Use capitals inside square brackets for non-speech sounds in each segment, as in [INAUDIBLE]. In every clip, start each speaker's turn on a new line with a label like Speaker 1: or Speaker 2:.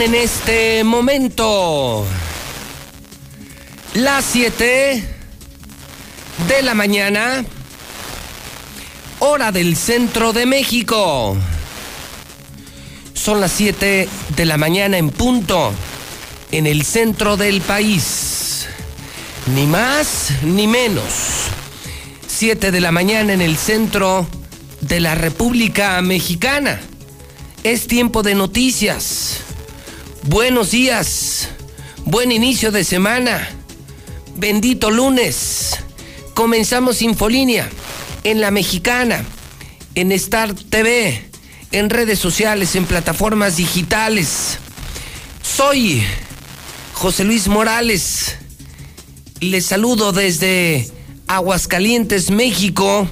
Speaker 1: En este momento las 7 de la mañana, hora del centro de México. Son las 7 de la mañana en punto, en el centro del país. Ni más ni menos. 7 de la mañana en el centro de la República Mexicana. Es tiempo de noticias. Buenos días, buen inicio de semana, bendito lunes. Comenzamos Infolínea en La Mexicana, en Star TV, en redes sociales, en plataformas digitales. Soy José Luis Morales. Les saludo desde Aguascalientes, México,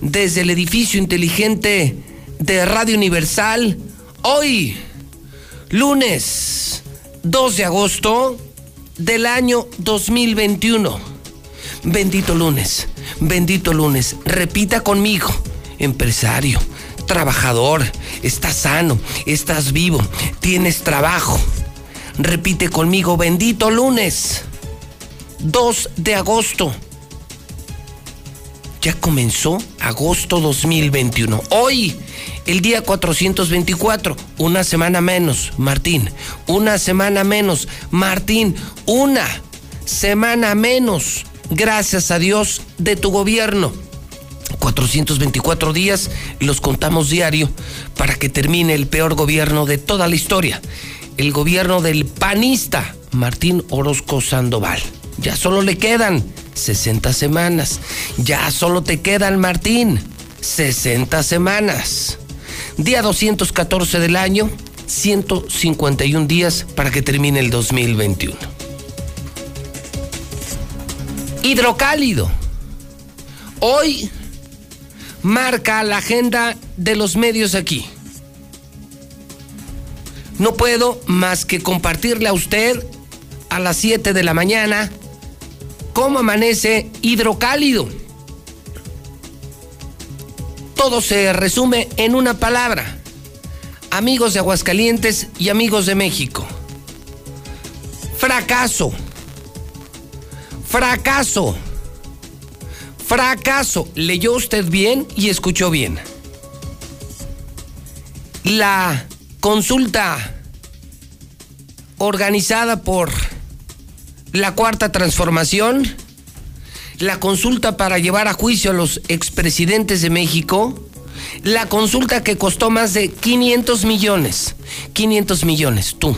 Speaker 1: desde el edificio inteligente de Radio Universal. Hoy lunes 2 de agosto del año 2021. Bendito lunes, bendito lunes. Repita conmigo, empresario, trabajador, estás sano, estás vivo, tienes trabajo. Repite conmigo, bendito lunes 2 de agosto. Ya comenzó agosto 2021. Hoy el día 424, una semana menos, Martín, una semana menos, Martín, una semana menos, gracias a Dios, de tu gobierno. 424 días los contamos diario para que termine el peor gobierno de toda la historia, el gobierno del panista Martín Orozco Sandoval. Ya solo le quedan 60 semanas, ya solo te quedan Martín 60 semanas. Día 214 del año, 151 días para que termine el 2021. Hidrocálido. Hoy marca la agenda de los medios aquí. No puedo más que compartirle a usted a las 7 de la mañana cómo amanece hidrocálido todo se resume en una palabra. Amigos de Aguascalientes y amigos de México. Fracaso. Fracaso. Fracaso. ¿Leyó usted bien y escuchó bien? La consulta organizada por la Cuarta Transformación la consulta para llevar a juicio a los expresidentes de México, la consulta que costó más de 500 millones. 500 millones, tú,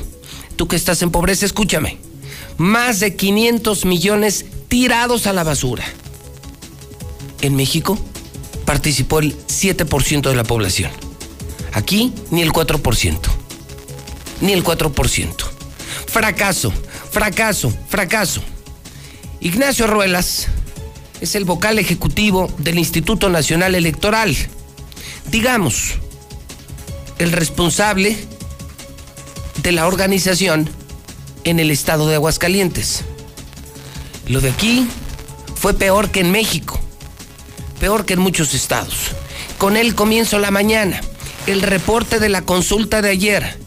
Speaker 1: tú que estás en pobreza, escúchame. Más de 500 millones tirados a la basura. En México participó el 7% de la población. Aquí ni el 4%. Ni el 4%. Fracaso, fracaso, fracaso. Ignacio Ruelas es el vocal ejecutivo del Instituto Nacional Electoral. Digamos, el responsable de la organización en el estado de Aguascalientes. Lo de aquí fue peor que en México, peor que en muchos estados. Con él comienzo la mañana, el reporte de la consulta de ayer.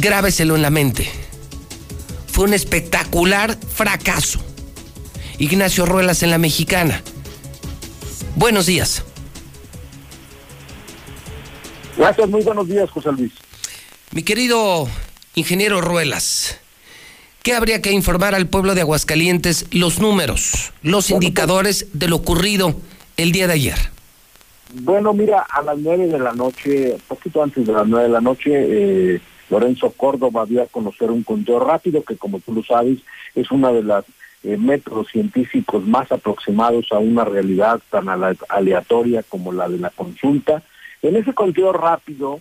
Speaker 1: Grábeselo en la mente. Fue un espectacular fracaso. Ignacio Ruelas en la Mexicana. Buenos días.
Speaker 2: Gracias, muy buenos días, José Luis.
Speaker 1: Mi querido ingeniero Ruelas, ¿qué habría que informar al pueblo de Aguascalientes los números, los pues, indicadores de lo ocurrido el día de ayer?
Speaker 2: Bueno, mira, a las nueve de la noche, poquito antes de las nueve de la noche, eh, Lorenzo Córdoba dio a conocer un conteo rápido que, como tú lo sabes, es una de las eh, métodos científicos más aproximados a una realidad tan aleatoria como la de la consulta. En ese conteo rápido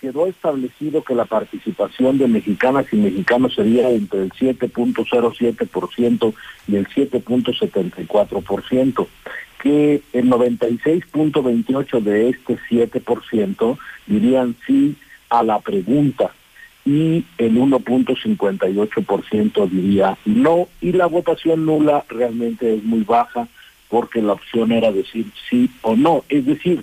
Speaker 2: quedó establecido que la participación de mexicanas y mexicanos sería entre el 7.07% y el 7.74%, que el 96.28 de este 7% dirían sí a la pregunta y el 1.58% diría no y la votación nula realmente es muy baja porque la opción era decir sí o no, es decir,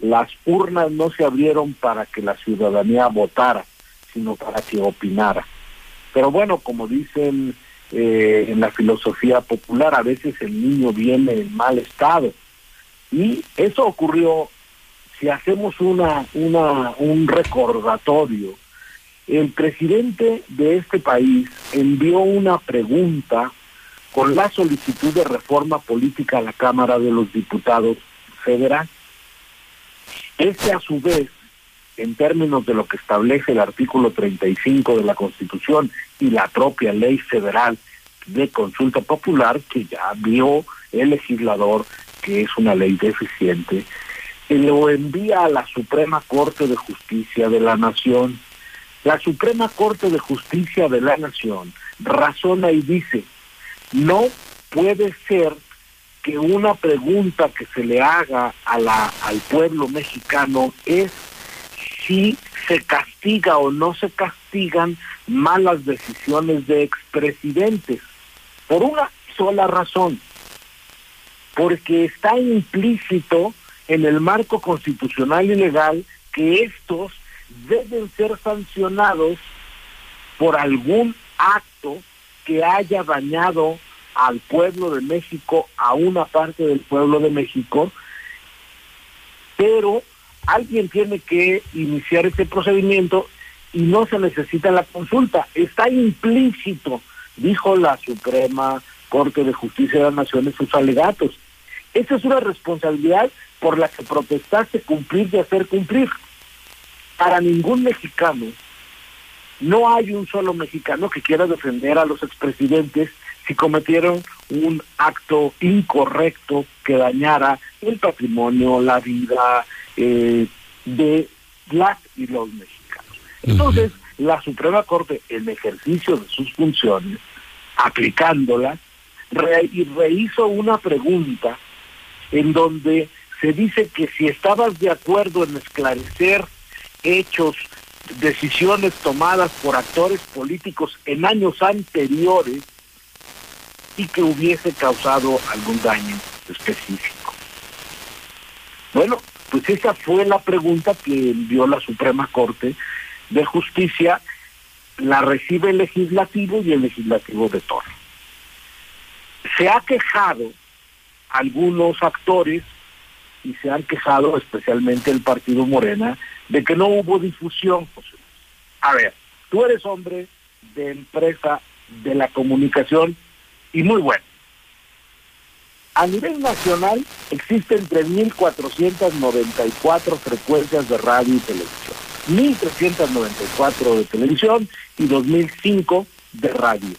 Speaker 2: las urnas no se abrieron para que la ciudadanía votara, sino para que opinara. Pero bueno, como dicen eh, en la filosofía popular, a veces el niño viene en mal estado. Y eso ocurrió, si hacemos una, una, un recordatorio, el presidente de este país envió una pregunta con la solicitud de reforma política a la Cámara de los Diputados Federal. Este a su vez, en términos de lo que establece el artículo 35 de la Constitución y la propia ley federal de consulta popular, que ya vio el legislador que es una ley deficiente, lo envía a la Suprema Corte de Justicia de la Nación. La Suprema Corte de Justicia de la Nación razona y dice, no puede ser que una pregunta que se le haga a la, al pueblo mexicano es si se castiga o no se castigan malas decisiones de expresidentes. Por una sola razón, porque está implícito en el marco constitucional y legal que estos deben ser sancionados por algún acto que haya dañado al pueblo de México, a una parte del pueblo de México, pero alguien tiene que iniciar ese procedimiento y no se necesita la consulta. Está implícito, dijo la Suprema Corte de Justicia de las Naciones, sus alegatos. Esa es una responsabilidad por la que protestaste cumplir y hacer cumplir. Para ningún mexicano, no hay un solo mexicano que quiera defender a los expresidentes si cometieron un acto incorrecto que dañara el patrimonio, la vida eh, de las y los mexicanos. Entonces, la Suprema Corte, en ejercicio de sus funciones, aplicándolas, re rehizo una pregunta en donde se dice que si estabas de acuerdo en esclarecer hechos, decisiones tomadas por actores políticos en años anteriores, y que hubiese causado algún daño específico. Bueno, pues esa fue la pregunta que envió la Suprema Corte de Justicia, la recibe el legislativo y el legislativo de Torre. Se ha quejado algunos actores y se han quejado especialmente el partido Morena de que no hubo difusión, José. A ver, tú eres hombre de empresa de la comunicación y muy bueno. A nivel nacional existen 3.494 frecuencias de radio y televisión, 1.394 de televisión y 2.005 de radio.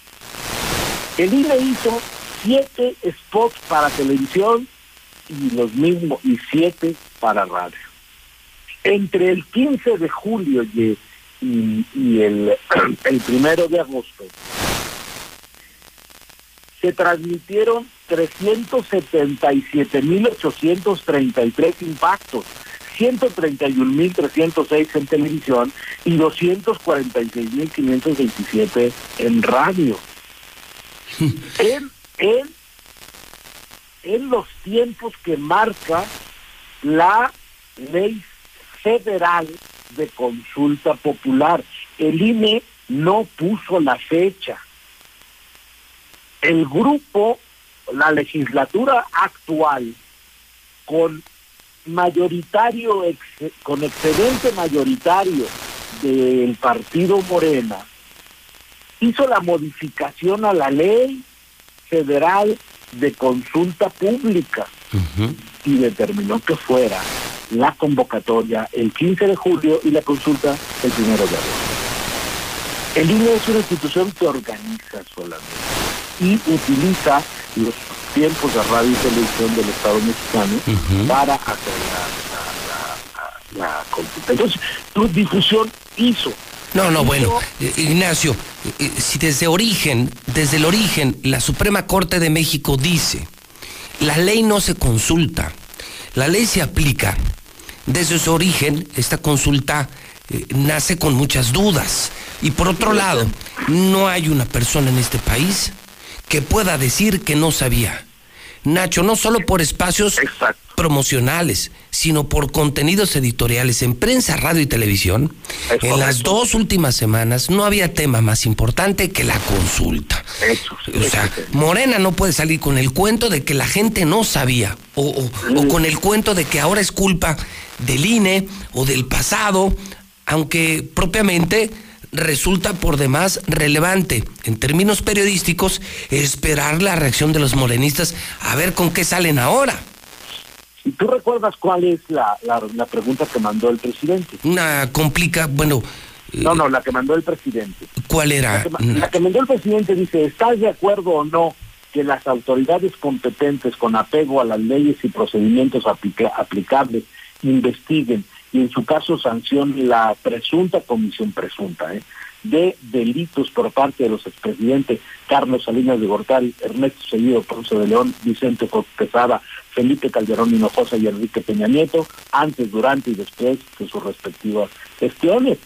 Speaker 2: El INE hizo siete spots para televisión y los mismos y siete para radio. Entre el 15 de julio y, y, el, [CLEARS THROAT] el primero de agosto se transmitieron 377.833 impactos, 131.306 en televisión y 246.527 en radio. [LAUGHS] en, en, en los tiempos que marca la ley federal de consulta popular. El INE no puso la fecha el grupo, la legislatura actual, con mayoritario, con excedente mayoritario del partido Morena, hizo la modificación a la ley federal de consulta pública y determinó que fuera la convocatoria el 15 de julio y la consulta el 1 de agosto. El INE es una institución que organiza solamente y utiliza los tiempos de radio y televisión del Estado mexicano para hacer la consulta. Entonces, tu difusión hizo.
Speaker 1: No, no, bueno, eh, Ignacio, eh, eh, si desde origen, desde el origen, la Suprema Corte de México dice, la ley no se consulta, la ley se aplica. Desde su origen, esta consulta nace con muchas dudas. Y por otro lado, no hay una persona en este país que pueda decir que no sabía. Nacho, no solo por espacios promocionales, sino por contenidos editoriales en prensa, radio y televisión. en las dos últimas semanas no había tema más importante que la consulta. o sea, Morena no puede salir con el cuento de que la gente no sabía, o con el cuento de que ahora es culpa del INE o del pasado, aunque propiamente resulta por demás relevante en términos periodísticos esperar la reacción de los morenistas a ver con qué salen ahora.
Speaker 2: ¿Y tú recuerdas cuál es la, la, pregunta que mandó el presidente?
Speaker 1: Una complica, bueno...
Speaker 2: Eh, no, no, la que mandó el presidente.
Speaker 1: ¿Cuál era?
Speaker 2: La que, mandó el presidente dice, ¿estás de acuerdo o no que las autoridades competentes con apego a las leyes y procedimientos aplicables investiguen y en su caso sancione la presunta comisión presunta ¿eh? de delitos por parte de los expresidentes Carlos Salinas de Gortari, Ernesto Seguido Ponce de León, Vicente Quesada, Felipe Calderón Hinojosa y Enrique Peña Nieto, antes, durante y después de sus respectivas gestiones.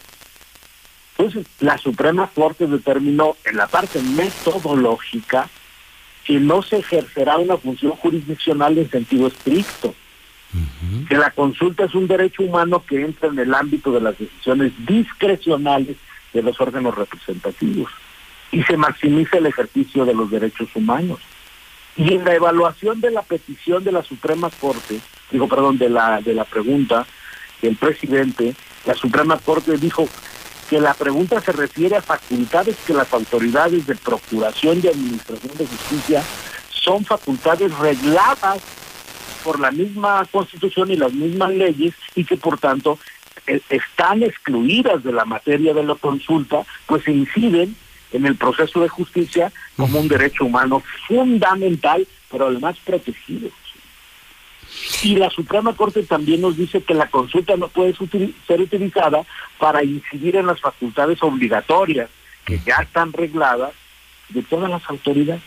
Speaker 2: Entonces, la Suprema Corte determinó en la parte metodológica que no se ejercerá una función jurisdiccional en sentido estricto que la consulta es un derecho humano que entra en el ámbito de las decisiones discrecionales de los órganos representativos y se maximiza el ejercicio de los derechos humanos. Y en la evaluación de la petición de la Suprema Corte, digo, perdón, de la, de la pregunta del presidente, la Suprema Corte dijo que la pregunta se refiere a facultades que las autoridades de procuración y administración de justicia son facultades regladas por la misma constitución y las mismas leyes y que por tanto eh, están excluidas de la materia de la consulta, pues inciden en el proceso de justicia como un derecho humano fundamental, pero además protegido. Y la Suprema Corte también nos dice que la consulta no puede ser utilizada para incidir en las facultades obligatorias que ya están regladas de todas las autoridades.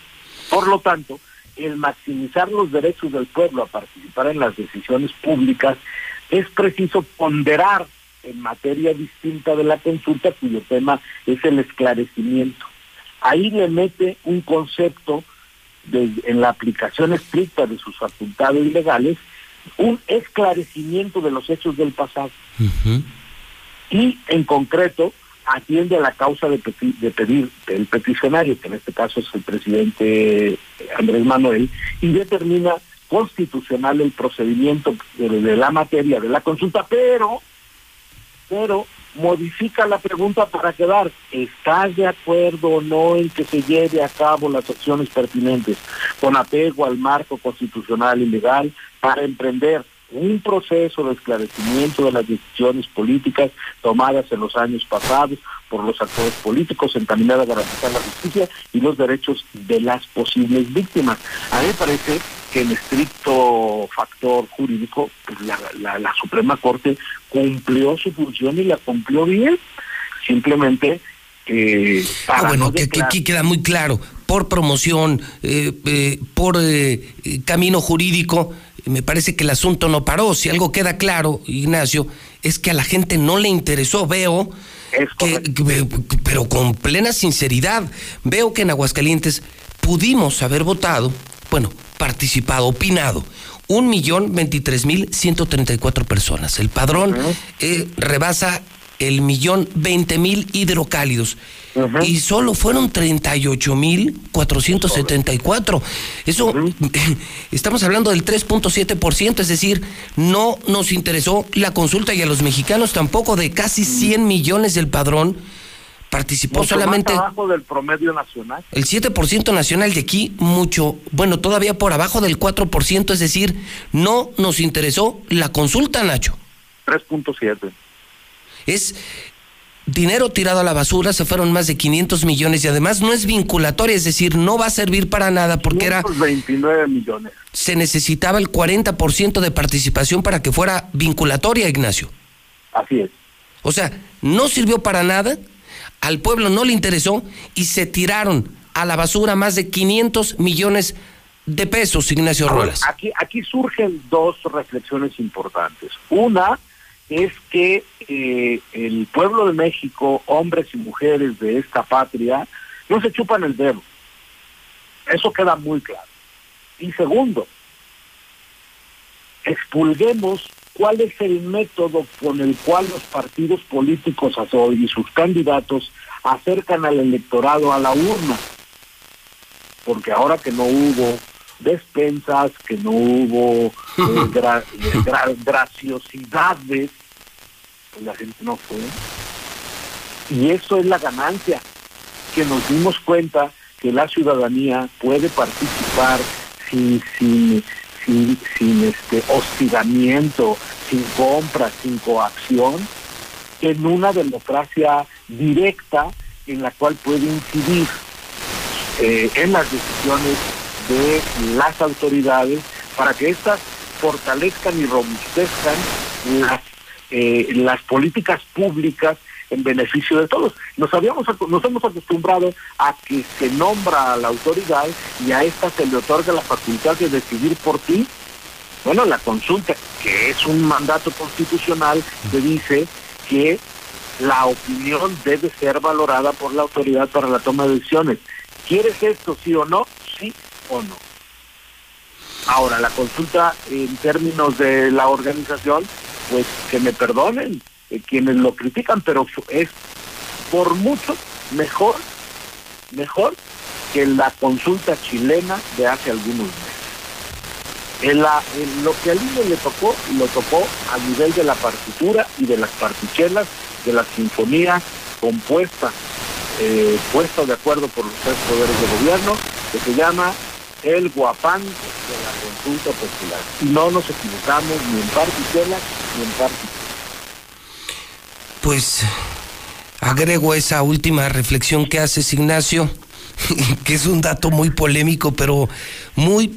Speaker 2: Por lo tanto, el maximizar los derechos del pueblo a participar en las decisiones públicas, es preciso ponderar en materia distinta de la consulta, cuyo tema es el esclarecimiento. Ahí le mete un concepto de, en la aplicación estricta de sus facultades legales, un esclarecimiento de los hechos del pasado. Y en concreto, atiende a la causa de, pedir del peticionario, que en este caso es el presidente Andrés Manuel, y determina constitucional el procedimiento de, la materia de la consulta, pero, pero modifica la pregunta para quedar, ¿estás de acuerdo o no en que se lleve a cabo las acciones pertinentes con apego al marco constitucional y legal para emprender un proceso de esclarecimiento de las decisiones políticas tomadas en los años pasados por los actores políticos encaminadas a garantizar la justicia y los derechos de las posibles víctimas. A mí me parece que en estricto factor jurídico, pues la, la, Suprema Corte cumplió su función y la cumplió bien. Simplemente eh,
Speaker 1: ah, bueno, que, aquí queda muy claro, por promoción, eh, eh, por eh, camino jurídico, me parece que el asunto no paró. Si algo queda claro, Ignacio, es que a la gente no le interesó. Veo que, pero con plena sinceridad, veo que en Aguascalientes pudimos haber votado, bueno, participado, opinado. Un millón veintitrés mil ciento treinta y cuatro personas. El padrón eh, rebasa el millón veinte mil hidrocálidos y solo fueron 38.474. Eso, [LAUGHS] estamos hablando del 3.7%, es decir, no nos interesó la consulta y a los mexicanos tampoco de casi 100 millones del padrón. Participó solamente.
Speaker 2: Más abajo del promedio nacional.
Speaker 1: El 7% nacional de aquí, mucho, bueno, todavía por abajo del 4%, es decir, no nos interesó la consulta, Nacho.
Speaker 2: 3.7.
Speaker 1: Es dinero tirado a la basura, se fueron más de 500 millones y además no es vinculatoria, es decir, no va a servir para nada porque era...
Speaker 2: 29 millones.
Speaker 1: Se necesitaba el 40% de participación para que fuera vinculatoria, Ignacio.
Speaker 2: Así es.
Speaker 1: O sea, no sirvió para nada, al pueblo no le interesó y se tiraron a la basura más de 500 millones de pesos, Ignacio Ruelas.
Speaker 2: Aquí, aquí surgen dos reflexiones importantes. Una es que eh, el pueblo de México, hombres y mujeres de esta patria, no se chupan el dedo. Eso queda muy claro. Y segundo, expulguemos cuál es el método con el cual los partidos políticos y sus candidatos acercan al electorado a la urna. Porque ahora que no hubo despensas, que no hubo eh, [LAUGHS] eh, graciosidades, la gente no fue. Y eso es la ganancia, que nos dimos cuenta que la ciudadanía puede participar sin, sin, sin, sin este hostigamiento, sin compra, sin coacción, en una democracia directa en la cual puede incidir eh, en las decisiones de las autoridades para que éstas fortalezcan y robustezcan las, eh, las políticas públicas en beneficio de todos. Nos habíamos nos hemos acostumbrado a que se nombra a la autoridad y a esta se le otorga la facultad de decidir por ti. Bueno, la consulta, que es un mandato constitucional, te dice que la opinión debe ser valorada por la autoridad para la toma de decisiones. ¿Quieres esto, sí o no? Sí o no. Ahora, la consulta en términos de la organización, pues que me perdonen, eh, quienes lo critican, pero es por mucho mejor, mejor que la consulta chilena de hace algunos meses. En la, lo que INE le tocó, lo tocó a nivel de la partitura y de las partichelas de la sinfonía compuesta, eh, puesta de acuerdo por los tres poderes de gobierno, que se llama el guapán de la consulta popular. No nos equivocamos ni en partichelas ni en partichelas
Speaker 1: pues agrego esa última reflexión que haces, Ignacio, [LAUGHS] que es un dato muy polémico, pero muy,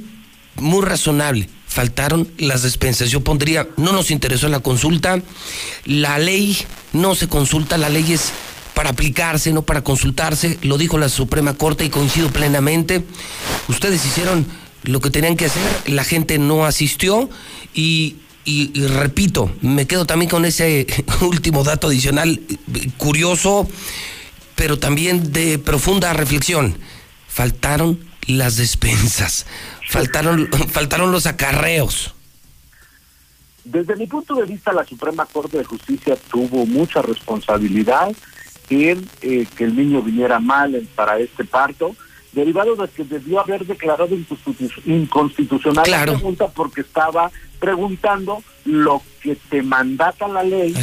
Speaker 1: muy razonable. Faltaron las despensas. Yo pondría, no nos interesó la consulta, la ley no se consulta, la ley es para aplicarse, no para consultarse, lo dijo la Suprema Corte y coincido plenamente. Ustedes hicieron lo que tenían que hacer, la gente no asistió y y, repito, me quedo también con ese [LAUGHS] último dato adicional curioso, pero también de profunda reflexión. Faltaron las despensas, faltaron, [LAUGHS] faltaron los acarreos.
Speaker 2: Desde mi punto de vista, la Suprema Corte de Justicia tuvo mucha responsabilidad eh, que el niño viniera mal para este parto, derivado de que debió haber declarado inconstitucional la pregunta porque estaba preguntando lo que te mandata la ley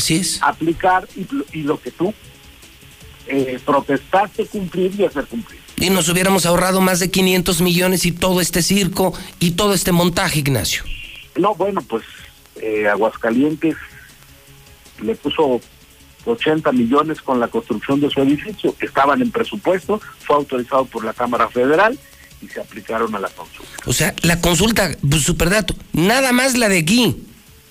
Speaker 2: aplicar y, lo que tú eh, protestaste cumplir y hacer cumplir.
Speaker 1: Y nos hubiéramos ahorrado más de 500 millones y todo este circo y todo este montaje, Ignacio.
Speaker 2: No, bueno, pues eh, Aguascalientes le puso 80 millones con la construcción de su edificio, que estaban en presupuesto, fue autorizado por la Cámara Federal y se aplicaron a la consulta.
Speaker 1: O sea, la consulta, pues, superdato, nada más la de aquí,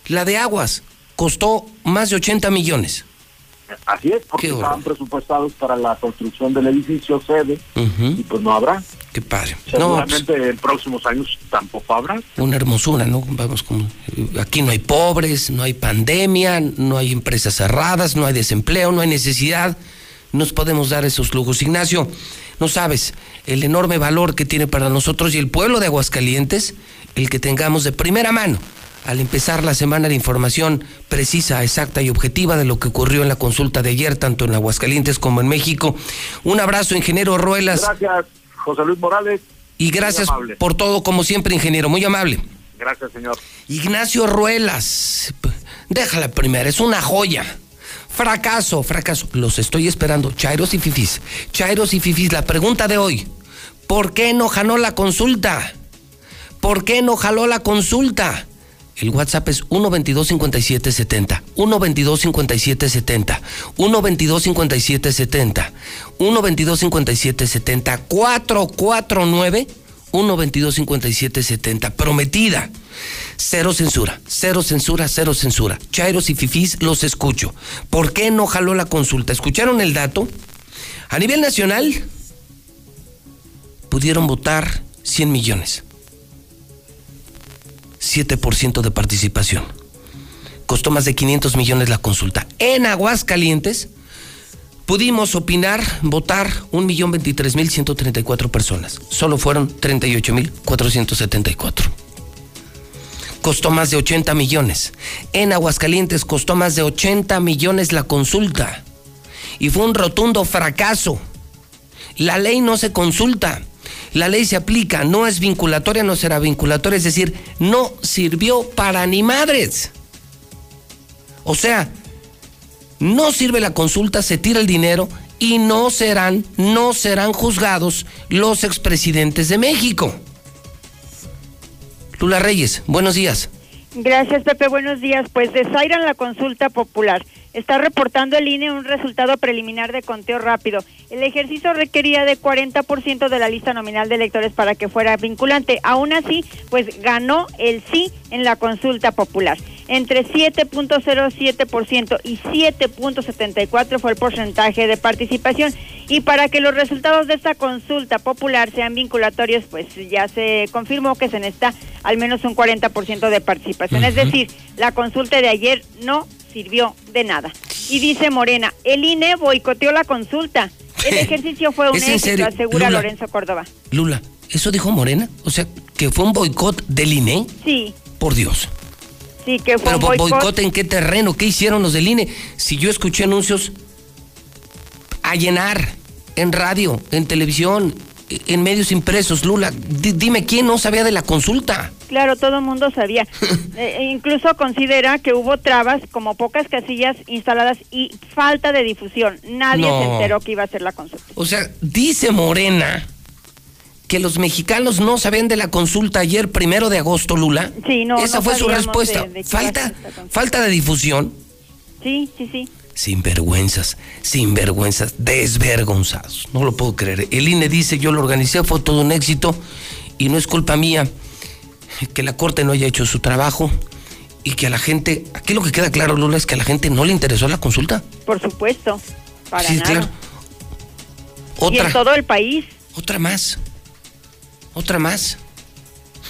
Speaker 1: la de Aguas, costó más de 80 millones.
Speaker 2: Así es, porque estaban presupuestados para la construcción del edificio sede y pues no habrá.
Speaker 1: Qué padre.
Speaker 2: Seguramente pues, en próximos años tampoco habrá.
Speaker 1: Una hermosura, ¿no? Vamos como aquí no hay pobres, no hay pandemia, no hay empresas cerradas, no hay desempleo, no hay necesidad. Nos podemos dar esos lujos. Ignacio, no sabes el enorme valor que tiene para nosotros y el pueblo de Aguascalientes el que tengamos de primera mano al empezar la semana de información precisa, exacta y objetiva de lo que ocurrió en la consulta de ayer, tanto en Aguascalientes como en México. Un abrazo, ingeniero Ruelas.
Speaker 2: Gracias, José Luis Morales.
Speaker 1: Y gracias por todo, como siempre, ingeniero. Muy amable.
Speaker 2: Gracias, señor.
Speaker 1: Ignacio Ruelas. Déjala primera, es una joya. Fracaso, fracaso. Los estoy esperando. Chairos y Fifis. Chairos y Fifis, la pregunta de hoy. ¿Por qué no jaló la consulta? ¿Por qué no jaló la consulta? El WhatsApp es 122-5770. 122-5770. 122-5770. 122-5770. 449 122-5770. Prometida. Cero censura, cero censura, cero censura. Chairos y fifís los escucho. ¿Por qué no jaló la consulta? ¿Escucharon el dato? A nivel nacional pudieron votar 100 millones. 7% de participación. Costó más de 500 millones la consulta. En Aguascalientes pudimos opinar, votar 1.023.134 personas. Solo fueron 38.474. Costó más de 80 millones. En Aguascalientes costó más de 80 millones la consulta. Y fue un rotundo fracaso. La ley no se consulta. La ley se aplica, no es vinculatoria, no será vinculatoria, es decir, no sirvió para ni madres. O sea, no sirve la consulta, se tira el dinero y no serán, no serán juzgados los expresidentes de México. Lula Reyes, buenos días.
Speaker 3: Gracias, Pepe. Buenos días. Pues desairan la consulta popular. Está reportando el INE un resultado preliminar de conteo rápido. El ejercicio requería de 40% de la lista nominal de electores para que fuera vinculante. Aún así, pues ganó el sí en la consulta popular. Entre 7.07% y 7.74 fue el porcentaje de participación. Y para que los resultados de esta consulta popular sean vinculatorios, pues ya se confirmó que se necesita al menos un 40% de participación. Es decir, la consulta de ayer no sirvió de nada. Y dice Morena, el INE boicoteó la consulta. El ejercicio fue un éxito, asegura Lorenzo Córdoba.
Speaker 1: Lula, ¿eso dijo Morena? O sea, que fue un boicot del INE.
Speaker 3: Sí.
Speaker 1: Por Dios.
Speaker 3: Sí, que fue
Speaker 1: Pero
Speaker 3: un boicot.
Speaker 1: boicot en qué terreno, ¿qué hicieron los del INE? Si yo escuché anuncios a llenar en radio, en televisión, en medios impresos, Lula, di- dime quién no sabía de la consulta.
Speaker 3: Claro, todo el mundo sabía. [LAUGHS] Eh, e incluso considera que hubo trabas, como pocas casillas instaladas y falta de difusión. Nadie
Speaker 1: No.
Speaker 3: se enteró que iba a ser la consulta.
Speaker 1: O sea, dice Morena que los mexicanos no sabían de la consulta ayer, primero de agosto, Lula.
Speaker 3: Sí, no,
Speaker 1: Esa
Speaker 3: no
Speaker 1: fue su respuesta.
Speaker 3: de- de
Speaker 1: falta, falta de difusión.
Speaker 3: Sí, sí, sí.
Speaker 1: Sinvergüenzas, sinvergüenzas, desvergonzados. No lo puedo creer. El INE dice, yo lo organicé, fue todo un éxito y no es culpa mía que la Corte no haya hecho su trabajo y que a la gente, aquí lo que queda claro, Lula, es que a la gente no le interesó la consulta.
Speaker 3: Por supuesto. Para
Speaker 1: sí,
Speaker 3: nada.
Speaker 1: claro.
Speaker 3: Y en
Speaker 1: Otra,
Speaker 3: todo el país.
Speaker 1: otra más, otra más,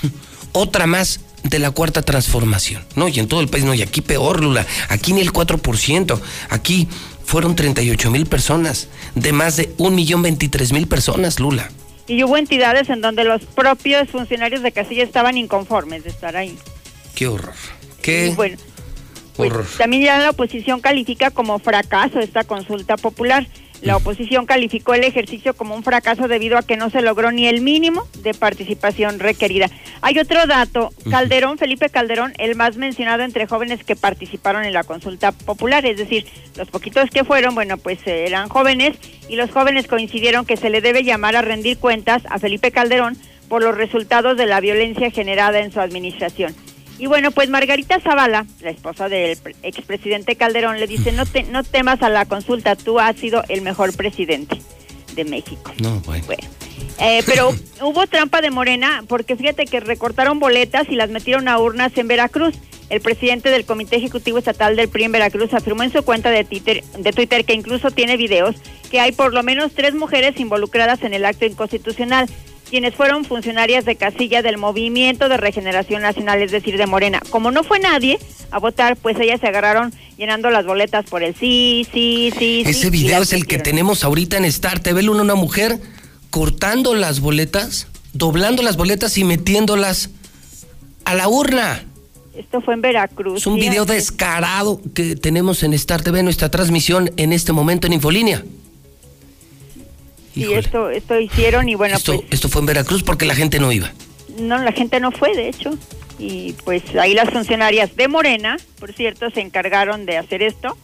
Speaker 1: [LAUGHS] otra más de la cuarta transformación. No, y en todo el país, no, y aquí peor, Lula, aquí ni el 4%, aquí fueron 38 mil personas, de más de un millón 23 mil personas, Lula.
Speaker 3: Y hubo entidades en donde los propios funcionarios de casilla estaban inconformes de estar ahí.
Speaker 1: Qué horror, qué
Speaker 3: Y bueno, pues,
Speaker 1: horror.
Speaker 3: también ya la oposición califica como fracaso esta consulta popular. La oposición calificó el ejercicio como un fracaso debido a que no se logró ni el mínimo de participación requerida. Hay otro dato, Calderón, Felipe Calderón, el más mencionado entre jóvenes que participaron en la consulta popular, es decir, los poquitos que fueron, bueno, pues eh, eran jóvenes y los jóvenes coincidieron que se le debe llamar a rendir cuentas a Felipe Calderón por los resultados de la violencia generada en su administración. Y bueno, pues Margarita Zavala, la esposa del pre- expresidente Calderón, le dice, no, te, no temas a la consulta, tú has sido el mejor presidente de México.
Speaker 1: No, bueno.
Speaker 3: Bueno, eh, pero [LAUGHS] hubo trampa de Morena porque fíjate que recortaron boletas y las metieron a urnas en Veracruz. El presidente del Comité Ejecutivo Estatal del PRI en Veracruz afirmó en su cuenta de Twitter, de Twitter que incluso tiene videos que hay por lo menos tres mujeres involucradas en el acto inconstitucional, quienes fueron funcionarias de casilla del Movimiento de Regeneración Nacional, es decir, de Morena. Como no fue nadie a votar, pues ellas se agarraron llenando las boletas por el sí, sí, sí. sí,
Speaker 1: Ese video es el que tenemos ahorita en Star TV, una mujer cortando las boletas, doblando las boletas y metiéndolas a la urna.
Speaker 3: Esto fue en Veracruz.
Speaker 1: Es un video descarado que tenemos en Star TV, nuestra transmisión en este momento en Infolínea. Híjole,
Speaker 3: esto, esto hicieron y bueno,
Speaker 1: esto,
Speaker 3: pues
Speaker 1: esto fue en Veracruz porque la gente no iba.
Speaker 3: no, la gente no fue, de hecho. Y pues ahí las funcionarias de Morena, por cierto, se encargaron de hacer esto.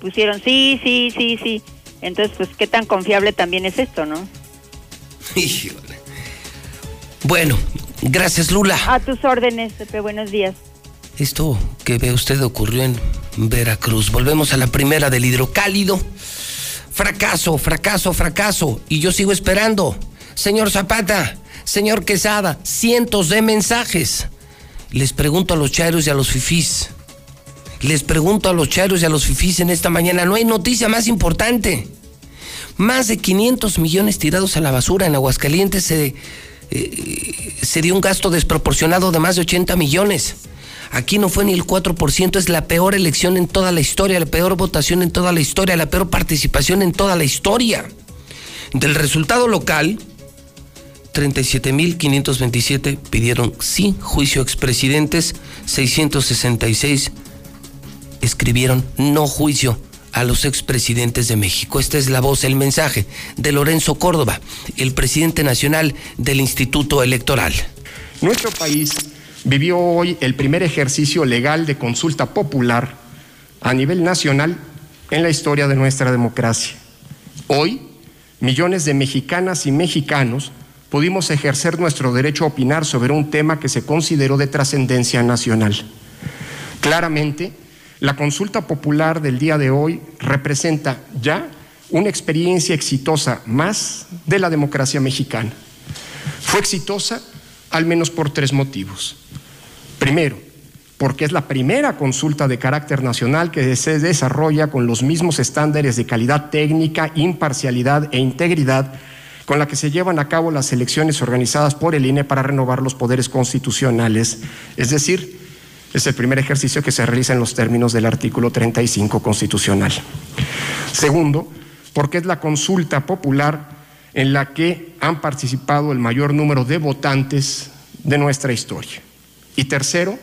Speaker 3: Pusieron sí, sí, sí, sí. Entonces, pues qué tan confiable también es esto, ¿no?
Speaker 1: Híjole. Bueno, gracias Lula.
Speaker 3: A tus órdenes, Pepe, buenos días.
Speaker 1: Esto que ve usted ocurrió en Veracruz. Volvemos a la primera del hidrocálido. Fracaso, fracaso, fracaso. Y yo sigo esperando. Señor Zapata, señor Quesada, cientos de mensajes. Les pregunto a los chairos y a los fifís. Les pregunto a los chairos y a los fifís en esta mañana. No hay noticia más importante. Más de 500 millones tirados a la basura en Aguascalientes se, eh, se dio un gasto desproporcionado de más de 80 millones. Aquí no fue ni el 4%, es la peor elección en toda la historia, la peor votación en toda la historia, la peor participación en toda la historia. Del resultado local, 37.527 pidieron sí juicio expresidentes, 666 escribieron no juicio a los expresidentes de México. Esta es la voz, el mensaje de Lorenzo Córdoba, el presidente nacional del Instituto Electoral.
Speaker 4: Nuestro país vivió hoy el primer ejercicio legal de consulta popular a nivel nacional en la historia de nuestra democracia. Hoy, millones de mexicanas y mexicanos pudimos ejercer nuestro derecho a opinar sobre un tema que se consideró de trascendencia nacional. Claramente, la consulta popular del día de hoy representa ya una experiencia exitosa más de la democracia mexicana. Fue exitosa al menos por tres motivos. Primero, porque es la primera consulta de carácter nacional que se desarrolla con los mismos estándares de calidad técnica, imparcialidad e integridad con la que se llevan a cabo las elecciones organizadas por el INE para renovar los poderes constitucionales, es decir, es el primer ejercicio que se realiza en los términos del artículo 35 constitucional. Segundo, porque es la consulta popular en la que han participado el mayor número de votantes de nuestra historia. Y tercero,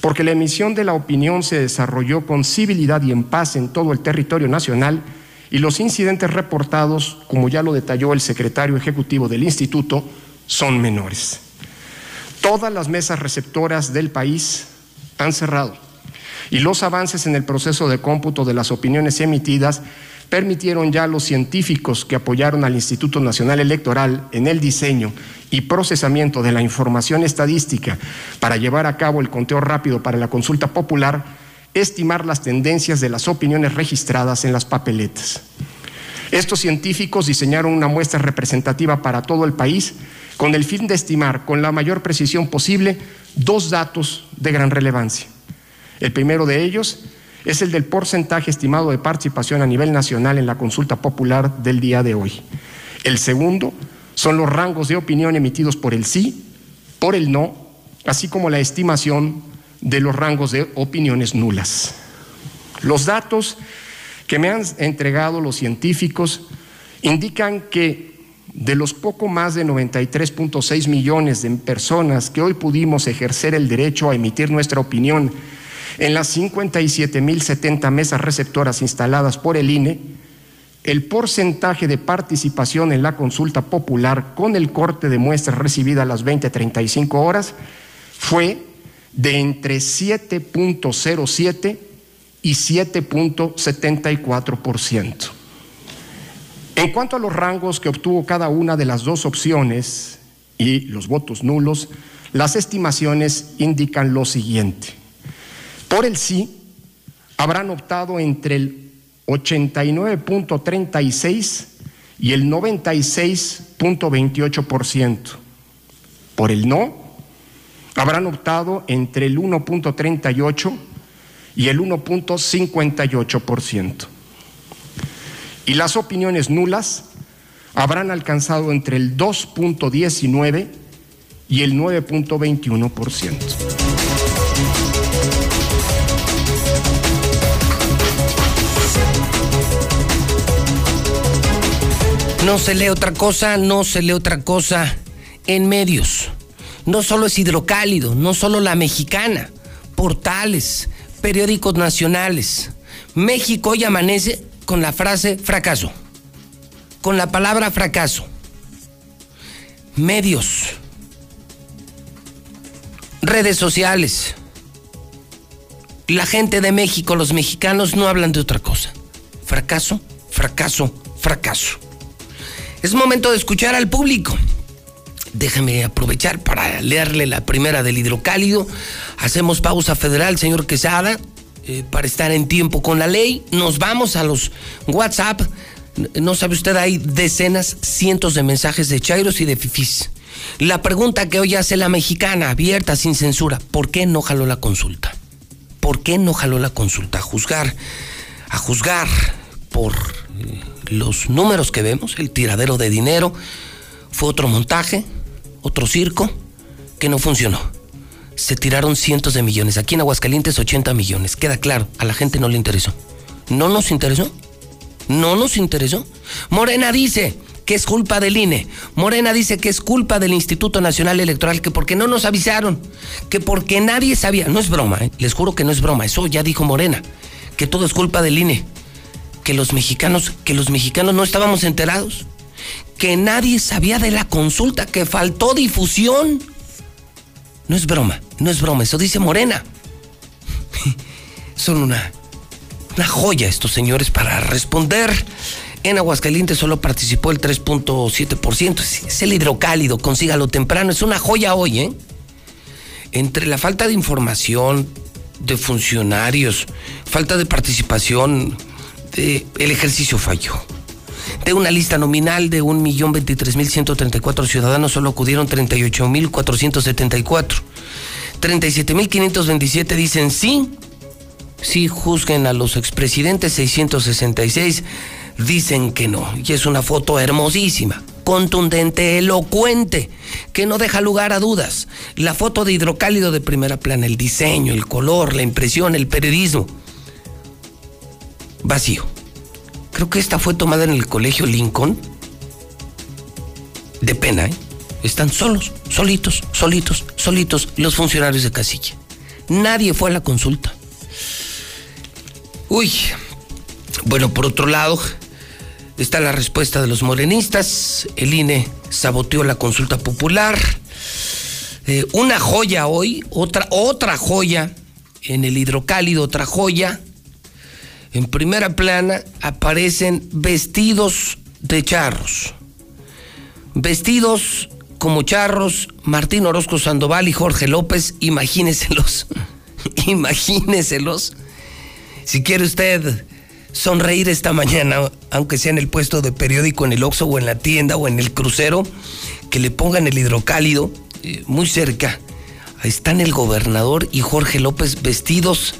Speaker 4: porque la emisión de la opinión se desarrolló con civilidad y en paz en todo el territorio nacional y los incidentes reportados, como ya lo detalló el secretario ejecutivo del instituto, son menores. Todas las mesas receptoras del país han cerrado y los avances en el proceso de cómputo de las opiniones emitidas permitieron ya los científicos que apoyaron al Instituto Nacional Electoral en el diseño y procesamiento de la información estadística para llevar a cabo el conteo rápido para la consulta popular, estimar las tendencias de las opiniones registradas en las papeletas. Estos científicos diseñaron una muestra representativa para todo el país con el fin de estimar con la mayor precisión posible dos datos de gran relevancia. El primero de ellos es el del porcentaje estimado de participación a nivel nacional en la consulta popular del día de hoy. El segundo son los rangos de opinión emitidos por el sí, por el no, así como la estimación de los rangos de opiniones nulas. Los datos que me han entregado los científicos indican que de los poco más de 93.6 millones de personas que hoy pudimos ejercer el derecho a emitir nuestra opinión en las 57.070 mesas receptoras instaladas por el INE, el porcentaje de participación en la consulta popular con el corte de muestras recibida a las 20.35 horas fue de entre 7.07 y 7.74%. En cuanto a los rangos que obtuvo cada una de las dos opciones y los votos nulos, las estimaciones indican lo siguiente. Por el sí, habrán optado entre el 89.36 y el 96.28%. Por el no, habrán optado entre el 1.38 y el 1.58%. Y las opiniones nulas habrán alcanzado entre el 2.19 y el 9.21%.
Speaker 1: No se lee otra cosa, no se lee otra cosa en medios. No solo es hidrocálido, no solo la mexicana, portales, periódicos nacionales. México hoy amanece con la frase fracaso, con la palabra fracaso. Medios, redes sociales. La gente de México, los mexicanos no hablan de otra cosa. Fracaso, fracaso, fracaso. Es momento de escuchar al público. Déjame aprovechar para leerle la primera del hidrocálido. Hacemos pausa federal, señor Quesada, eh, para estar en tiempo con la ley. Nos vamos a los WhatsApp. No sabe usted, hay decenas, cientos de mensajes de chairos y de fifís. La pregunta que hoy hace la mexicana, abierta, sin censura, ¿por qué no jaló la consulta? ¿Por qué no jaló la consulta? A juzgar, a juzgar por eh, los números que vemos, el tiradero de dinero, fue otro montaje, otro circo que no funcionó. Se tiraron cientos de millones. Aquí en Aguascalientes 80 millones. Queda claro, a la gente no le interesó. No nos interesó. No nos interesó. Morena dice que es culpa del INE. Morena dice que es culpa del Instituto Nacional Electoral, que porque no nos avisaron, que porque nadie sabía. No es broma, ¿eh? les juro que no es broma. Eso ya dijo Morena, que todo es culpa del INE. Que los mexicanos, que los mexicanos no estábamos enterados. Que nadie sabía de la consulta, que faltó difusión. No es broma, no es broma, eso dice Morena. [LAUGHS] Son una una joya estos señores para responder. En Aguascalientes solo participó el 3.7%. Es el hidrocálido, consígalo temprano. Es una joya hoy, ¿eh? Entre la falta de información de funcionarios, falta de participación, el ejercicio falló. De una lista nominal de 1.023.134 ciudadanos, solo acudieron 38.474. 37.527 dicen sí, sí juzguen a los expresidentes 666 dicen que no. Y es una foto hermosísima, contundente, elocuente, que no deja lugar a dudas. La foto de hidrocálido de primera plana, el diseño, el color, la impresión, el periodismo. Vacío. Creo que esta fue tomada en el colegio Lincoln. De pena, ¿eh? Están solos, solitos, solitos, solitos los funcionarios de casilla. Nadie fue a la consulta. Uy, bueno, por otro lado, está la respuesta de los morenistas. El INE saboteó la consulta popular. Eh, una joya hoy, otra, otra joya en el hidrocálido, otra joya. En primera plana aparecen vestidos de charros. Vestidos como charros, Martín Orozco Sandoval y Jorge López, imagíneselos, [LAUGHS] imagíneselos si quiere usted sonreír esta mañana, aunque sea en el puesto de periódico, en el Oxxo o en la tienda o en el crucero, que le pongan el hidrocálido eh, muy cerca. Ahí están el gobernador y Jorge López vestidos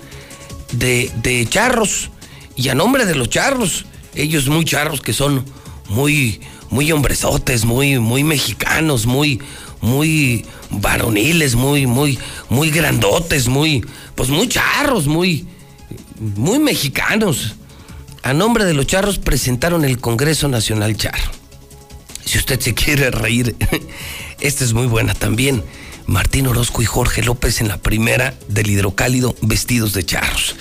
Speaker 1: de charros. Y a nombre de los charros, ellos muy charros que son muy, muy hombresotes, muy, muy mexicanos, muy, muy varoniles, muy, muy, muy grandotes, muy, pues muy charros, muy, muy mexicanos. A nombre de los charros presentaron el Congreso Nacional Charro. Si usted se quiere reír, [LAUGHS] esta es muy buena también. Martín Orozco y Jorge López en la primera del hidrocálido vestidos de charros.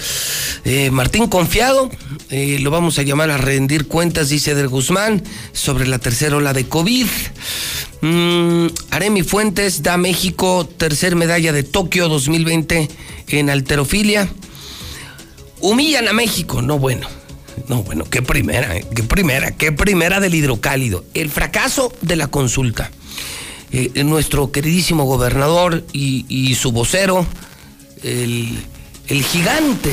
Speaker 1: Eh, Martín confiado, eh, lo vamos a llamar a rendir cuentas, dice Del Guzmán, sobre la tercera ola de COVID. Mm, Aremi Fuentes da México tercer medalla de Tokio 2020 en alterofilia. Humillan a México, no bueno. No, bueno, qué primera, eh, qué primera, qué primera del hidrocálido. El fracaso de la consulta. Eh, nuestro queridísimo gobernador y, su vocero, el, el, gigante,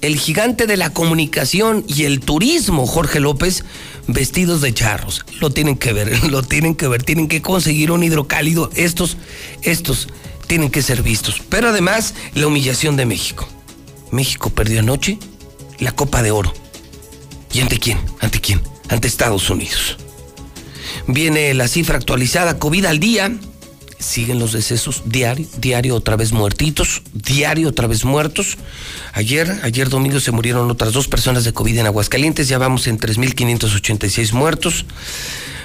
Speaker 1: el gigante de la comunicación y el turismo, Jorge López, vestidos de charros. Lo tienen que ver, [LAUGHS] lo tienen que ver, tienen que conseguir un hidrocálido. Estos, estos tienen que ser vistos. Pero además, la humillación de México. México perdió anoche la Copa de Oro. ¿Y ante quién? ¿Ante quién? Ante Estados Unidos. Viene la cifra actualizada, COVID al día. Siguen los decesos diario, diario otra vez muertitos, diario otra vez muertos. Ayer, ayer domingo se murieron otras dos personas de COVID en Aguascalientes, ya vamos en 3.586 muertos,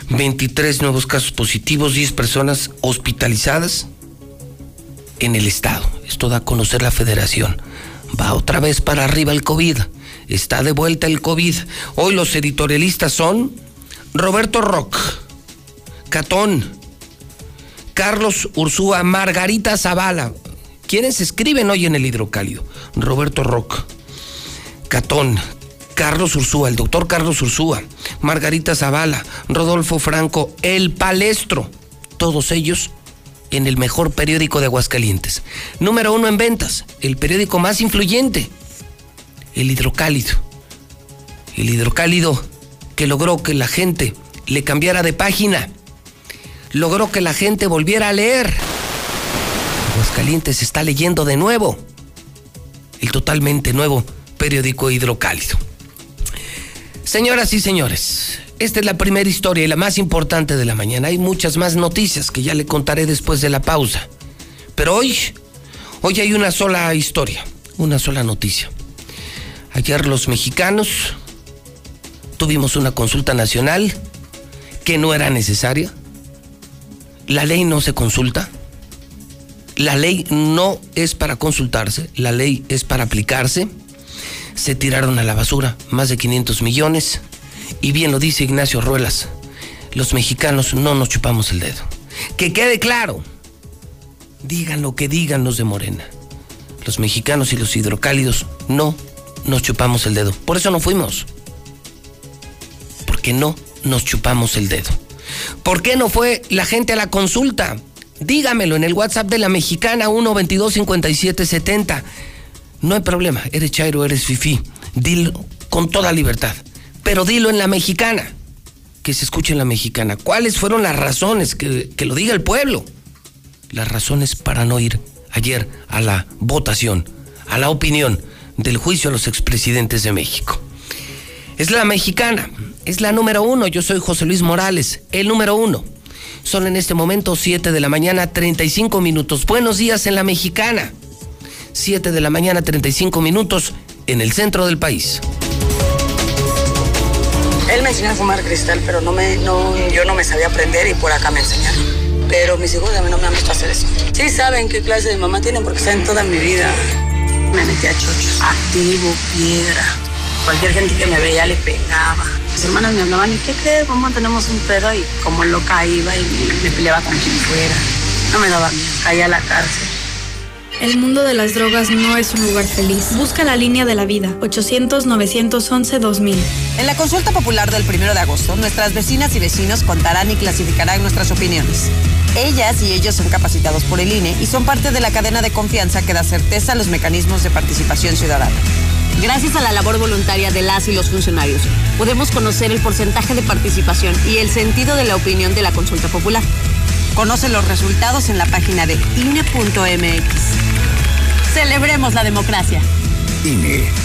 Speaker 1: 23 nuevos casos positivos, 10 personas hospitalizadas en el estado. Esto da a conocer la federación. Va otra vez para arriba el COVID. Está de vuelta el COVID. Hoy los editorialistas son Roberto Rock, Catón, Carlos Ursúa, Margarita Zavala. ¿Quiénes escriben hoy en el hidrocálido? Roberto Rock, Catón, Carlos Ursúa, el doctor Carlos Ursúa, Margarita Zavala, Rodolfo Franco, El Palestro. Todos ellos en el mejor periódico de Aguascalientes. Número uno en ventas, el periódico más influyente, el hidrocálido. El hidrocálido que logró que la gente le cambiara de página. Logró que la gente volviera a leer. Aguascalientes está leyendo de nuevo el totalmente nuevo periódico Hidrocálido. Señoras y señores, esta es la primera historia y la más importante de la mañana. Hay muchas más noticias que ya le contaré después de la pausa. Pero hoy, hoy hay una sola historia, una sola noticia. Ayer los mexicanos tuvimos una consulta nacional que no era necesaria. La ley no se consulta. La ley no es para consultarse, la ley es para aplicarse. Se tiraron a la basura más de 500 millones. Y bien lo dice Ignacio Ruelas, los mexicanos no nos chupamos el dedo. Que quede claro, digan lo que digan los de Morena. Los mexicanos y los hidrocálidos no nos chupamos el dedo. Por eso no fuimos. Porque no nos chupamos el dedo. ¿Por qué no fue la gente a la consulta? Dígamelo en el WhatsApp de la mexicana 1225770. No hay problema, eres Chairo, eres Fifi. Dilo con toda libertad. Pero dilo en la mexicana. Que se escuche en la mexicana. ¿Cuáles fueron las razones? Que, que lo diga el pueblo. Las razones para no ir ayer a la votación, a la opinión del juicio a los expresidentes de México. Es la mexicana, es la número uno. Yo soy José Luis Morales, el número uno. Son en este momento 7 de la mañana, 35 minutos. Buenos días en la mexicana. 7 de la mañana, 35 minutos en el centro del país.
Speaker 5: Él me enseñó a fumar cristal, pero no me, no, yo no me sabía aprender y por acá me enseñaron. Pero mis hijos a mí no me han visto hacer eso. Sí saben qué clase de mamá tienen porque saben toda mi vida. Me metí a chochos, activo, piedra. Cualquier gente que me veía le pegaba. Mis hermanas me hablaban, ¿y qué crees? ¿Cómo tenemos un pedo? Y como loca iba y me peleaba con quien fuera. No me daba miedo, caía a la cárcel.
Speaker 6: El mundo de las drogas no es un lugar feliz. Busca la línea de la vida, 800-911-2000.
Speaker 7: En la consulta popular del 1 de agosto, nuestras vecinas y vecinos contarán y clasificarán nuestras opiniones. Ellas y ellos son capacitados por el INE y son parte de la cadena de confianza que da certeza a los mecanismos de participación ciudadana.
Speaker 8: Gracias a la labor voluntaria de las y los funcionarios, podemos conocer el porcentaje de participación y el sentido de la opinión de la consulta popular.
Speaker 7: Conoce los resultados en la página de INE.mx. Celebremos la democracia.
Speaker 9: INE.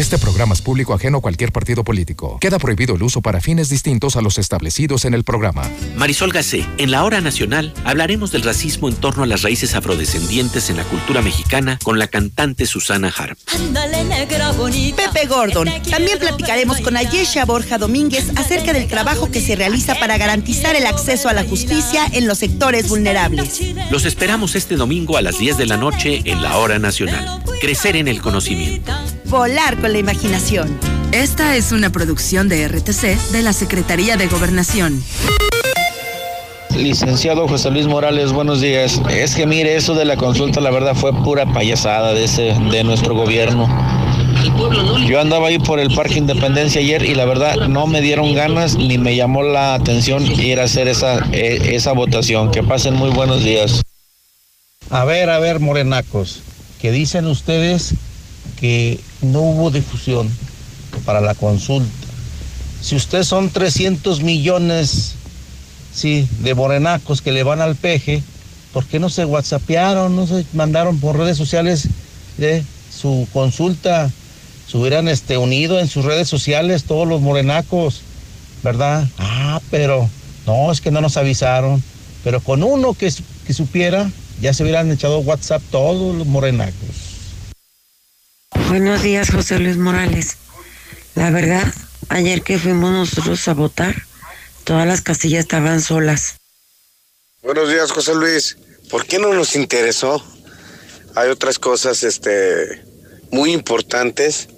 Speaker 10: Este programa es público ajeno a cualquier partido político. Queda prohibido el uso para fines distintos a los establecidos en el programa.
Speaker 11: Marisol Gacé, en la hora nacional hablaremos del racismo en torno a las raíces afrodescendientes en la cultura mexicana con la cantante Susana Harp.
Speaker 12: Pepe Gordon. También platicaremos con Ayesha Borja Domínguez acerca del trabajo que se realiza para garantizar el acceso a la justicia en los sectores vulnerables.
Speaker 11: Los esperamos este domingo a las 10 de la noche en la hora nacional. Crecer en el conocimiento.
Speaker 12: Volar con la imaginación.
Speaker 13: Esta es una producción de RTC de la Secretaría de Gobernación.
Speaker 14: Licenciado José Luis Morales, buenos días. Es que mire, eso de la consulta, la verdad fue pura payasada de ese, de nuestro gobierno. Yo andaba ahí por el Parque Independencia ayer y la verdad no me dieron ganas ni me llamó la atención ir a hacer esa, eh, esa votación. Que pasen muy buenos días.
Speaker 15: A ver, a ver, morenacos, que dicen ustedes que no hubo difusión para la consulta. Si ustedes son 300 millones sí, de morenacos que le van al peje, ¿por qué no se whatsappearon, no se mandaron por redes sociales su consulta? Se hubieran este, unido en sus redes sociales todos los morenacos, ¿verdad? Ah, pero no, es que no nos avisaron. Pero con uno que, que supiera, ya se hubieran echado WhatsApp todos los morenacos.
Speaker 16: Buenos días, José Luis Morales. La verdad, ayer que fuimos nosotros a votar, todas las casillas estaban solas.
Speaker 17: Buenos días, José Luis. ¿Por qué no nos interesó? Hay otras cosas este, muy importantes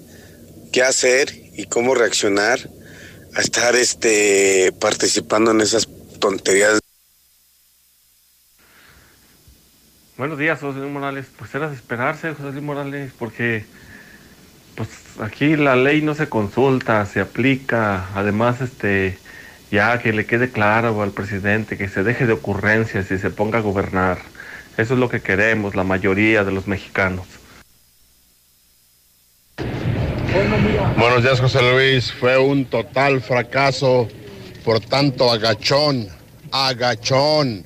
Speaker 17: que hacer y cómo reaccionar a estar este, participando en esas tonterías.
Speaker 18: Buenos días, José Luis Morales. Pues era de esperarse, José Luis Morales, porque aquí la ley no se consulta, se aplica. Además, este, ya que le quede claro al presidente que se deje de ocurrencias y se ponga a gobernar. Eso es lo que queremos, la mayoría de los mexicanos.
Speaker 19: Buenos días, José Luis. Fue un total fracaso por tanto agachón, agachón,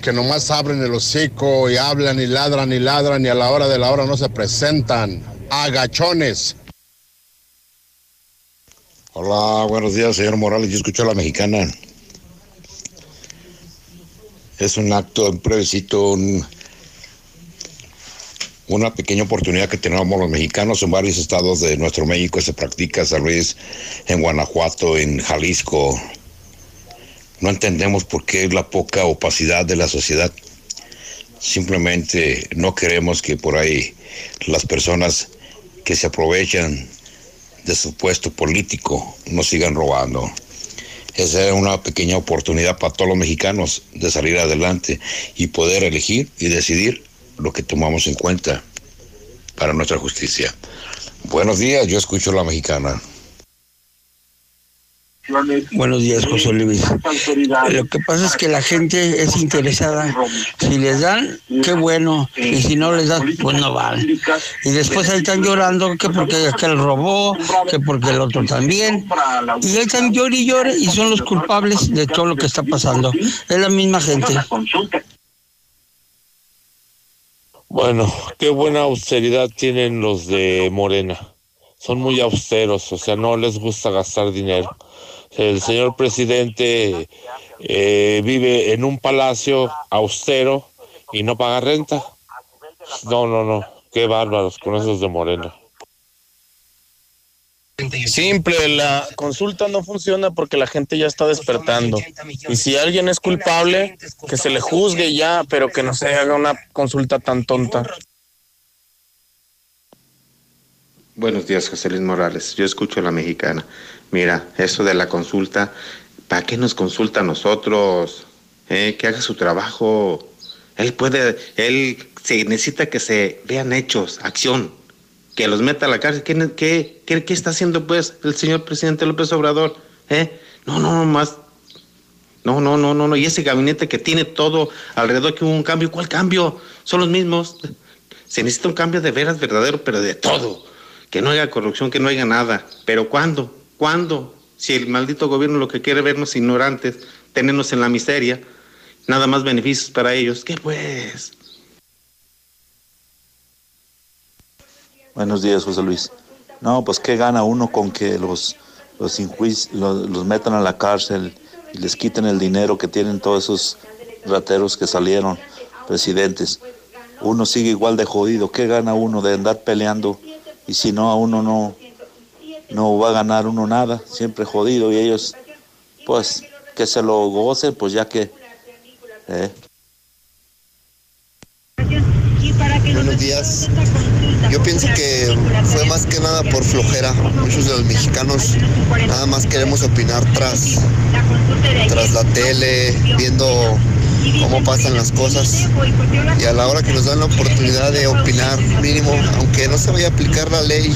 Speaker 19: que nomás abren el hocico y hablan y ladran y ladran y a la hora de la hora no se presentan. Agachones.
Speaker 20: Hola, buenos días, señor Morales. Yo escucho a la mexicana. Es un acto, un plebiscito, un, una pequeña oportunidad que tenemos los mexicanos en varios estados de nuestro México. Se practica, San Luis, en Guanajuato, en Jalisco. No entendemos por qué la poca opacidad de la sociedad. Simplemente no queremos que por ahí las personas que se aprovechan de su puesto político nos sigan robando. Esa es una pequeña oportunidad para todos los mexicanos de salir adelante y poder elegir y decidir lo que tomamos en cuenta para nuestra justicia. Buenos días, yo escucho la mexicana.
Speaker 2: Buenos días, José Luis. Lo que pasa es que la gente es interesada. Si les dan, qué bueno. Y si no les dan, pues no van. Y después ahí están llorando que porque aquel robó, que porque el otro también. Y ahí están llorando y llore y son los culpables de todo lo que está pasando. Es la misma gente.
Speaker 21: Bueno, qué buena austeridad tienen los de Morena. Son muy austeros, o sea, no les gusta gastar dinero. El señor presidente eh, vive en un palacio austero y no paga renta. No, no, no. Qué bárbaros con esos de Morena.
Speaker 22: Simple, la consulta no funciona porque la gente ya está despertando. Y si alguien es culpable, que se le juzgue ya, pero que no se haga una consulta tan tonta.
Speaker 17: Buenos días, José Luis Morales. Yo escucho a la mexicana. Mira, eso de la consulta, ¿para qué nos consulta a nosotros? ¿Eh? Que haga su trabajo. Él puede, él se necesita que se vean hechos, acción, que los meta a la cárcel. ¿Qué, qué, qué, está haciendo pues el señor presidente López Obrador? ¿Eh? No, no, no, más. No, no, no, no, no. Y ese gabinete que tiene todo alrededor que hubo un cambio, ¿cuál cambio? Son los mismos. Se necesita un cambio de veras verdadero, pero de todo. Que no haya corrupción, que no haya nada. ¿Pero cuándo? ¿Cuándo? Si el maldito gobierno lo que quiere vernos ignorantes, tenernos en la miseria, nada más beneficios para ellos. ¿Qué pues?
Speaker 23: Buenos días, José Luis. No, pues qué gana uno con que los, los, los, los metan a la cárcel y les quiten el dinero que tienen todos esos rateros que salieron, presidentes. Uno sigue igual de jodido. ¿Qué gana uno de andar peleando? Y si no, a uno no, no va a ganar uno nada, siempre jodido. Y ellos, pues, que se lo gocen, pues ya que... Eh.
Speaker 24: Buenos días. Yo pienso que fue más que nada por flojera. Muchos de los mexicanos nada más queremos opinar tras, tras la tele, viendo cómo pasan las cosas. Y a la hora que nos dan la oportunidad de opinar, mínimo, aunque no se vaya a aplicar la ley,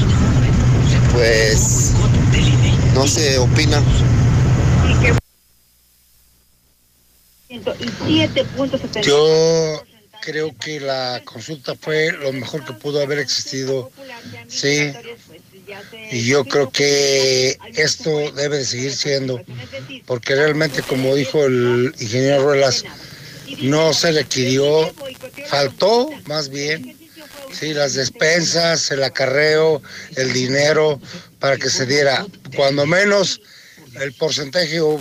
Speaker 24: pues no se opina.
Speaker 25: Yo creo que la consulta fue lo mejor que pudo haber existido, sí. Y yo creo que esto debe de seguir siendo, porque realmente, como dijo el ingeniero Ruelas, no se requirió, faltó más bien, Sí, las despensas, el acarreo, el dinero, para que se diera, cuando menos, el porcentaje o,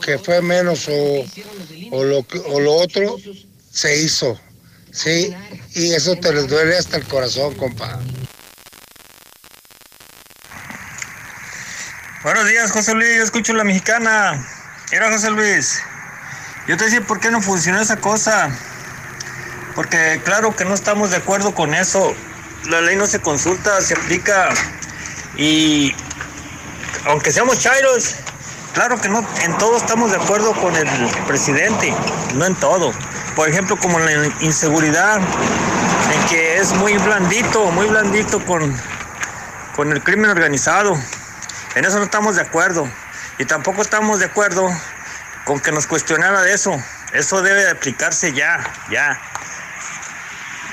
Speaker 25: que fue menos o, o, lo, o lo otro, se hizo. Sí, y eso te les duele hasta el corazón, compa.
Speaker 26: Buenos días, José Luis. Yo escucho la mexicana. Era José Luis. Yo te decía, ¿por qué no funcionó esa cosa? Porque claro que no estamos de acuerdo con eso. La ley no se consulta, se aplica. Y aunque seamos chairos, claro que no en todo estamos de acuerdo con el presidente. No en todo. Por ejemplo, como la inseguridad, en que es muy blandito, muy blandito con, con el crimen organizado. En eso no estamos de acuerdo. Y tampoco estamos de acuerdo con que nos cuestionara de eso. Eso debe de aplicarse ya, ya.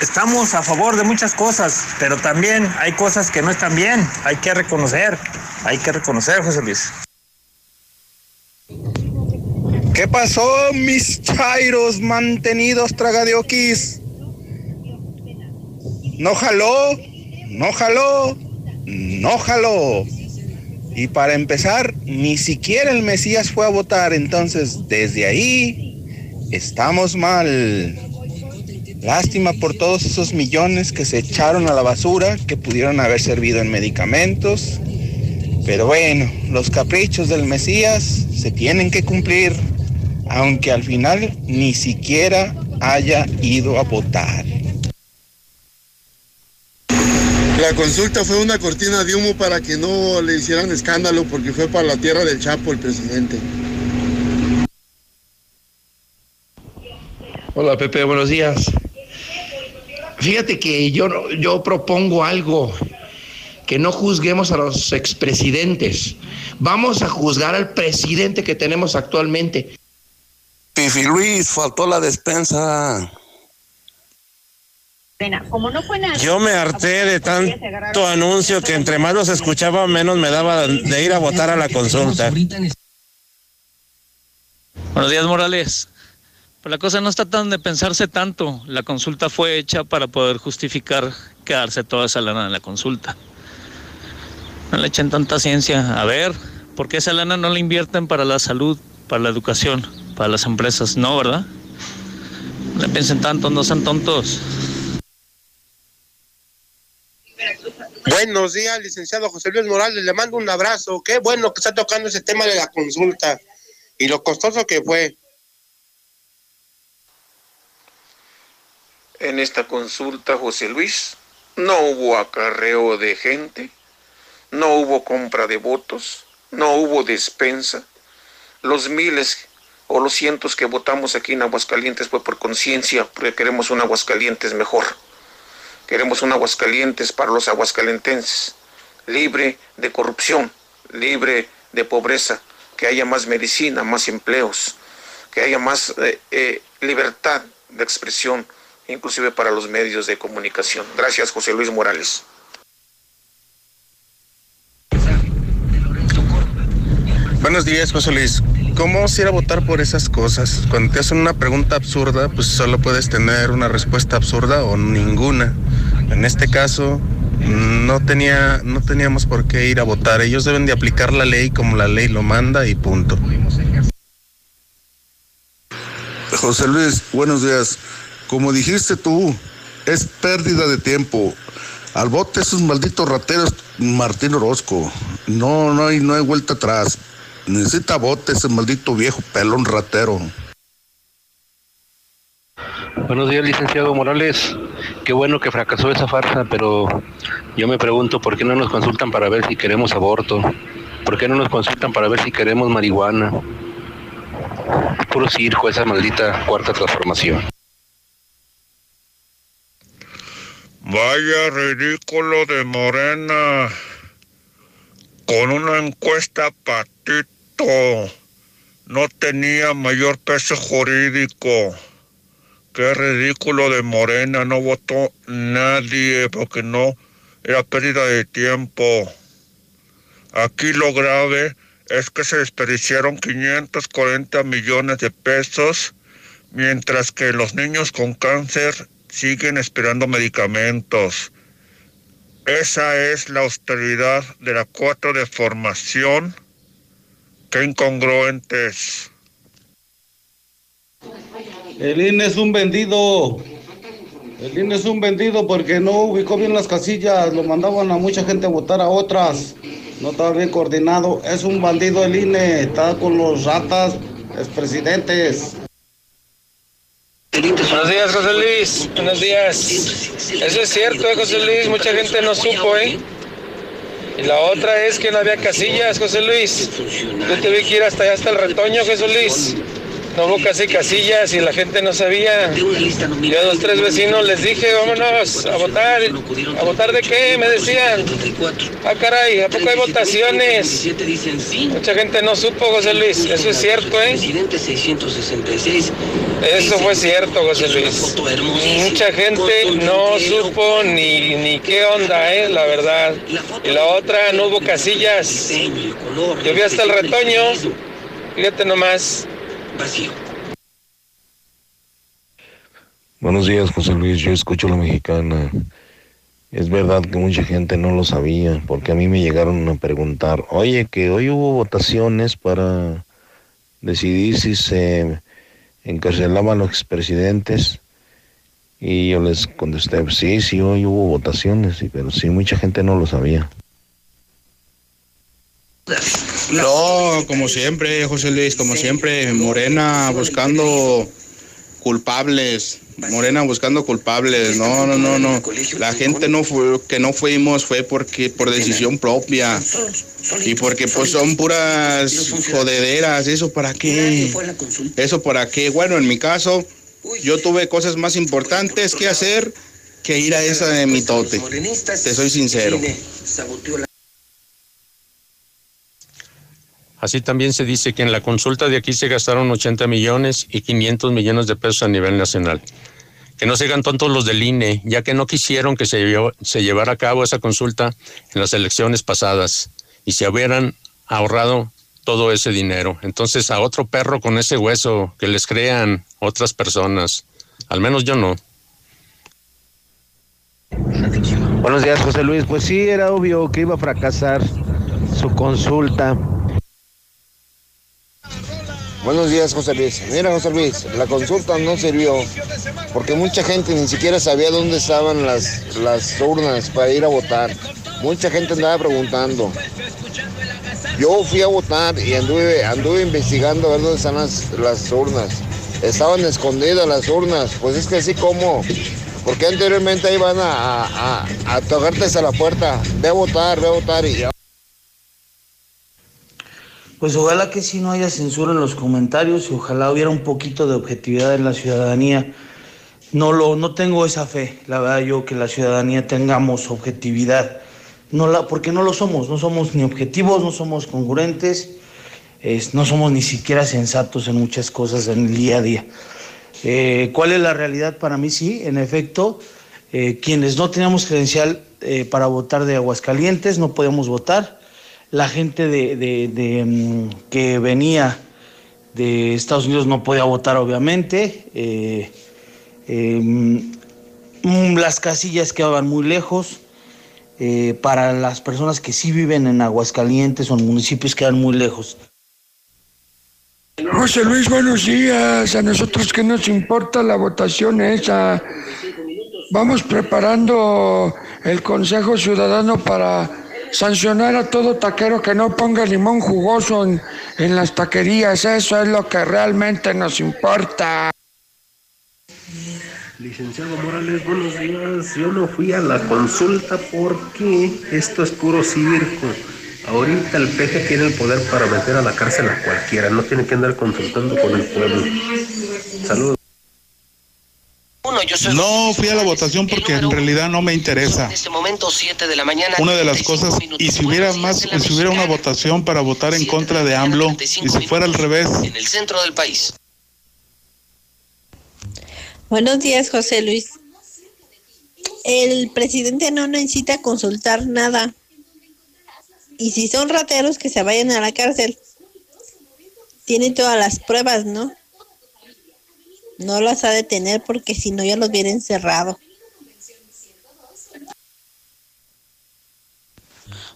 Speaker 26: Estamos a favor de muchas cosas, pero también hay cosas que no están bien. Hay que reconocer, hay que reconocer, José Luis.
Speaker 23: ¿Qué pasó, mis chairos mantenidos tragadioquis? No jaló, no jaló, no jaló. Y para empezar, ni siquiera el Mesías fue a votar, entonces desde ahí estamos mal. Lástima por todos esos millones que se echaron a la basura, que pudieron haber servido en medicamentos. Pero bueno, los caprichos del Mesías se tienen que cumplir, aunque al final ni siquiera haya ido a votar.
Speaker 27: La consulta fue una cortina de humo para que no le hicieran escándalo porque fue para la tierra del Chapo el presidente.
Speaker 28: Hola Pepe, buenos días. Fíjate que yo, yo propongo algo, que no juzguemos a los expresidentes, vamos a juzgar al presidente que tenemos actualmente.
Speaker 29: Pifi Luis, faltó la despensa.
Speaker 30: Como no fue nada.
Speaker 31: Yo me harté de tanto anuncio que entre más los escuchaba, menos me daba de ir a votar a la consulta.
Speaker 32: Buenos días, Morales. Pues la cosa no está tan de pensarse tanto. La consulta fue hecha para poder justificar quedarse toda esa lana en la consulta. No le echen tanta ciencia. A ver, ¿por qué esa lana no la invierten para la salud, para la educación, para las empresas? No, ¿verdad? No le piensen tanto, no sean tontos.
Speaker 33: Buenos días, licenciado José Luis Morales. Le mando un abrazo. Qué bueno que está tocando ese tema de la consulta y lo costoso que fue.
Speaker 34: En esta consulta, José Luis, no hubo acarreo de gente, no hubo compra de votos, no hubo despensa. Los miles o los cientos que votamos aquí en Aguascalientes fue por conciencia, porque queremos un Aguascalientes mejor. Queremos un Aguascalientes para los aguascalentenses, libre de corrupción, libre de pobreza, que haya más medicina, más empleos, que haya más eh, eh, libertad de expresión, inclusive para los medios de comunicación. Gracias, José Luis Morales.
Speaker 27: Buenos días, José Luis. ¿Cómo se ir a votar por esas cosas? Cuando te hacen una pregunta absurda, pues solo puedes tener una respuesta absurda o ninguna. En este caso, no, tenía, no teníamos por qué ir a votar. Ellos deben de aplicar la ley como la ley lo manda y punto.
Speaker 35: José Luis, buenos días. Como dijiste tú, es pérdida de tiempo. Al bote esos malditos rateros, Martín Orozco. No, no hay, no hay vuelta atrás. Necesita bote ese maldito viejo pelón ratero.
Speaker 36: Buenos días, licenciado Morales. Qué bueno que fracasó esa farsa, pero yo me pregunto por qué no nos consultan para ver si queremos aborto. ¿Por qué no nos consultan para ver si queremos marihuana? Puro circo esa maldita cuarta transformación.
Speaker 37: Vaya ridículo de Morena. Con una encuesta patito. No tenía mayor peso jurídico. Qué ridículo de Morena. No votó nadie porque no era pérdida de tiempo. Aquí lo grave es que se desperdiciaron 540 millones de pesos, mientras que los niños con cáncer siguen esperando medicamentos. Esa es la austeridad de la cuota de formación. Qué incongruentes.
Speaker 38: El INE es un vendido. El INE es un vendido porque no ubicó bien las casillas, lo mandaban a mucha gente a votar a otras.
Speaker 39: no estaba bien coordinado. Es un bandido el INE, está con los ratas expresidentes.
Speaker 30: Buenos días, José Luis. Buenos días. Eso es cierto, eh, José Luis. Mucha gente no supo, ¿eh? Y la otra es que no había casillas, José Luis. Yo te vi que ir hasta allá, hasta el retoño, José Luis hubo casi casillas y la gente no sabía. Yo a los tres vecinos les dije, vámonos a votar. ¿A votar de qué? Me decían. Ah, caray, ¿a poco hay votaciones? Mucha gente no supo, José Luis. Eso es cierto, ¿eh? Eso fue cierto, José Luis. Mucha gente no supo ni, ni qué onda, ¿eh? La verdad. Y la otra, no hubo casillas. Yo vi hasta el retoño. Fíjate nomás.
Speaker 23: Buenos días, José Luis. Yo escucho la mexicana. Es verdad que mucha gente no lo sabía, porque a mí me llegaron a preguntar, oye, que hoy hubo votaciones para decidir si se encarcelaban los expresidentes. Y yo les contesté, sí, sí, hoy hubo votaciones, pero sí, mucha gente no lo sabía.
Speaker 1: No, como siempre, José Luis, como siempre, Morena buscando culpables, Morena buscando culpables, no, no, no, no, la gente no fue, que no fuimos fue porque por decisión propia. Y porque pues son puras jodederas, eso para qué, eso para qué, bueno, en mi caso, yo tuve cosas más importantes que hacer que ir a esa de mitote, te soy sincero.
Speaker 40: Así también se dice que en la consulta de aquí se gastaron 80 millones y 500 millones de pesos a nivel nacional. Que no se hagan tontos los del INE, ya que no quisieron que se, se llevara a cabo esa consulta en las elecciones pasadas y se hubieran ahorrado todo ese dinero. Entonces a otro perro con ese hueso que les crean otras personas. Al menos yo no.
Speaker 41: Buenos días, José Luis. Pues sí, era obvio que iba a fracasar su consulta
Speaker 42: Buenos días, José Luis. Mira, José Luis, la consulta no sirvió porque mucha gente ni siquiera sabía dónde estaban las, las urnas para ir a votar. Mucha gente andaba preguntando. Yo fui a votar y anduve, anduve investigando a ver dónde están las, las urnas. Estaban escondidas las urnas. Pues es que así como, porque anteriormente iban a, a, a, a tocarte hasta la puerta. Ve a votar, ve a votar y
Speaker 29: pues ojalá que sí no haya censura en los comentarios y ojalá hubiera un poquito de objetividad en la ciudadanía. No, lo, no tengo esa fe, la verdad yo, que la ciudadanía tengamos objetividad. No la, porque no lo somos, no somos ni objetivos, no somos congruentes, no somos ni siquiera sensatos en muchas cosas en el día a día. Eh, ¿Cuál es la realidad para mí? Sí, en efecto, eh, quienes no teníamos credencial eh, para votar de Aguascalientes no podíamos votar la gente de, mm, que venía de Estados Unidos no podía votar, obviamente. Eh, em, mm, las casillas quedaban muy lejos. Eh, para las personas que sí viven en Aguascalientes o en municipios quedan muy lejos.
Speaker 43: José Luis, buenos días. A nosotros que nos importa la votación esa. Vamos preparando el Consejo Ciudadano para sancionar a todo taquero que no ponga limón jugoso en, en las taquerías. Eso es lo que realmente nos importa.
Speaker 44: Licenciado Morales, buenos días. Yo no fui a la consulta porque esto es puro circo. Ahorita el peje tiene el poder para meter a la cárcel a cualquiera. No tiene que andar consultando con el pueblo. Saludos
Speaker 1: no fui a la votación porque en realidad no me interesa.
Speaker 45: En este momento, 7 de la mañana.
Speaker 1: Una de las cosas, y si hubiera más, si hubiera una votación para votar en contra de AMLO, y si fuera al revés.
Speaker 45: En el centro del país.
Speaker 46: Buenos días, José Luis. El presidente no necesita consultar nada. Y si son rateros, que se vayan a la cárcel. Tiene todas las pruebas, ¿no? No las ha de tener porque si no ya los viene encerrado.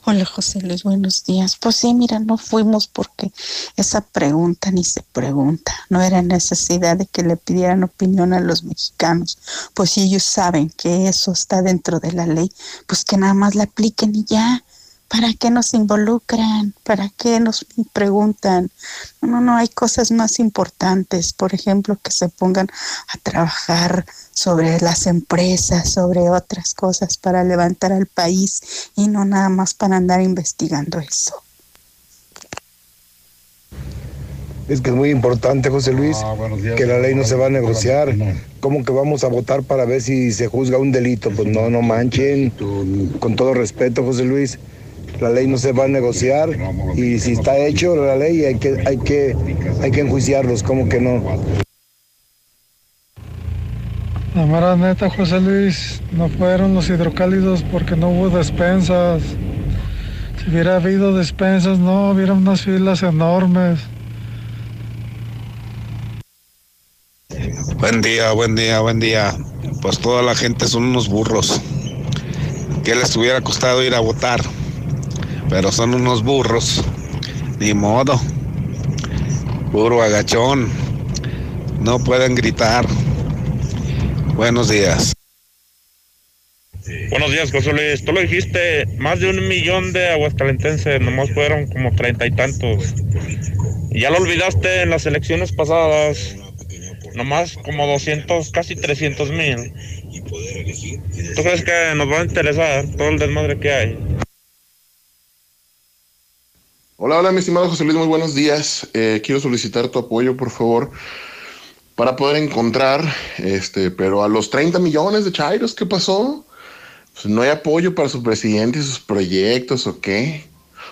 Speaker 47: Hola José Luis, buenos días. Pues sí, mira, no fuimos porque esa pregunta ni se pregunta. No era necesidad de que le pidieran opinión a los mexicanos. Pues si ellos saben que eso está dentro de la ley, pues que nada más la apliquen y ya. ¿Para qué nos involucran? ¿Para qué nos preguntan? No, no, no, hay cosas más importantes, por ejemplo, que se pongan a trabajar sobre las empresas, sobre otras cosas para levantar al país y no nada más para andar investigando eso.
Speaker 48: Es que es muy importante, José Luis, que la ley no se va a negociar. ¿Cómo que vamos a votar para ver si se juzga un delito? Pues no, no manchen. Con todo respeto, José Luis, la ley no se va a negociar y si está hecho la ley hay que, hay que, hay que enjuiciarlos. ¿Cómo que no?
Speaker 18: La mera neta, José Luis, no fueron los hidrocálidos porque no hubo despensas. Si hubiera habido despensas, no, hubiera unas filas enormes.
Speaker 49: Buen día, buen día, buen día. Pues toda la gente son unos burros. ¿Qué les hubiera costado ir a votar? Pero son unos burros. Ni modo. Puro agachón. No pueden gritar. Buenos días.
Speaker 50: Buenos días, José Luis. Tú lo dijiste, más de un millón de aguascalentenses, nomás fueron como treinta y tantos. Ya lo olvidaste en las elecciones pasadas nomás como 200, casi 300 mil. ¿Tú crees que nos va a interesar todo el desmadre que hay?
Speaker 23: Hola, hola, mi estimado José Luis, muy buenos días. Eh, quiero solicitar tu apoyo, por favor, para poder encontrar, este, pero a los 30 millones de chairos, ¿qué pasó? Pues no hay apoyo para su presidente y sus proyectos, ¿o qué?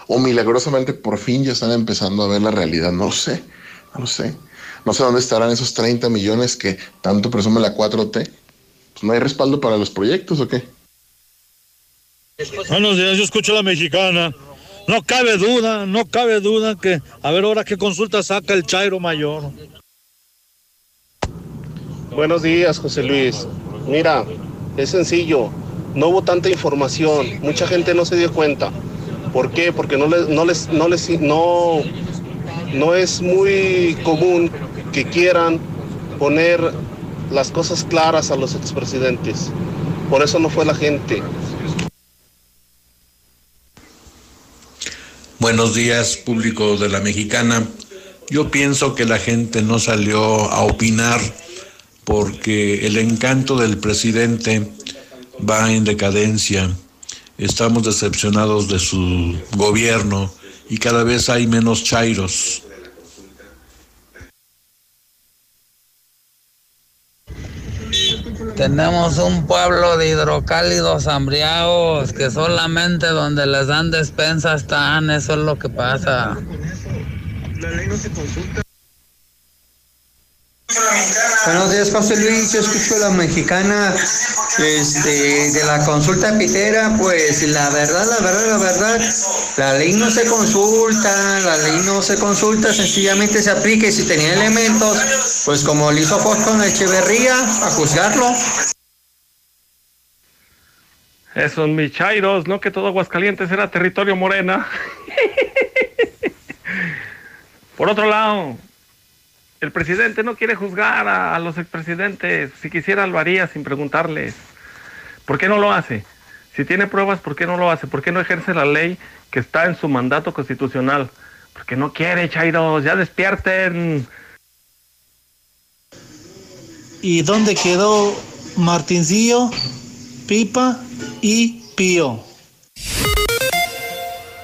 Speaker 23: O milagrosamente por fin ya están empezando a ver la realidad, no lo sé, no lo sé. No sé dónde estarán esos 30 millones que tanto presume la 4T. Pues no hay respaldo para los proyectos o qué.
Speaker 51: Buenos días, yo escucho a la mexicana. No cabe duda, no cabe duda que a ver ahora qué consulta saca el Chairo Mayor.
Speaker 52: Buenos días, José Luis. Mira, es sencillo. No hubo tanta información. Mucha gente no se dio cuenta. ¿Por qué? Porque no les, no les, no les, no, no es muy común que quieran poner las cosas claras a los expresidentes. Por eso no fue la gente.
Speaker 53: Buenos días, público de la mexicana. Yo pienso que la gente no salió a opinar porque el encanto del presidente va en decadencia. Estamos decepcionados de su gobierno y cada vez hay menos chairos.
Speaker 54: Tenemos un pueblo de hidrocálidos hambriados que solamente donde les dan despensa están, eso es lo que pasa. La ley no se consulta.
Speaker 43: Buenos días, José Luis. Yo escucho a la mexicana este, de la consulta pitera. Pues la verdad, la verdad, la verdad, la ley no se consulta, la ley no se consulta, sencillamente se aplica y si tenía elementos, pues como lo hizo Fox con Echeverría, a juzgarlo.
Speaker 18: Esos michairos, ¿no? Que todo Aguascalientes era territorio morena. [LAUGHS] Por otro lado, el presidente no quiere juzgar a, los expresidentes. Si quisiera lo haría sin preguntarles. ¿Por qué no lo hace? Si tiene pruebas, ¿por qué no lo hace? ¿Por qué no ejerce la ley que está en su mandato constitucional? Porque no quiere, Chairos, ya despierten.
Speaker 55: ¿Y dónde quedó Martincillo, Pipa y Pío?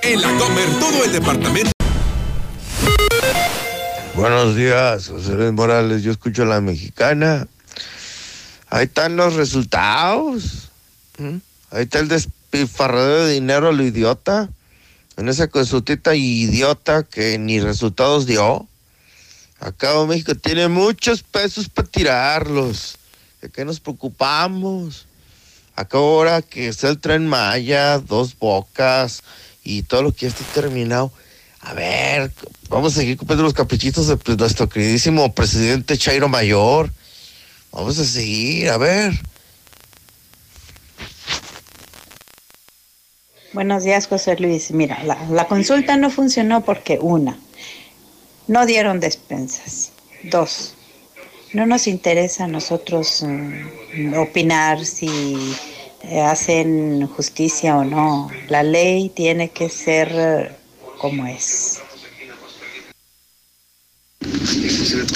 Speaker 56: En la Comer, todo el departamento.
Speaker 42: Buenos días, José Luis Morales. Yo escucho a la mexicana. Ahí están los resultados. ¿Mm? Ahí está el despilfarradero de dinero a lo idiota. En esa consultita idiota que ni resultados dio. Acá México tiene muchos pesos para tirarlos. ¿De qué nos preocupamos? Acá ahora que está el tren Maya, dos bocas y todo lo que ya está terminado a ver, vamos a seguir cumpliendo los caprichitos de pues, nuestro queridísimo presidente Chairo Mayor. Vamos a seguir, a ver.
Speaker 47: Buenos días, José Luis. Mira, la, consulta no funcionó porque una, no dieron despensas. Dos, no nos interesa a nosotros mm, opinar si eh, hacen justicia o no. La ley tiene que ser como es.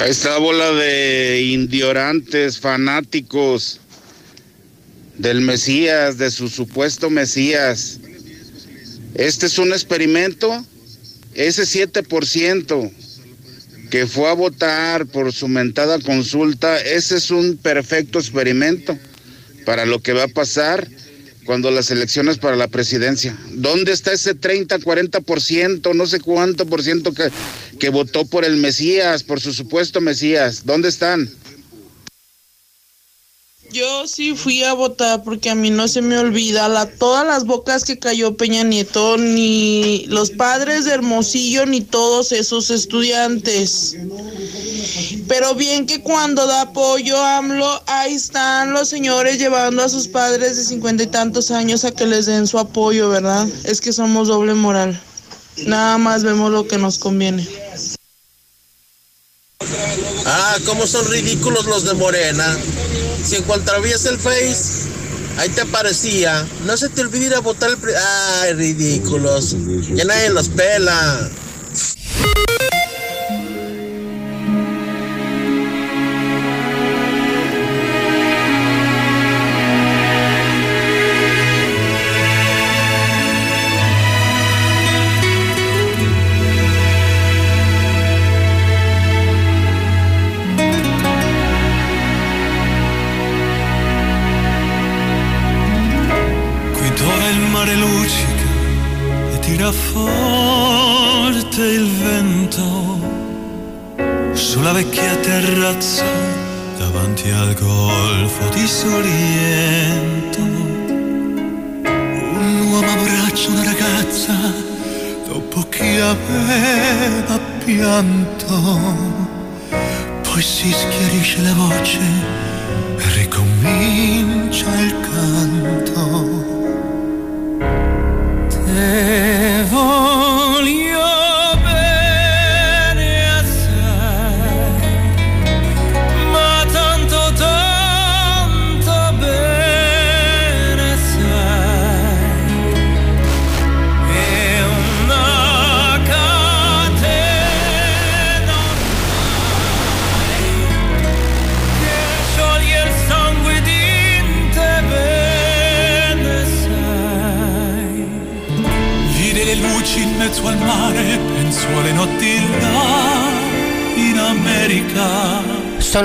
Speaker 57: Está bola de indiorantes, fanáticos del Mesías, de su supuesto Mesías. Este es un experimento. Ese 7% que fue a votar por su mentada consulta, ese es un perfecto experimento para lo que va a pasar cuando las elecciones para la presidencia. ¿Dónde está ese 30, 40%, no sé cuánto por ciento que, que votó por el Mesías, por su supuesto Mesías? ¿Dónde están?
Speaker 26: Yo sí fui a votar porque a mí no se me olvida todas las bocas que cayó Peña Nieto, ni los padres de Hermosillo, ni todos esos estudiantes. Pero bien que cuando da apoyo AMLO, ahí están los señores llevando a sus padres de cincuenta y tantos años a que les den su apoyo, ¿verdad? Es que somos doble moral. Nada más vemos lo que nos conviene.
Speaker 42: Ah, cómo son ridículos los de Morena. Si en cuanto atraviesa el Face, ahí te aparecía. No se te olvide ir a votar el... Ay, ridículos. Ya nadie los pela.
Speaker 58: Pianto, poi si schiarisce la voce e ricomincia il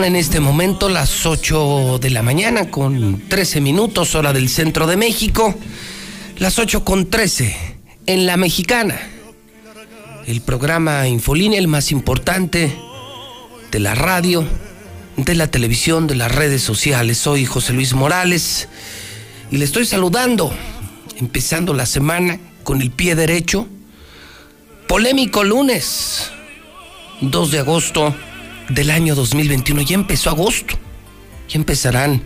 Speaker 1: en este momento las 8 de la mañana con 13 minutos hora del centro de México, las 8 con 13 en la mexicana. El programa Infolínea, el más importante de la radio, de la televisión, de las redes sociales. Soy José Luis Morales y le estoy saludando, empezando la semana con el pie derecho. Polémico lunes, 2 de agosto del año 2021. Ya empezó agosto. Ya empezarán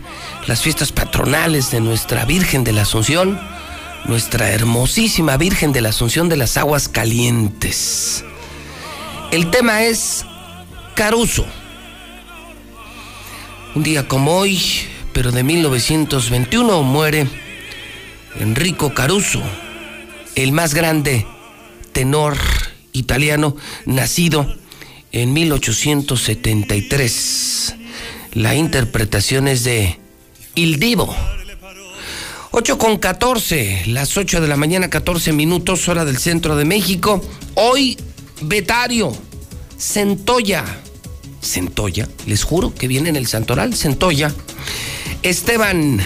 Speaker 1: las fiestas patronales de nuestra Virgen de la Asunción, nuestra hermosísima Virgen de la Asunción de las Aguas Calientes. El tema es Caruso. Un día como hoy, pero de 1921, muere Enrico Caruso, el más grande tenor italiano nacido en 1873. La interpretación es de Il Divo. 8 con 14, las 8 de la mañana, 14 minutos, hora del centro de México. Hoy, Betario, Centolla, Centolla, les juro que viene en el Santoral, Centolla. Esteban,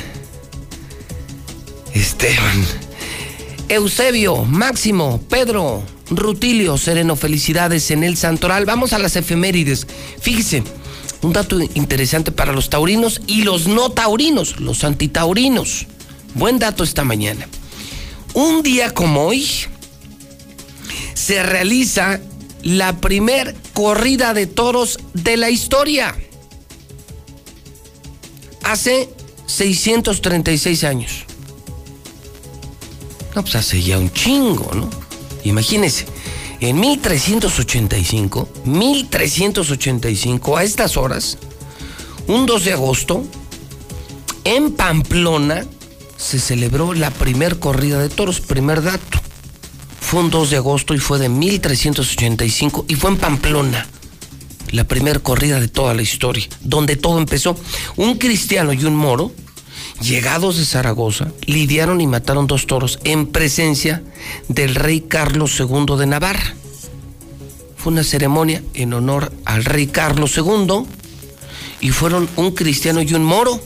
Speaker 1: Esteban, Eusebio, Máximo, Pedro, Rutilio, Sereno, felicidades en el Santoral. Vamos a las efemérides. Fíjese, un dato interesante para los taurinos y los no taurinos, los antitaurinos. Buen dato esta mañana. Un día como hoy se realiza la primer corrida de toros de la historia. Hace 636 años. No, pues hace ya un chingo, ¿no? Imagínense, en 1385, 1385, a estas horas, un 2 de agosto, en Pamplona, se celebró la primer corrida de toros, primer dato. Fue un 2 de agosto y fue de 1385 y fue en Pamplona. La primer corrida de toda la historia, donde todo empezó. Un cristiano y un moro, llegados de Zaragoza, lidiaron y mataron dos toros en presencia del rey Carlos II de Navarra. Fue una ceremonia en honor al rey Carlos II y fueron un cristiano y un moro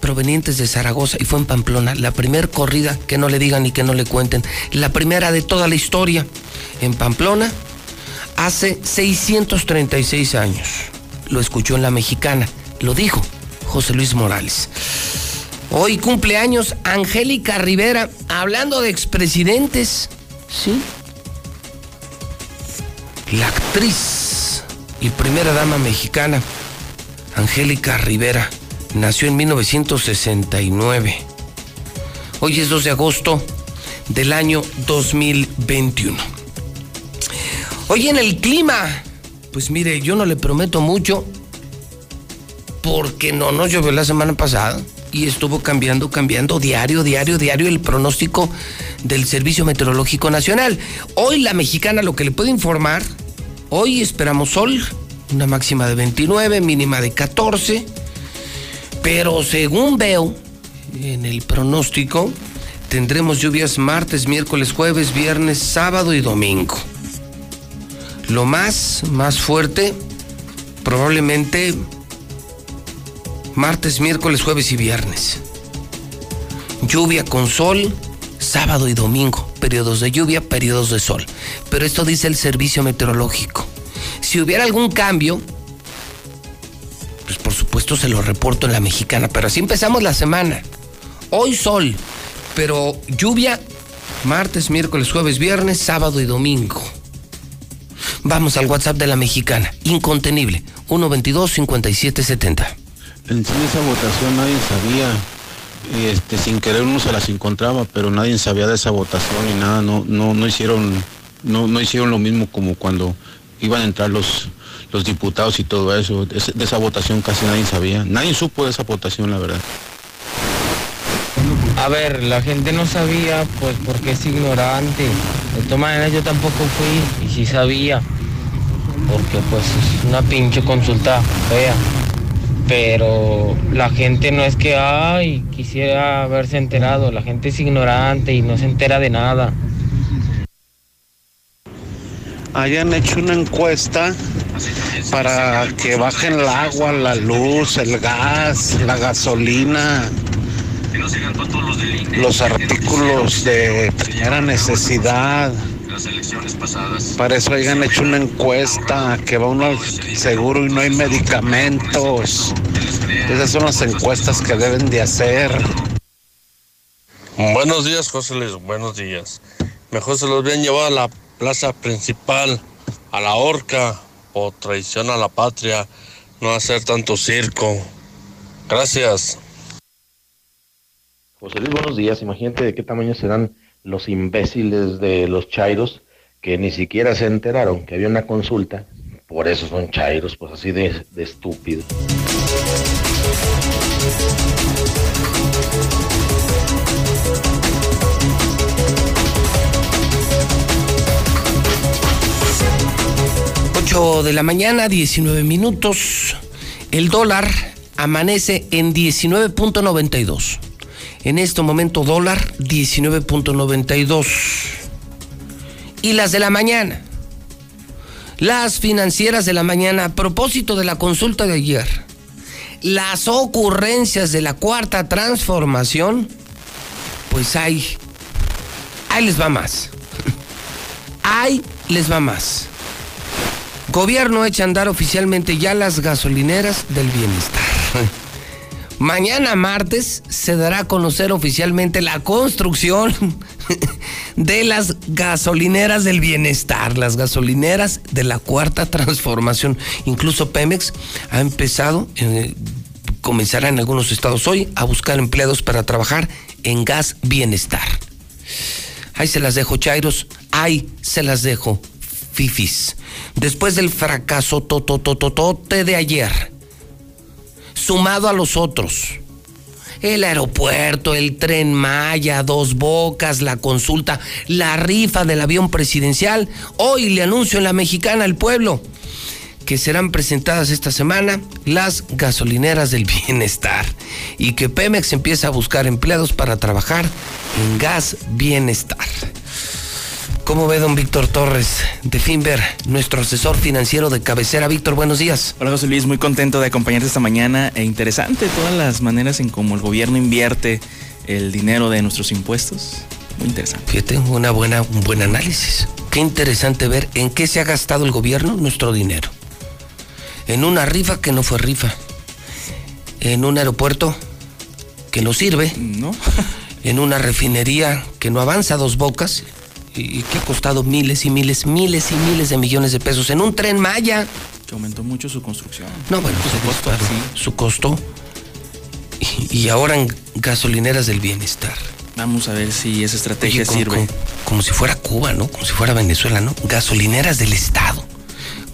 Speaker 1: provenientes de Zaragoza y fue en Pamplona, la primera corrida, que no le digan ni que no le cuenten, la primera de toda la historia en Pamplona, hace 636 años. Lo escuchó en la mexicana, lo dijo José Luis Morales. Hoy cumpleaños Angélica Rivera, hablando de expresidentes, ¿sí? La actriz y primera dama mexicana, Angélica Rivera, nació en 1969. Hoy es 2 de agosto del año 2021. Hoy en el clima, pues mire, yo no le prometo mucho porque no nos llovió la semana pasada y estuvo cambiando, cambiando diario, diario, diario el pronóstico del Servicio Meteorológico Nacional. Hoy la mexicana lo que le puedo informar, hoy esperamos sol, una máxima de 29, mínima de 14, pero según veo en el pronóstico, tendremos lluvias martes, miércoles, jueves, viernes, sábado y domingo. Lo más, más fuerte, probablemente martes, miércoles, jueves y viernes. Lluvia con sol, sábado y domingo. Periodos de lluvia, periodos de sol. Pero esto dice el servicio meteorológico. Si hubiera algún cambio, pues por supuesto se lo reporto en la mexicana. Pero así empezamos la semana. Hoy sol, pero lluvia martes, miércoles, jueves, viernes, sábado y domingo. Vamos al WhatsApp de la mexicana, incontenible, 122-5770.
Speaker 59: En sí esa votación nadie sabía, este, sin querer uno se las encontraba, pero nadie sabía de esa votación y nada, no, no, no hicieron, no, hicieron lo mismo como cuando iban a entrar los, los diputados y todo eso. De, de esa votación casi nadie sabía. Nadie supo de esa votación, la verdad.
Speaker 60: A ver, la gente no sabía, pues porque es ignorante. De todas maneras yo tampoco fui y sí sabía. Porque pues es una pinche consulta fea. Pero la gente no es que, ay, quisiera haberse enterado. La gente es ignorante y no se entera de nada.
Speaker 59: hayan hecho una encuesta para que bajen el agua, la luz, el gas, la gasolina, los artículos de primera necesidad. Para eso hayan hecho una encuesta, que va uno al seguro y no hay medicamentos. Esas son las encuestas que deben de hacer.
Speaker 61: Buenos días, José Luis. Buenos días. Mejor se los habían llevado a la plaza principal, a la horca, o traición a la patria, no hacer tanto circo. Gracias.
Speaker 62: José Luis, buenos días. Imagínate de qué tamaño serán los imbéciles de los chairos que ni siquiera se enteraron que había una consulta. Por eso son chairos, pues así de, de estúpidos.
Speaker 1: de la mañana, 19 minutos. El dólar amanece en 19.92. En este momento dólar 19.92. Y las de la mañana. Las financieras de la mañana a propósito de la consulta de ayer. Las ocurrencias de la cuarta transformación. Pues hay. Ahí les va más. Ahí les va más. Gobierno echa a andar oficialmente ya las gasolineras del bienestar. Mañana martes se dará a conocer oficialmente la construcción [LAUGHS] de las gasolineras del bienestar, las gasolineras de la cuarta transformación. Incluso Pemex ha empezado, eh, comenzará en algunos estados hoy a buscar empleados para trabajar en gas bienestar. Ahí se las dejo, Chairos. Ahí se las dejo, Fifis después del fracaso totototote de ayer, sumado a los otros, El aeropuerto, el tren Maya, dos bocas, la consulta, la rifa del avión presidencial. Hoy le anuncio en la mexicana al pueblo que serán presentadas esta semana las gasolineras del [LAUGHS] bienestar y que Pemex empieza a buscar empleados para trabajar en gas bienestar. ¿Cómo ve don Víctor Torres de Finver, nuestro asesor financiero de cabecera? Víctor, buenos días.
Speaker 63: Hola José Luis, muy contento de acompañarte esta mañana e interesante todas las maneras en cómo el gobierno invierte el dinero de nuestros impuestos. Muy interesante.
Speaker 1: Fíjate, una buena, un buen análisis. Qué interesante ver en qué se ha gastado el gobierno nuestro dinero. En una rifa que no fue rifa. En un aeropuerto que no sirve.
Speaker 63: No. [LAUGHS]
Speaker 1: en una refinería que no avanza dos bocas y que ha costado miles y miles, miles y miles de millones de pesos en un tren Maya.
Speaker 63: Que aumentó mucho su construcción.
Speaker 1: No, bueno, su costo, su costo. Y, y, ahora en gasolineras del bienestar.
Speaker 63: Vamos a ver si esa estrategia
Speaker 1: Oye, como,
Speaker 63: sirve.
Speaker 1: Como, como, si fuera Cuba, ¿no? Como si fuera Venezuela, ¿no? Gasolineras del Estado.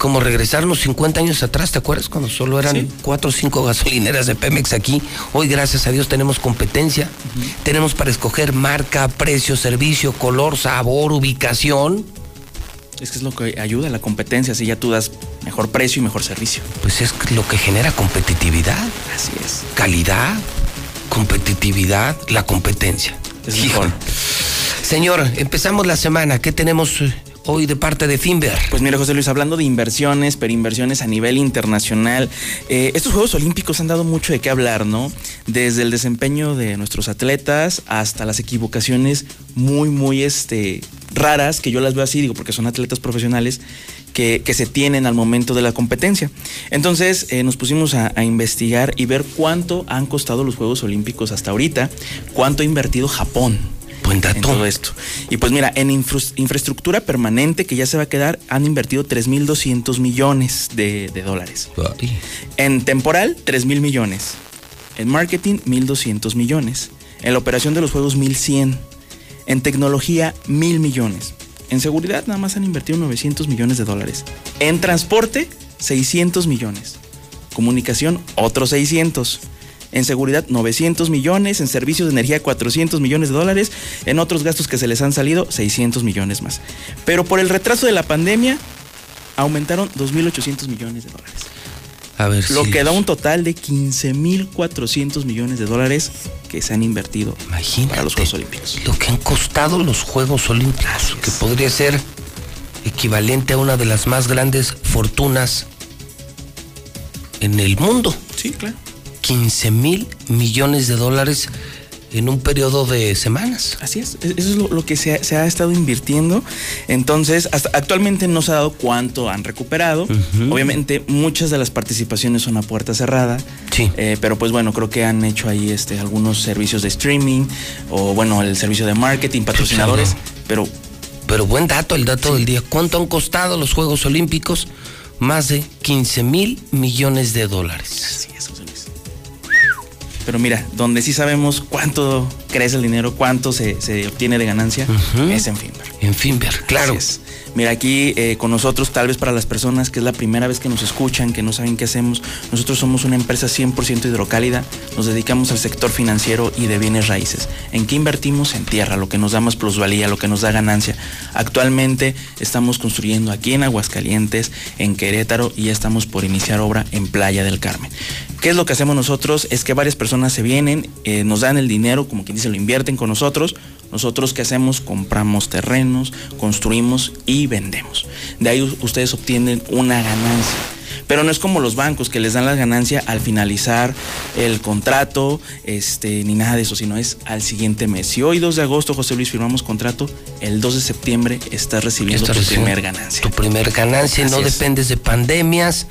Speaker 1: Como regresarnos 50 años atrás, ¿te acuerdas? Cuando solo eran ¿Sí? cuatro o cinco gasolineras de Pemex aquí. Hoy, gracias a Dios, tenemos competencia. Uh -huh. Tenemos para escoger marca, precio, servicio, color, sabor, ubicación.
Speaker 63: Es que es lo que ayuda a la competencia, así ya tú das mejor precio y mejor servicio.
Speaker 1: Pues es lo que genera competitividad.
Speaker 63: Así es.
Speaker 1: Calidad, competitividad, la competencia.
Speaker 63: Es mejor.
Speaker 1: Señor, empezamos la semana. ¿Qué tenemos hoy de parte de Finver?
Speaker 63: Pues mira, José Luis, hablando de inversiones, pero inversiones a nivel internacional, eh, estos Juegos Olímpicos han dado mucho de qué hablar, ¿no? Desde el desempeño de nuestros atletas hasta las equivocaciones muy, muy este, raras, que yo las veo así, digo, porque son atletas profesionales. Que, se tienen al momento de la competencia. Entonces eh, nos pusimos a, a, investigar y ver cuánto han costado los Juegos Olímpicos hasta ahorita, cuánto ha invertido Japón En todo esto. Y pues mira, en infra infraestructura permanente que ya se va a quedar, han invertido 3.200 millones de, de dólares.
Speaker 1: Ay.
Speaker 63: En temporal, 3.000 millones. En marketing, 1.200 millones. En la operación de los juegos, 1.100. En tecnología, 1.000 millones. En seguridad, nada más han invertido 900 millones de dólares. En transporte, 600 millones. Comunicación, otros 600 en seguridad 900 millones, en servicios de energía 400 millones de dólares, en otros gastos que se les han salido 600 millones más. Pero por el retraso de la pandemia aumentaron 2.800 millones de dólares.
Speaker 1: A ver,
Speaker 63: Lo que da un total de 15.400 millones de dólares que se han invertido
Speaker 1: Imagínate
Speaker 63: para los Juegos Olímpicos.
Speaker 1: Lo que han costado los Juegos Olímpicos, que podría ser equivalente a una de las más grandes fortunas en el mundo.
Speaker 63: Sí, claro.
Speaker 1: 15 mil millones de dólares en un periodo de semanas.
Speaker 63: Así es, eso es lo, lo que se ha, se ha, estado invirtiendo. Entonces, hasta actualmente no se ha dado cuánto han recuperado. Uh -huh. Obviamente, muchas de las participaciones son a puerta cerrada.
Speaker 1: Sí.
Speaker 63: Eh, pero pues bueno, creo que han hecho ahí este, algunos servicios de streaming o bueno, el servicio de marketing, patrocinadores. Sí, claro. Pero.
Speaker 1: Pero buen dato, el dato sí. del día. ¿Cuánto han costado los Juegos Olímpicos? Más de 15 mil millones de dólares.
Speaker 63: Así es. Pero mira, donde sí sabemos cuánto crece el dinero, cuánto se, se obtiene de ganancia, uh -huh. es en Finver.
Speaker 1: En Finver, claro.
Speaker 63: Mira, aquí eh, con nosotros, tal vez para las personas que es la primera vez que nos escuchan, que no saben qué hacemos, nosotros somos una empresa 100% hidrocálida, nos dedicamos al sector financiero y de bienes raíces. ¿En qué invertimos? En tierra, lo que nos da más plusvalía, lo que nos da ganancia. Actualmente estamos construyendo aquí en Aguascalientes, en Querétaro y ya estamos por iniciar obra en Playa del Carmen. ¿Qué es lo que hacemos nosotros? Es que varias personas se vienen, eh, nos dan el dinero, como quien dice, lo invierten con nosotros. Nosotros qué hacemos? Compramos terrenos, construimos y vendemos. De ahí ustedes obtienen una ganancia. Pero no es como los bancos que les dan la ganancia al finalizar el contrato, este, ni nada de eso, sino es al siguiente mes. Si hoy 2 de agosto, José Luis, firmamos contrato, el 2 de septiembre estás recibiendo
Speaker 1: Estás
Speaker 63: tu
Speaker 1: recibiendo
Speaker 63: primer ganancia.
Speaker 1: Tu primer ganancia,
Speaker 63: Así
Speaker 1: no
Speaker 63: es.
Speaker 1: dependes de pandemias,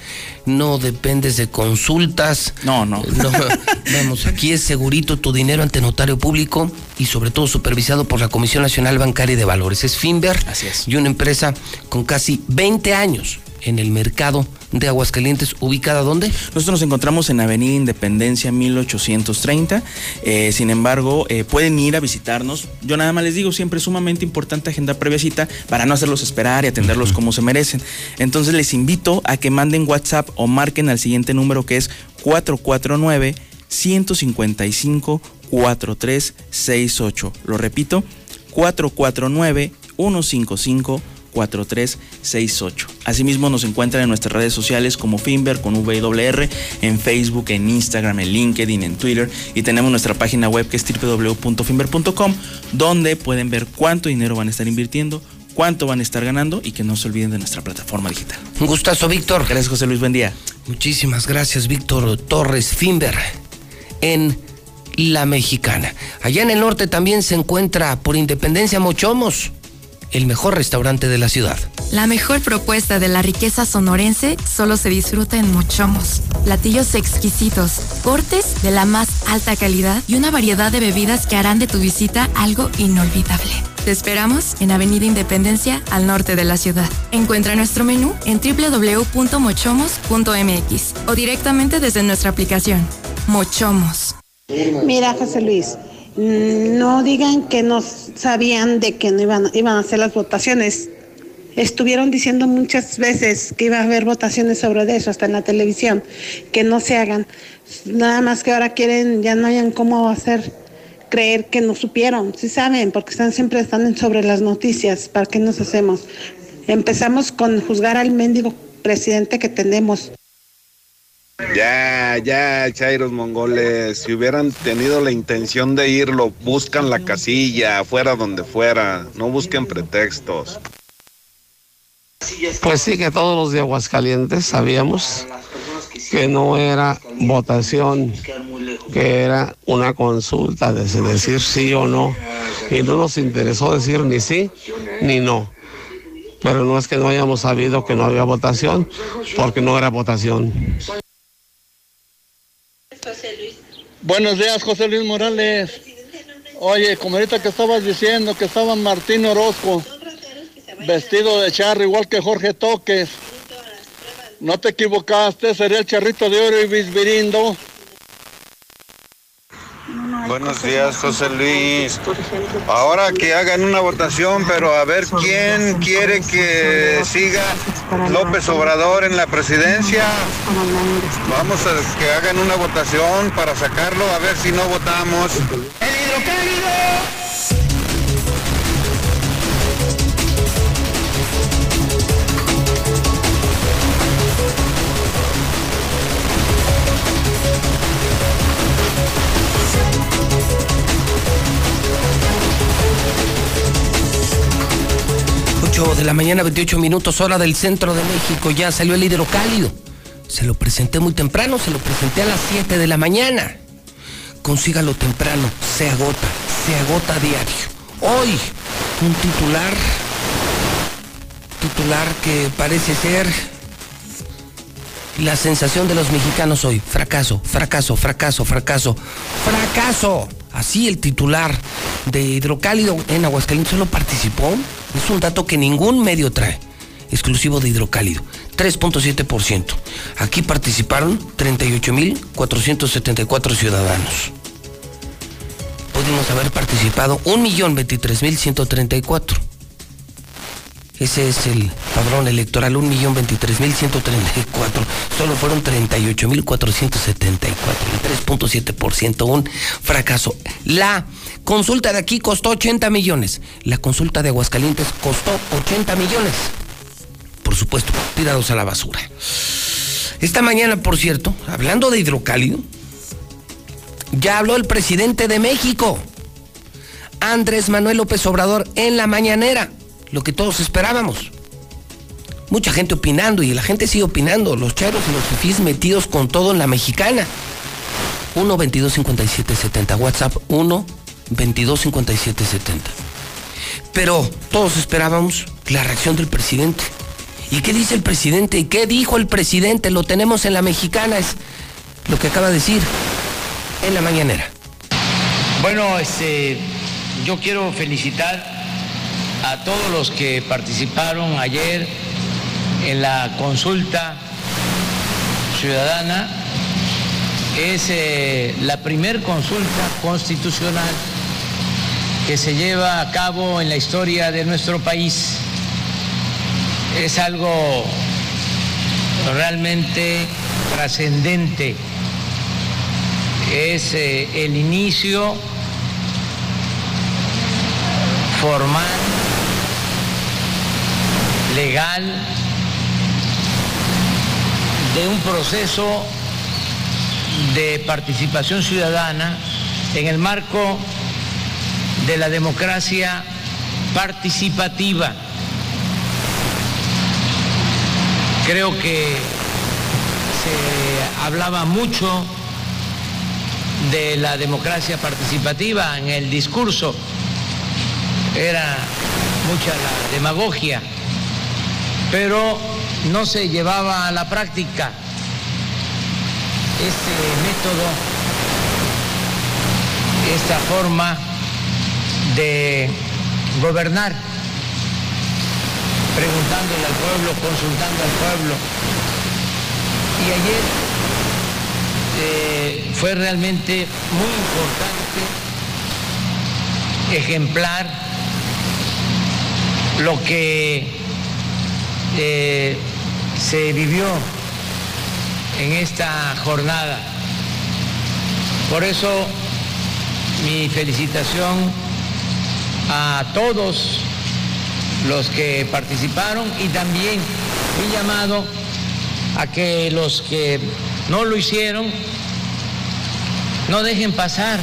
Speaker 1: no dependes de consultas.
Speaker 63: No, no.
Speaker 1: No, [LAUGHS] vamos, aquí es segurito tu dinero ante notario público y sobre todo supervisado por la Comisión Nacional Bancaria y de Valores. Es Finver
Speaker 63: Así es.
Speaker 1: y una empresa con casi 20 años en el mercado de Aguascalientes, ubicada dónde?
Speaker 63: Nosotros nos encontramos en Avenida Independencia 1830. Eh, sin embargo, eh, pueden ir a visitarnos. Yo nada más les digo, siempre es sumamente importante agendar previa cita para no hacerlos esperar y atenderlos uh -huh. como se merecen. Entonces les invito a que manden WhatsApp o marquen al siguiente número que es 449 155 4368. Lo repito, 449 155 4368. Asimismo nos encuentran en nuestras redes sociales como Finver con VWR, en Facebook, en Instagram, en LinkedIn, en Twitter y tenemos nuestra página web que es www.finver.com donde pueden ver cuánto dinero van a estar invirtiendo, cuánto van a estar ganando y que no se olviden de nuestra plataforma digital.
Speaker 1: Un gustazo, Víctor.
Speaker 63: Gracias, José Luis. Buen día.
Speaker 1: Muchísimas gracias, Víctor Torres Finver, en La Mexicana. Allá en el norte también se encuentra por Independencia Mochomos, el mejor restaurante de la ciudad.
Speaker 64: La mejor propuesta de la riqueza sonorense solo se disfruta en Mochomos. Platillos exquisitos, cortes de la más alta calidad y una variedad de bebidas que harán de tu visita algo inolvidable. Te esperamos en Avenida Independencia, al norte de la ciudad. Encuentra nuestro menú en www.mochomos.mx o directamente desde nuestra aplicación. Mochomos.
Speaker 65: Mira, José Luis, no digan que no sabían de que no iban, iban a hacer las votaciones. Estuvieron diciendo muchas veces que iba a haber votaciones sobre eso, hasta en la televisión, que no se hagan. Nada más que ahora quieren, ya no hayan cómo hacer creer que no supieron. Sí saben, porque están siempre están sobre las noticias. ¿Para qué nos hacemos? Empezamos con juzgar al mendigo presidente que tenemos.
Speaker 66: Ya, ya, Chairos mongoles, si hubieran tenido la intención de irlo, buscan la casilla, fuera donde fuera, no busquen pretextos.
Speaker 67: Pues sí que todos los de Aguascalientes sabíamos que no era votación, que era una consulta de decir sí o no. Y no nos interesó decir ni sí ni no. Pero no es que no hayamos sabido que no había votación, porque no era votación.
Speaker 68: Buenos días, José Luis Morales. Oye, como ahorita que estabas diciendo que estaba Martín Orozco, vestido de charro, igual que Jorge Toques. No te equivocaste, sería el charrito de oro y bisbirindo.
Speaker 66: Buenos días, José Luis. Ahora que hagan una votación, pero a ver quién quiere que siga López Obrador en la presidencia. Vamos a que hagan una votación para sacarlo, a ver si no votamos.
Speaker 1: De la mañana, 28 minutos, hora del centro de México. Ya salió el hidrocálido. Se lo presenté muy temprano, se lo presenté a las 7 de la mañana. Consígalo temprano, se agota, se agota a diario. Hoy, un titular, titular que parece ser la sensación de los mexicanos hoy. Fracaso, fracaso, fracaso, fracaso, fracaso. Así el titular de Hidrocálido en Aguascalientes solo participó. Es un dato que ningún medio trae. Exclusivo de Hidrocálido. 3.7%. Aquí participaron 38.474 ciudadanos. Pudimos haber participado 1.023.134. Ese es el padrón electoral, 1.023.134. Solo fueron 38.474. El 3.7%, un fracaso. La consulta de aquí costó 80 millones. La consulta de Aguascalientes costó 80 millones. Por supuesto, tirados a la basura. Esta mañana, por cierto, hablando de hidrocálido, ya habló el presidente de México, Andrés Manuel López Obrador, en la mañanera lo que todos esperábamos. Mucha gente opinando y la gente sigue opinando. Los charos y los fifís metidos con todo en la mexicana. 1 22 57 70 WhatsApp 1 22 57 70 Pero todos esperábamos la reacción del presidente. ¿Y qué dice el presidente? ¿Y qué dijo el presidente? Lo tenemos en la mexicana, es lo que acaba de decir en la mañanera.
Speaker 69: Bueno, este, yo quiero felicitar a todos los que participaron ayer en la consulta ciudadana. Es eh, la primer consulta constitucional que se lleva a cabo en la historia de nuestro país. Es algo realmente trascendente. es eh, el inicio formal, legal, de un proceso de participación ciudadana en el marco de la democracia participativa. Creo que se hablaba mucho de la democracia participativa en el discurso. Era mucha la demagogia, pero no se llevaba a la práctica este método, esta forma de gobernar, preguntándole al pueblo, consultando al pueblo. Y ayer eh, fue realmente muy importante, ejemplar, lo que eh, se vivió en esta jornada. Por eso mi felicitación a todos los que participaron y también mi llamado a que los que no lo hicieron no dejen pasar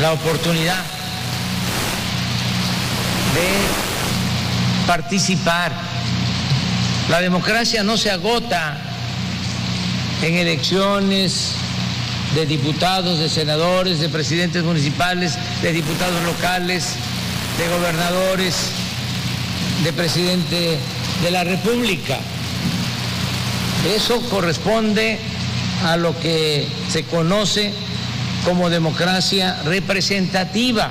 Speaker 69: la oportunidad de participar. La democracia no se agota en elecciones de diputados, de senadores, de presidentes municipales, de diputados locales, de gobernadores, de presidente de la República. Eso corresponde a lo que se conoce como democracia representativa,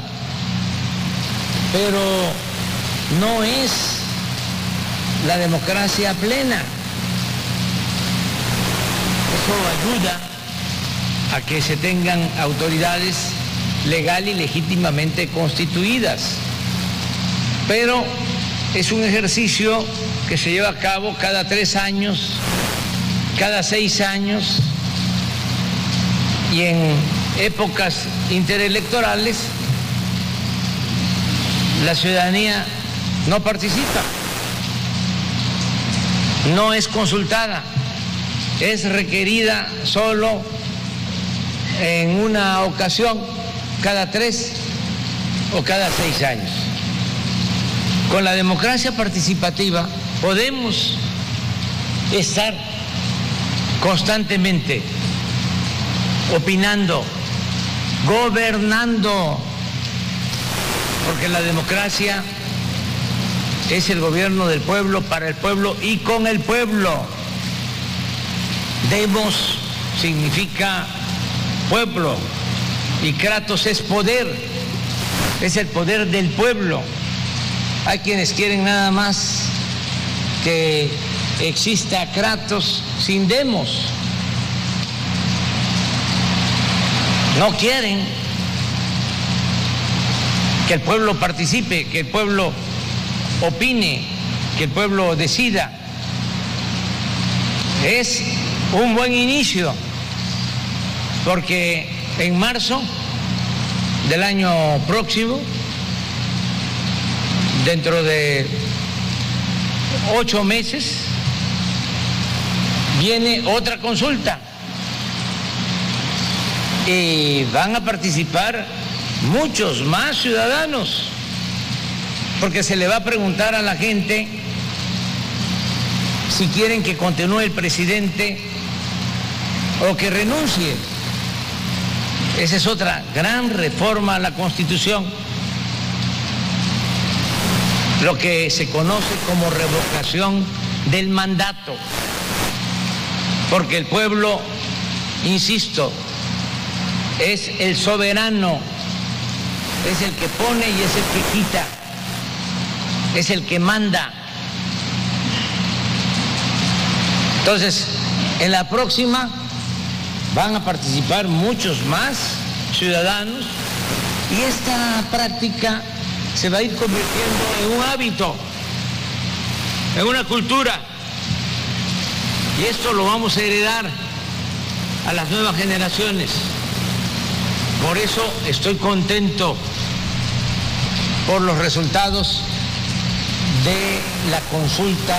Speaker 69: pero no es la democracia plena. Eso ayuda a que se tengan autoridades legal y legítimamente constituidas. Pero es un ejercicio que se lleva a cabo cada tres años, cada seis años, y en épocas interelectorales la ciudadanía no participa, no es consultada, es requerida solo en una ocasión cada tres o cada seis años. Con la democracia participativa podemos estar constantemente opinando, gobernando, porque la democracia es el gobierno del pueblo, para el pueblo y con el pueblo. Demos significa pueblo y Kratos es poder, es el poder del pueblo. Hay quienes quieren nada más que exista Kratos sin demos. No quieren que el pueblo participe, que el pueblo opine, que el pueblo decida. Es un buen inicio porque en marzo del año próximo, dentro de ocho meses, viene otra consulta y van a participar muchos más ciudadanos, porque se le va a preguntar a la gente si quieren que continúe el presidente o que renuncie. Esa es otra gran reforma a la Constitución, lo que se conoce como revocación del mandato, porque el pueblo, insisto, es el soberano, es el que pone y es el que quita, es el que manda. Entonces, en la próxima van a participar muchos más ciudadanos y esta práctica se va a ir convirtiendo en un hábito, en una cultura. Y esto lo vamos a heredar a las nuevas generaciones. Por eso estoy contento por los resultados de la consulta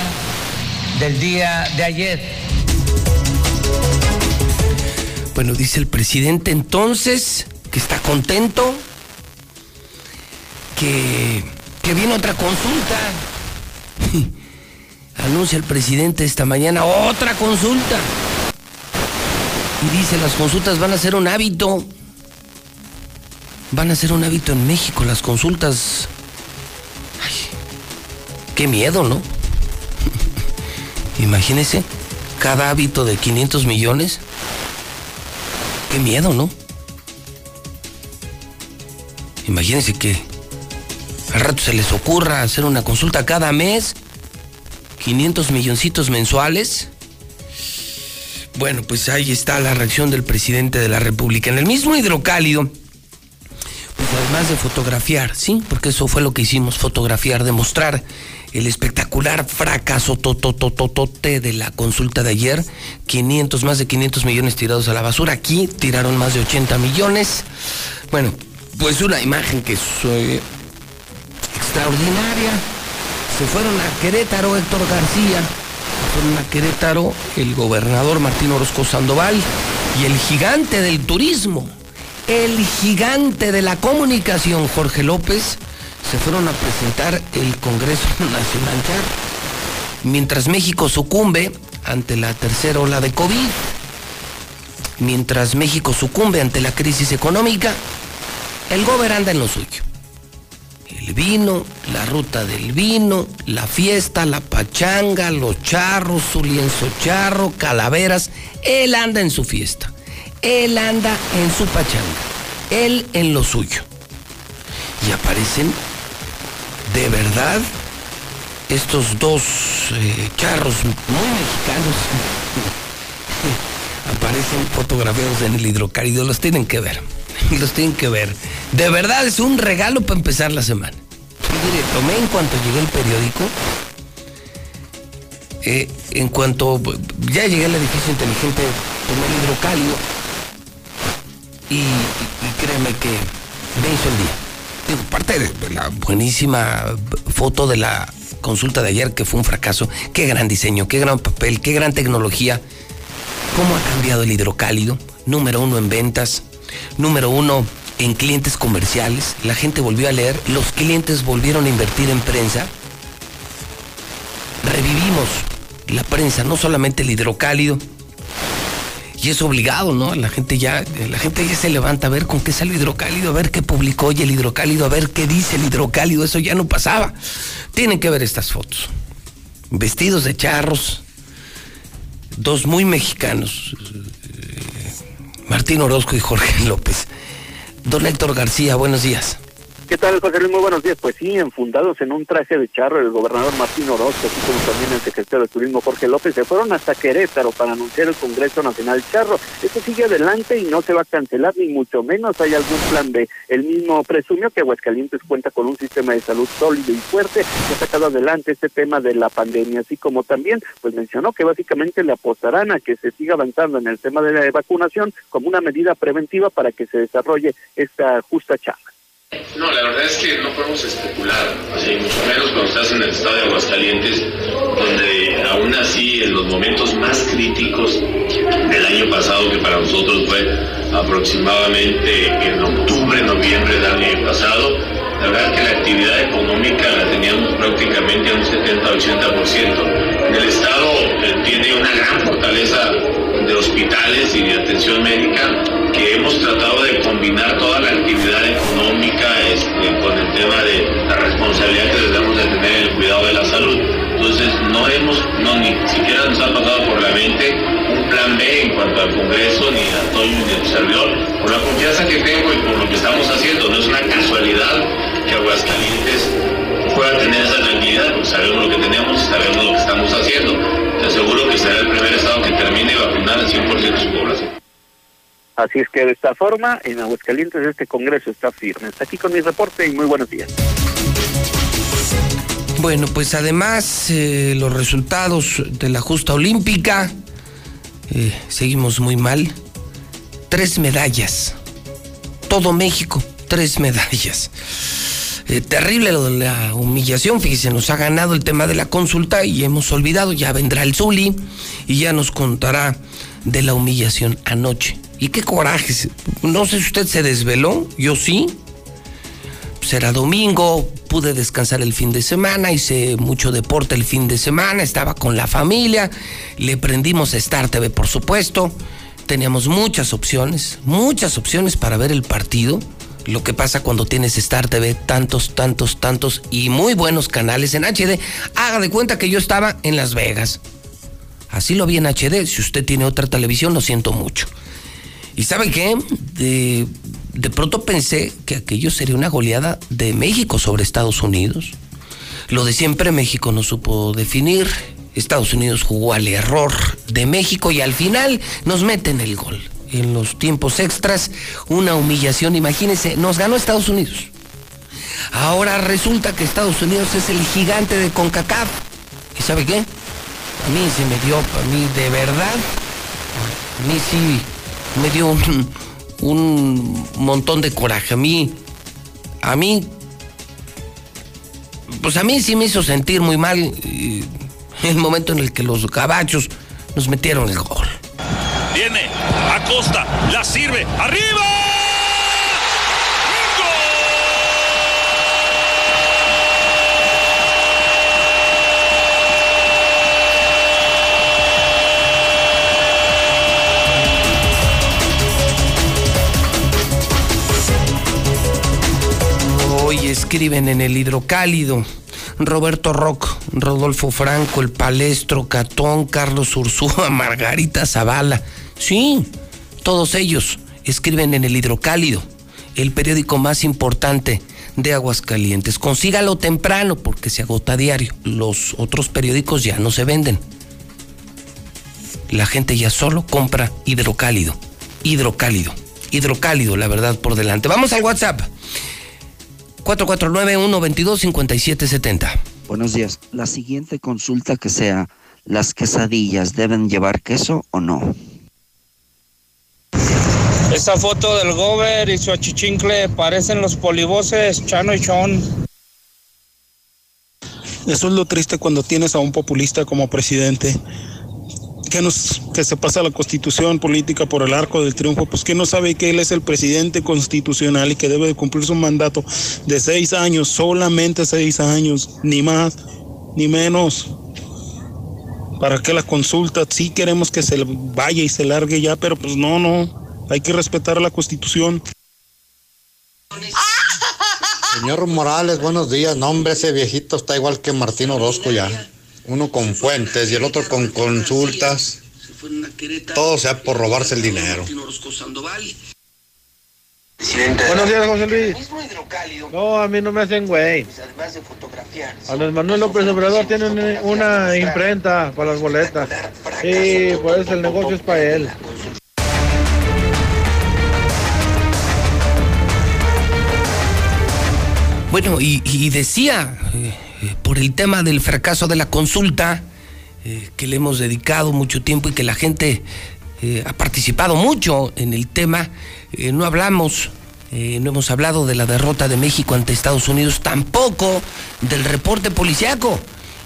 Speaker 69: del día de ayer.
Speaker 1: Bueno, dice el presidente entonces que está contento, que, que viene otra consulta. [LAUGHS] Anuncia el presidente esta mañana otra consulta. Y dice, las consultas van a ser un hábito. Van a ser un hábito en México, las consultas. Ay, qué miedo, ¿no? [LAUGHS] Imagínese, cada hábito de 500 millones. Miedo, ¿no? Imagínense que al rato se les ocurra hacer una consulta cada mes, 500 milloncitos mensuales. Bueno, pues ahí está la reacción del presidente de la República. En el mismo hidrocálido, pues además de fotografiar, ¿sí? Porque eso fue lo que hicimos, fotografiar, demostrar el espectacular fracaso totototote de la consulta de ayer. 500, más de 500 millones tirados a la basura. Aquí tiraron más de 80 millones. Bueno, pues una imagen que soy extraordinaria. Se fueron a Querétaro Héctor García. Se fueron a Querétaro el gobernador Martín Orozco Sandoval y el gigante del turismo, el gigante de la comunicación Jorge López se fueron a presentar el Congreso [LAUGHS] Nacional ya. Mientras México sucumbe ante la tercera ola de COVID, mientras México sucumbe ante la crisis económica, el gobernador anda en lo suyo. El vino, la ruta del vino, la fiesta, la pachanga, los charros, su lienzo charro, calaveras. Él anda en su fiesta. Él anda en su pachanga. Él en lo suyo. Y aparecen de verdad estos dos eh, charros muy mexicanos [LAUGHS] aparecen fotografiados en el hidrocálido. Los tienen que ver. [LAUGHS] Los tienen que ver. De verdad es un regalo para empezar la semana. Mire, tomé en cuanto llegué el periódico. eh, en cuanto ya llegué al edificio inteligente, tomé el hidrocálido. Y- y créeme que me hizo el día. Digo, parte de la buenísima foto de la consulta de ayer, que fue un fracaso. Qué gran diseño, qué gran papel, qué gran tecnología. ¿Cómo ha cambiado el hidrocálido? Número uno en ventas, número uno en clientes comerciales. La gente volvió a leer, los clientes volvieron a invertir en prensa. Revivimos la prensa, no solamente el hidrocálido. Y es obligado, ¿no? La gente ya, la gente ya se levanta a ver con qué sale hidrocálido, a ver qué publicó hoy el hidrocálido, a ver qué dice el hidrocálido. Eso ya no pasaba. Tienen que ver estas fotos. Vestidos de charros, dos muy mexicanos, eh, Martín Orozco y Jorge [LAUGHS] López. Don Héctor García, buenos días.
Speaker 70: ¿Qué tal, José Luis? Muy buenos días. Pues sí, enfundados en un traje de charro, el gobernador Martín Orozco, así como también el secretario de Turismo Jorge López, se fueron hasta Querétaro para anunciar el Congreso Nacional Charro. Esto sigue adelante y no se va a cancelar, ni mucho menos hay algún plan B. El mismo presumió que Aguascalientes cuenta con un sistema de salud sólido y fuerte que ha sacado adelante este tema de la pandemia, así como también pues mencionó que básicamente le apostarán a que se siga avanzando en el tema de la vacunación como una medida preventiva para que se desarrolle esta justa charla.
Speaker 71: No, la verdad es que no podemos especular, así, mucho menos cuando estás en el estado de Aguascalientes, donde aún así en los momentos más críticos del año pasado, que para nosotros fue aproximadamente en octubre, noviembre del año pasado, la verdad que la actividad económica la teníamos prácticamente a un 70-80%. En el estado eh, tiene una gran fortaleza de hospitales y de atención médica que hemos tratado de combinar toda la actividad económica este, con el tema de la responsabilidad que debemos de tener en el cuidado de la salud. Entonces no hemos, no, ni siquiera nos ha pasado por la mente un plan B en cuanto al Congreso, ni a Toño, ni a tu servidor, por la confianza que tengo y por lo que estamos haciendo. No es una casualidad que Aguascalientes pueda tener esa tranquilidad, porque sabemos lo que tenemos sabemos lo que estamos haciendo. Aseguro que será el primer estado que termine de vacunar al 100% de su población.
Speaker 70: Así es que de esta forma, en Aguascalientes este Congreso está firme. Hasta aquí con mi reporte y muy buenos días.
Speaker 1: Bueno, pues además eh, los resultados de la justa olímpica, eh, seguimos muy mal, tres medallas. Todo México, tres medallas. Eh, terrible la humillación, fíjese, nos ha ganado el tema de la consulta y hemos olvidado, ya vendrá el Zuli y ya nos contará de la humillación anoche. Y qué coraje, no sé si usted se desveló, yo sí. Será domingo, pude descansar el fin de semana, hice mucho deporte el fin de semana, estaba con la familia, le prendimos Star TV por supuesto, teníamos muchas opciones, muchas opciones para ver el partido lo que pasa cuando tienes Star TV, tantos, tantos, tantos y muy buenos canales en HD. Haga de cuenta que yo estaba en Las Vegas. Así lo vi en HD. Si usted tiene otra televisión, lo siento mucho. ¿Y sabe qué? De, de pronto pensé que aquello sería una goleada de México sobre Estados Unidos. Lo de siempre México no supo definir. Estados Unidos jugó al error de México y al final nos meten el gol en los tiempos extras, una humillación, imagínense, nos ganó Estados Unidos. Ahora resulta que Estados Unidos es el gigante de CONCACAF. ¿Y sabe qué? A mí se me dio, a mí de verdad, a mí sí me dio un, un montón de coraje. A mí, a mí, pues a mí sí me hizo sentir muy mal eh, el momento en el que los gabachos nos metieron el gol.
Speaker 72: Viene Acosta, la sirve, arriba.
Speaker 1: Hoy escriben en el hidrocálido. Roberto Rock, Rodolfo Franco, El Palestro, Catón, Carlos Ursúa, [LAUGHS] Margarita Zavala. Sí, todos ellos escriben en el Hidrocálido, el periódico más importante de Aguascalientes. Consígalo temprano porque se agota a diario. Los otros periódicos ya no se venden. La gente ya solo compra hidrocálido. Hidrocálido. Hidrocálido, la verdad, por delante. Vamos al WhatsApp. 449-122-5770.
Speaker 73: Buenos días. La siguiente consulta que sea, ¿las quesadillas deben llevar queso o no?
Speaker 74: Esa foto del Gober y su achichincle parecen los polivoces Chano y Chon.
Speaker 75: Eso es lo triste cuando tienes a un populista como presidente. Que, nos, que se pasa la constitución política por el arco del triunfo, pues que no sabe que él es el presidente constitucional y que debe de cumplir su mandato de seis años, solamente seis años, ni más, ni menos. Para que la consulta, sí queremos que se vaya y se largue ya, pero pues no, no, hay que respetar la constitución.
Speaker 76: Señor Morales, buenos días. No, hombre, ese viejito está igual que Martín Orozco ya. Uno con fuentes y el otro con consultas. Todo sea por robarse el dinero.
Speaker 77: Buenos días, José Luis. No, a mí no me hacen güey. Andrés Manuel López Obrador tiene una imprenta para las boletas. Sí, pues el negocio es para él.
Speaker 1: Bueno, y, decía, eh, eh, por el tema del fracaso de la consulta, eh, que le hemos dedicado mucho tiempo y que la gente ha participado mucho en el tema, no hablamos, no hemos hablado de la derrota de México ante Estados Unidos, tampoco del reporte policiaco.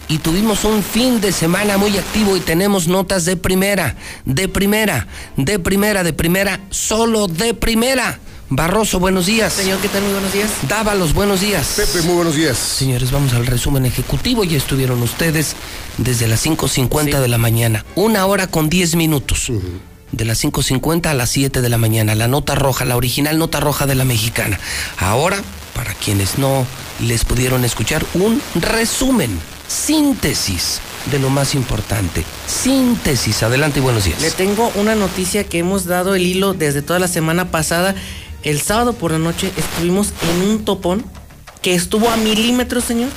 Speaker 1: Y tuvimos un fin de semana muy activo y tenemos notas de primera, de primera, de primera, de primera, solo de primera. Barroso, buenos días.
Speaker 78: Señor, ¿qué tal? Muy buenos días.
Speaker 1: Dávalos, buenos días.
Speaker 78: Pepe, muy buenos días.
Speaker 1: Señores, vamos al resumen ejecutivo. Ya estuvieron ustedes desde las 5.50 de la mañana. Una hora con 10 minutos. De las 5.50 a las 7 de la mañana. La nota roja, la original nota roja de la mexicana. Ahora, para quienes no les pudieron escuchar, un resumen, síntesis de lo más importante. Síntesis. Adelante y buenos días.
Speaker 78: Le tengo una noticia que hemos dado el hilo desde toda la semana pasada el sábado por la noche estuvimos en un topón que estuvo a milímetros, señor,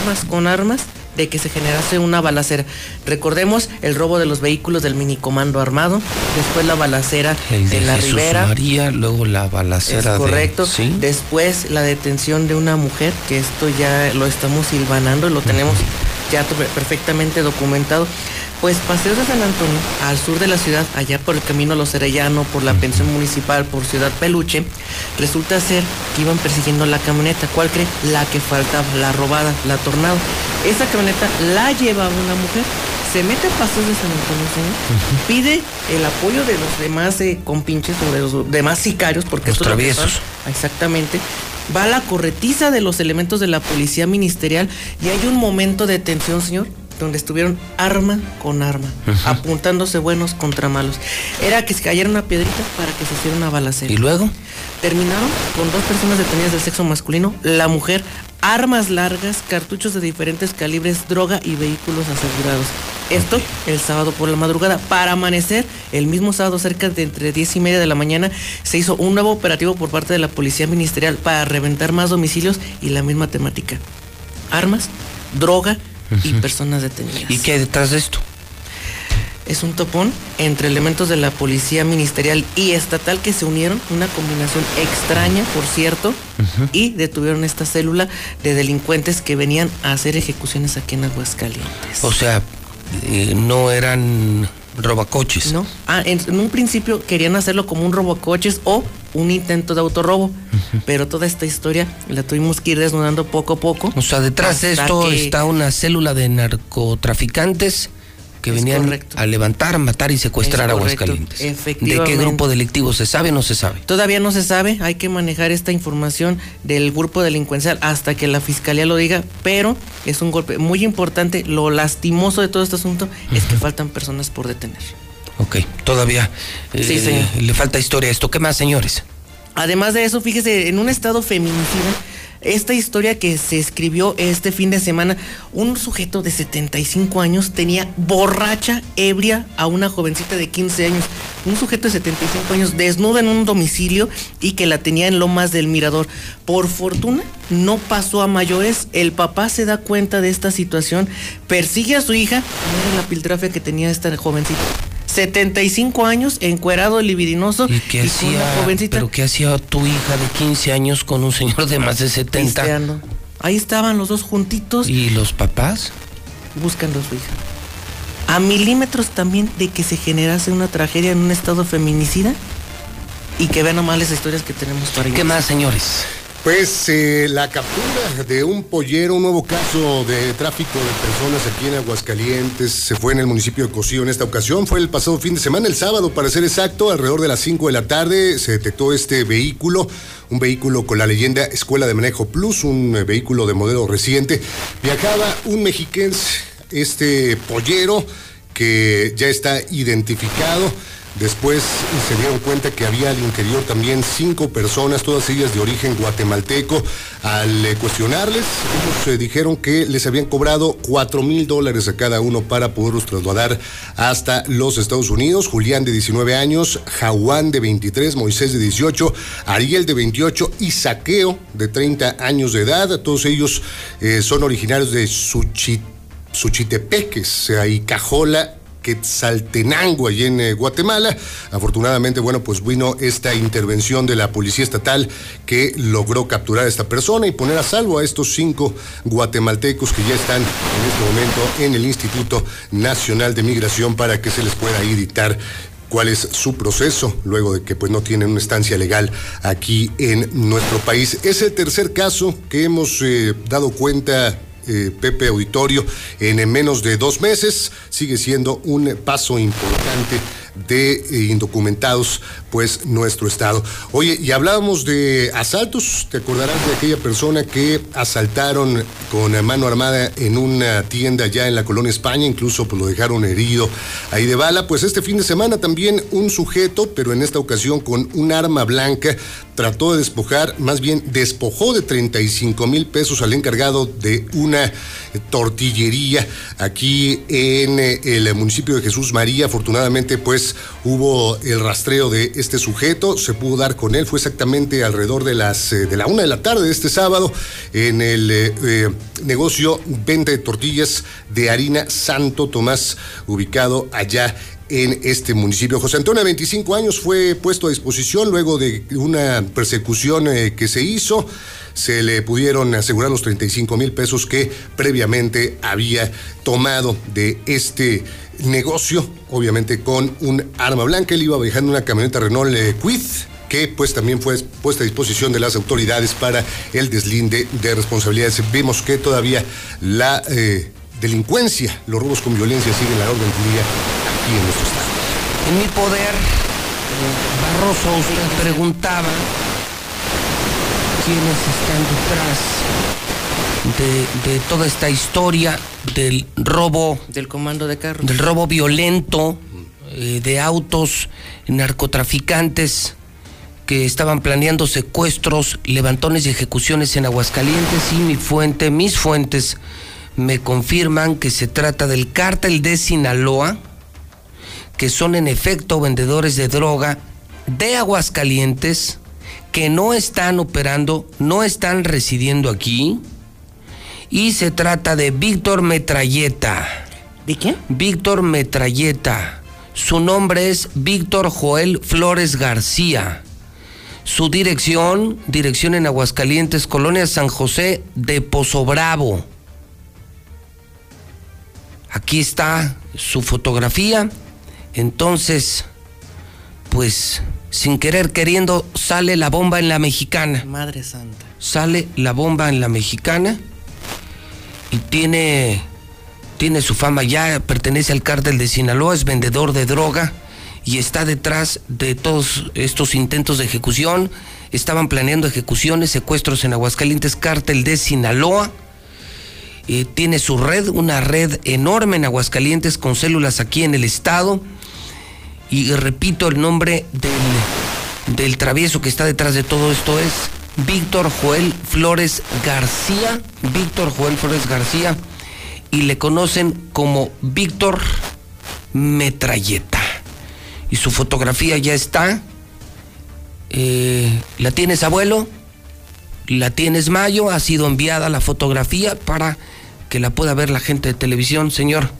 Speaker 78: armas con armas, de que se generase una balacera. Recordemos el robo de los vehículos del minicomando armado, después la balacera
Speaker 1: el
Speaker 78: de, la
Speaker 1: Jesús
Speaker 78: Ribera.
Speaker 1: María, luego la balacera
Speaker 78: es correcto.
Speaker 1: De, ¿sí?
Speaker 78: Después la detención de una mujer, que esto ya lo estamos silvanando, lo tenemos ya perfectamente documentado. Pues Paseo de San Antonio, al sur de la ciudad, allá por el camino Los Arellano, por la pensión municipal, por Ciudad Peluche, resulta ser que iban persiguiendo la camioneta. ¿Cuál cree? La que faltaba, la robada, la tornado. Esa camioneta la llevaba una mujer. Se mete a Paseo de San Antonio, señor, pide el apoyo de los demás eh, compinches o de los demás sicarios, porque
Speaker 1: Los
Speaker 78: lo
Speaker 1: traviesos.
Speaker 78: Exactamente. Va a la corretiza de los elementos de la policía ministerial y hay un momento de tensión, señor, donde estuvieron arma con arma, apuntándose buenos contra malos. Era que se cayera una piedrita para que se hiciera una balacera.
Speaker 1: ¿Y luego?
Speaker 78: Terminaron con dos personas detenidas del sexo masculino, la mujer, armas largas, cartuchos de diferentes calibres, droga y vehículos asegurados. Esto el sábado por la madrugada. Para amanecer, el mismo sábado, cerca de entre 10 y media de la mañana, se hizo un nuevo operativo por parte de la Policía Ministerial para reventar más domicilios y la misma temática. Armas, droga y personas detenidas.
Speaker 1: ¿Y qué hay detrás de esto?
Speaker 78: Es un topón entre elementos de la policía ministerial y estatal que se unieron, una combinación extraña, por cierto, y detuvieron esta célula de delincuentes que venían a hacer ejecuciones aquí en Aguascalientes.
Speaker 1: O sea, eh, no eran robacoches.
Speaker 78: ¿No? Ah, en, en un principio querían hacerlo como un robocoches o un intento de autorrobo, pero toda esta historia la tuvimos que ir desnudando poco a poco.
Speaker 1: O sea, detrás de esto
Speaker 78: que-
Speaker 1: está una célula de narcotraficantes que
Speaker 78: Es
Speaker 1: venían
Speaker 78: correcto.
Speaker 1: a levantar, matar y secuestrar
Speaker 78: Es
Speaker 1: a Aguascalientes. ¿De qué grupo delictivo se sabe o no se sabe?
Speaker 78: Todavía no se sabe, hay que manejar esta información del grupo delincuencial hasta que la fiscalía lo diga, pero es un golpe muy importante. Lo lastimoso de todo este asunto es que faltan personas por detener.
Speaker 1: Ok, todavía eh,
Speaker 78: Sí, señor.
Speaker 1: le falta historia a esto. ¿Qué más, señores?
Speaker 78: Además de eso, fíjese, en un estado feminicida, esta historia que se escribió este fin de semana, un sujeto de 75 años tenía borracha, ebria a una jovencita de 15 años. Un sujeto de 75 años desnuda en un domicilio y que la tenía en Lomas del Mirador. Por fortuna, no pasó a mayores. El papá se da cuenta de esta situación, persigue a su hija, mira la piltrafia que tenía esta jovencita. 75 años, encuerado, libidinoso.
Speaker 1: ¿Y qué hacía?
Speaker 78: una jovencita
Speaker 1: ¿Pero qué hacía tu hija de 15 años con un señor de más de 70?
Speaker 78: pisteando. Ahí estaban los dos juntitos
Speaker 1: ¿Y los papás?
Speaker 78: buscando a su hija. A milímetros también de que se generase una tragedia en un estado feminicida y que vean nomás las historias que tenemos para ellos.
Speaker 1: ¿Qué más, señores?
Speaker 79: Pues eh, la captura de un pollero, un nuevo caso de tráfico de personas aquí en Aguascalientes, se fue en el municipio de Cocío en esta ocasión. Fue el pasado fin de semana, el sábado para ser exacto, alrededor de las 5 de la tarde se detectó este vehículo, un vehículo con la leyenda Escuela de Manejo Plus, un eh, vehículo de modelo reciente. Viajaba un mexiquense, este pollero, que ya está identificado. Después se dieron cuenta que había al interior también cinco personas, todas ellas de origen guatemalteco. Al eh, cuestionarles, ellos eh, dijeron que les habían cobrado cuatro mil dólares a cada uno para poderlos trasladar hasta los Estados Unidos. Julián de 19 años, Jaguán de 23, Moisés de 18, Ariel de 28 y Saqueo de 30 años de edad. Todos ellos eh, son originarios de Suchit Suchitepeques, y Cajola, Quetzaltenango, allí en eh, Guatemala. Afortunadamente, bueno, pues vino esta intervención de la Policía Estatal que logró capturar a esta persona y poner a salvo a estos cinco guatemaltecos que ya están en este momento en el Instituto Nacional de Migración para que se les pueda ahí dictar cuál es su proceso luego de que pues no tienen una estancia legal aquí en nuestro país. Es el tercer caso que hemos eh, dado cuenta eh, Pepe Auditorio en, en menos de dos meses. Sigue siendo un paso importante de eh, indocumentados, pues nuestro estado. Oye, y hablábamos de asaltos, te acordarás de aquella persona que asaltaron con mano armada en una tienda ya en la colonia España, incluso pues lo dejaron herido ahí de bala. Pues este fin de semana también un sujeto, pero en esta ocasión con un arma blanca, trató de despojar, más bien despojó de 35 mil pesos al encargado de una tortillería aquí en eh, el municipio de Jesús María. Afortunadamente, pues hubo el rastreo de este sujeto, se pudo dar con él, fue exactamente alrededor de las eh, de la una de la tarde de este sábado en el eh, eh, negocio venta de tortillas de harina Santo Tomás, ubicado allá en este municipio. José Antonio, de 25 años, fue puesto a disposición luego de una persecución que se hizo. Se le pudieron asegurar los 35 mil pesos que previamente había tomado de este negocio, obviamente con un arma blanca. Él iba viajando una camioneta Renault eh, Quid que pues también fue puesta a disposición de las autoridades para el deslinde de responsabilidades. Vemos que todavía la eh, delincuencia, los robos con violencia siguen la orden del día aquí en nuestro estado.
Speaker 1: En mi poder, Barroso, usted preguntaba quiénes están detrás de, de toda esta historia del robo.
Speaker 78: Del comando de carros.
Speaker 1: Del robo violento eh, de autos, narcotraficantes que estaban planeando secuestros, levantones y ejecuciones en Aguascalientes y mi fuente, mis fuentes me confirman que se trata del cártel de Sinaloa, que son en efecto vendedores de droga de Aguascalientes, que no están operando, no están residiendo aquí, y se trata de Víctor Metralleta.
Speaker 78: ¿De quién?
Speaker 1: Víctor Metralleta. Su nombre es Víctor Joel Flores García. Su dirección, dirección en Aguascalientes, Colonia San José de Pozo Bravo. Aquí está su fotografía. Entonces, pues, sin querer queriendo, sale la bomba en la mexicana.
Speaker 78: Madre Santa.
Speaker 1: Sale la bomba en la mexicana y tiene, tiene su fama ya, pertenece al cártel de Sinaloa, es vendedor de droga y está detrás de todos estos intentos de ejecución. Estaban planeando ejecuciones, secuestros en Aguascalientes, cártel de Sinaloa. Eh, tiene su red, una red enorme en Aguascalientes con células aquí en el estado. Y repito, el nombre del, del travieso que está detrás de todo esto es Víctor Joel Flores García. Víctor Joel Flores García. Y le conocen como Víctor Metralleta y su fotografía ya está. Eh, ¿La tienes, abuelo? ¿La tienes, Mayo? Ha sido enviada la fotografía para que la pueda ver la gente de televisión, señor.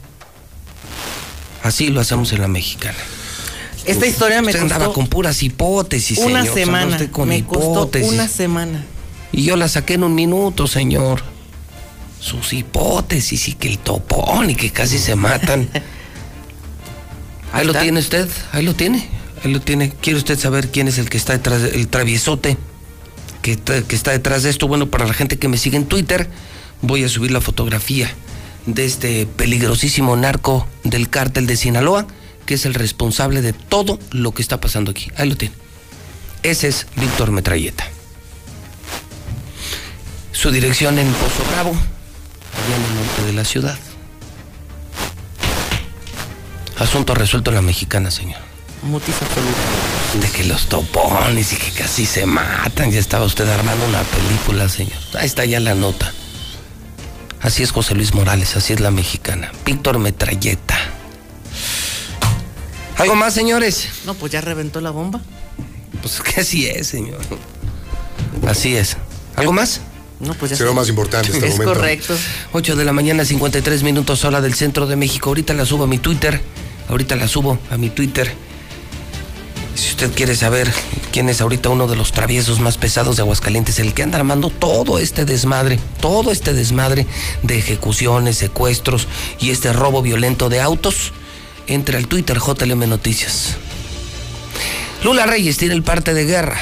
Speaker 1: Así lo hacemos en la mexicana.
Speaker 78: Esta historia me
Speaker 1: Usted
Speaker 78: costó
Speaker 1: andaba con puras hipótesis,
Speaker 78: una
Speaker 1: señor.
Speaker 78: semana.
Speaker 1: Con
Speaker 78: me costó
Speaker 1: hipótesis.
Speaker 78: una semana.
Speaker 1: Y yo la saqué en un minuto, señor. Sus hipótesis y que el topón y que casi se matan. [LAUGHS] Ahí lo tiene usted, ahí lo tiene, ahí lo tiene. ¿Quiere usted saber quién es el que está detrás, el traviesote que, que está detrás de esto? Bueno, para la gente que me sigue en Twitter, voy a subir la fotografía de este peligrosísimo narco del cártel de Sinaloa, que es el responsable de todo lo que está pasando aquí. Ahí lo tiene. Ese es Víctor Metralleta. Su dirección en Pozo Bravo, allá en el norte de la ciudad. Asunto resuelto en la mexicana, señor.
Speaker 78: Mutis absoluta.
Speaker 1: De que los topones y que casi se matan. Ya estaba usted armando una película, señor. Ahí está ya la nota. Así es José Luis Morales, así es la mexicana. Víctor Metralleta. ¿Algo más, señores?
Speaker 78: No, pues ya reventó la bomba.
Speaker 1: Pues que así es, señor. Así es. ¿Algo más?
Speaker 78: No, pues ya
Speaker 79: Será más importante el [LAUGHS]
Speaker 78: Es
Speaker 79: momento.
Speaker 78: correcto.
Speaker 1: 8 de la mañana, 53 minutos, hora del centro de México. Ahorita la subo a mi Twitter. Ahorita la subo a mi Twitter. Si usted quiere saber quién es ahorita uno de los traviesos más pesados de Aguascalientes, el que anda armando todo este desmadre, todo este desmadre de ejecuciones, secuestros y este robo violento de autos, entre al Twitter JLM Noticias. Lula Reyes tiene el parte de guerra.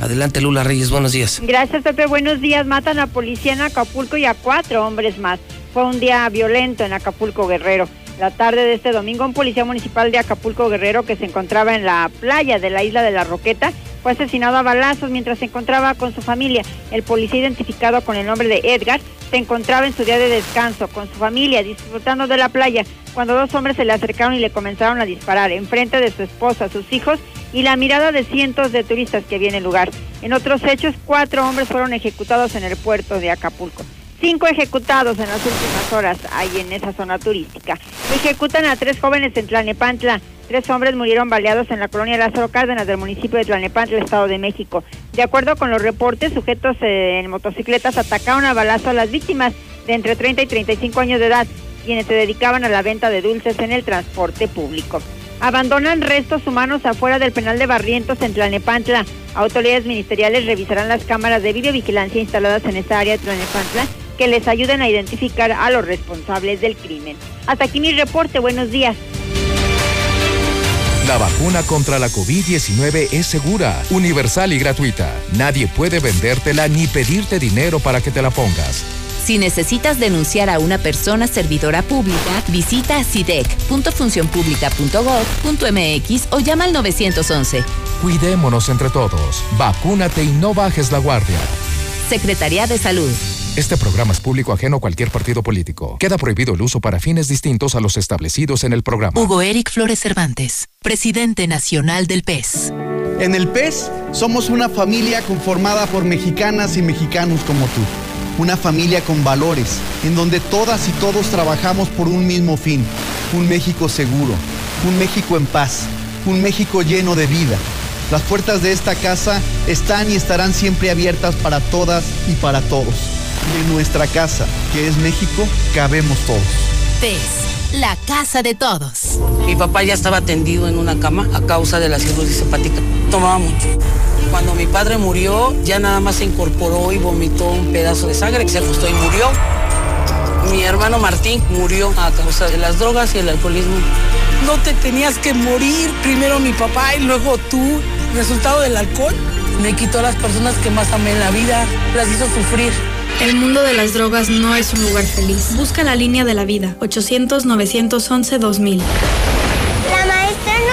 Speaker 1: Adelante, Lula Reyes, buenos días.
Speaker 3: Gracias, Pepe. Buenos días. Matan a policía en Acapulco y a cuatro hombres más. Fue un día violento en Acapulco, Guerrero. La tarde de este domingo, un policía municipal de Acapulco, Guerrero, que se encontraba en la playa de la isla de la Roqueta, fue asesinado a balazos mientras se encontraba con su familia. El policía, identificado con el nombre de Edgar, se encontraba en su día de descanso con su familia, disfrutando de la playa, cuando dos hombres se le acercaron y le comenzaron a disparar enfrente de su esposa, sus hijos y la mirada de cientos de turistas que había en el lugar. En otros hechos, cuatro hombres fueron ejecutados en el puerto de Acapulco. Cinco ejecutados en las últimas horas ahí en esa zona turística. Ejecutan a tres jóvenes en Tlanepantla. Tres hombres murieron baleados en la colonia Lázaro Cárdenas del municipio de Tlanepantla, Estado de México. De acuerdo con los reportes, sujetos eh, en motocicletas atacaron a balazo a las víctimas de entre 30 y 35 años de edad, quienes se dedicaban a la venta de dulces en el transporte público. Abandonan restos humanos afuera del penal de Barrientos en Tlanepantla. Autoridades ministeriales revisarán las cámaras de videovigilancia instaladas en esta área de Tlanepantla que les ayuden a identificar a los responsables del crimen. Hasta aquí mi reporte. Buenos días.
Speaker 10: La vacuna contra la COVID-19 es segura, universal y gratuita. Nadie puede vendértela ni pedirte dinero para que te la pongas.
Speaker 80: Si necesitas denunciar a una persona servidora pública, visita sidec.funcionpublica.gov.mx o llama al 911.
Speaker 10: Cuidémonos entre todos. Vacúnate y no bajes la guardia.
Speaker 80: Secretaría de Salud.
Speaker 10: Este programa es público ajeno a cualquier partido político. Queda prohibido el uso para fines distintos a los establecidos en el programa.
Speaker 80: Hugo Eric Flores Cervantes, presidente nacional del PES.
Speaker 81: En el PES somos una familia conformada por mexicanas y mexicanos como tú. Una familia con valores, en donde todas y todos trabajamos por un mismo fin. Un México seguro, un México en paz, un México lleno de vida. Las puertas de esta casa están y estarán siempre abiertas para todas y para todos. En nuestra casa, que es México, cabemos todos.
Speaker 80: PES, la casa de todos.
Speaker 82: Mi papá ya estaba tendido en una cama a causa de la cirrosis hepática. Tomaba mucho. Cuando mi padre murió, ya nada más se incorporó y vomitó un pedazo de sangre, se ajustó y murió. Mi hermano Martín murió a causa de las drogas y el alcoholismo. No te tenías que morir, primero mi papá y luego tú. Resultado del alcohol me quitó a las personas que más amé en la vida, las hizo sufrir.
Speaker 83: El mundo de las drogas no es un lugar feliz. Busca la línea de la vida, 800-911-2000.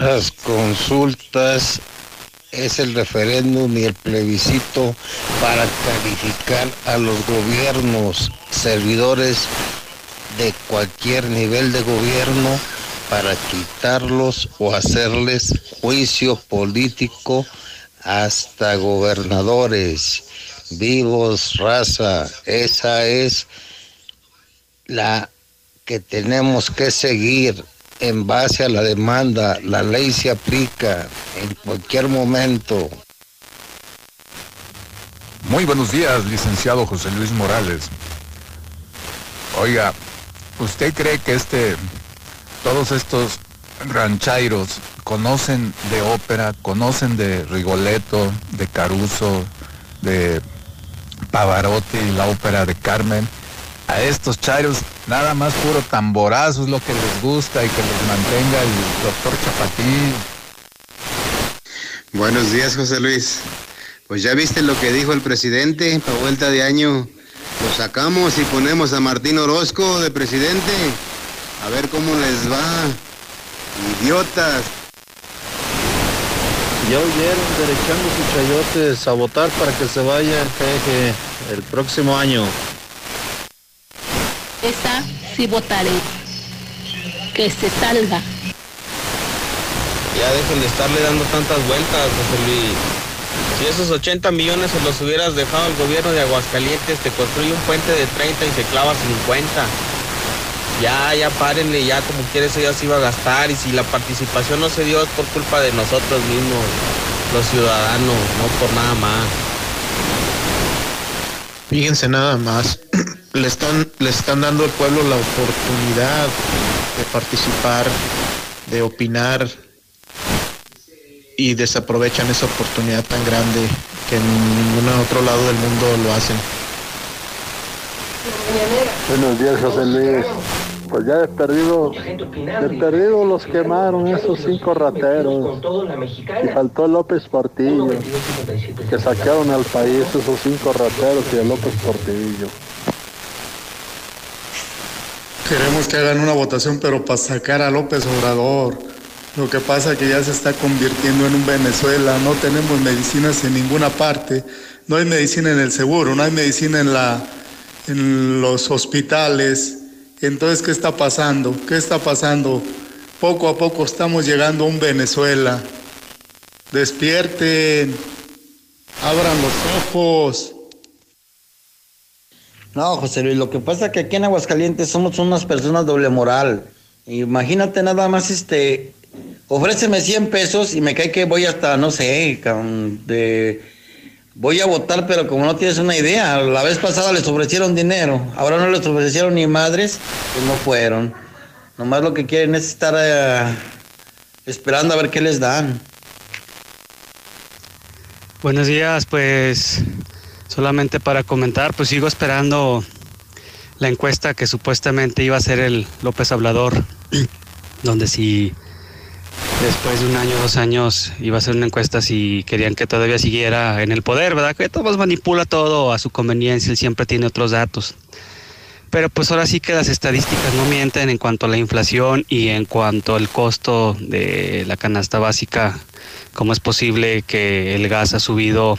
Speaker 84: Las consultas es el referéndum y el plebiscito para calificar a los gobiernos, servidores de cualquier nivel de gobierno, para quitarlos o hacerles juicio político hasta gobernadores, vivos, raza. Esa es la que tenemos que seguir en base a la demanda. La ley se aplica en cualquier momento.
Speaker 85: Muy buenos días, licenciado José Luis Morales. Oiga, ¿usted cree que este, todos estos ranchairos conocen de ópera, conocen de Rigoletto, de Caruso, de Pavarotti, la ópera de Carmen? A estos chairos nada más puro tamborazo es lo que les gusta y que les mantenga el doctor Chapatín.
Speaker 86: Buenos días, José Luis. Pues ya viste lo que dijo el presidente para vuelta de año. Lo sacamos y ponemos a Martín Orozco de presidente. A ver cómo les va. Idiotas.
Speaker 15: Ya oyeron derechando sus chayotes a votar para que se vaya el peje el próximo año.
Speaker 87: Esa sí votaré. Que se salga.
Speaker 88: Ya dejen de estarle dando tantas vueltas, José Luis. Si esos 80 millones se los hubieras dejado al gobierno de Aguascalientes, te construye un puente de 30 y se clava 50. Ya, ya párenle, ya como quieres ella se iba a gastar y si la participación no se dio es por culpa de nosotros mismos, los ciudadanos, no por nada más.
Speaker 15: Fíjense nada más, [CLEARS THROAT] le están, le están dando al pueblo la oportunidad de participar, de opinar y desaprovechan esa oportunidad tan grande que en ningún otro lado del mundo lo hacen.
Speaker 46: Buenos días, José Luis. Pues ya de perdido, los quemaron esos cinco rateros. Y faltó López Portillo, que saquearon al país esos cinco rateros y a López Portillo.
Speaker 89: Queremos que hagan una votación, pero para sacar a López Obrador. Lo que pasa es que ya se está convirtiendo en un Venezuela. No tenemos medicinas en ninguna parte. No hay medicina en el seguro, no hay medicina en, la, en los hospitales. Entonces, ¿qué está pasando? ¿Qué está pasando? Poco a poco estamos llegando a un Venezuela. Despierten, abran los ojos.
Speaker 15: No, José Luis, lo que pasa es que aquí en Aguascalientes somos unas personas doble moral. Imagínate nada más, este, ofréceme 100 pesos y me cae que voy hasta, no sé, de, voy a votar, pero como no tienes una idea, la vez pasada les ofrecieron dinero, ahora no les ofrecieron ni madres, pues no fueron. Nomás lo que quieren es estar eh, esperando a ver qué les dan.
Speaker 90: Buenos días, pues solamente para comentar, pues sigo esperando la encuesta que supuestamente iba a ser el López Hablador, [CLEARS THROAT] donde si después de un año, dos años, iba a ser una encuesta si querían que todavía siguiera en el poder, ¿verdad? Que todos manipula todo a su conveniencia, él siempre tiene otros datos. Pero pues ahora sí que las estadísticas no mienten en cuanto a la inflación y en cuanto al costo de la canasta básica. ¿Cómo es posible que el gas ha subido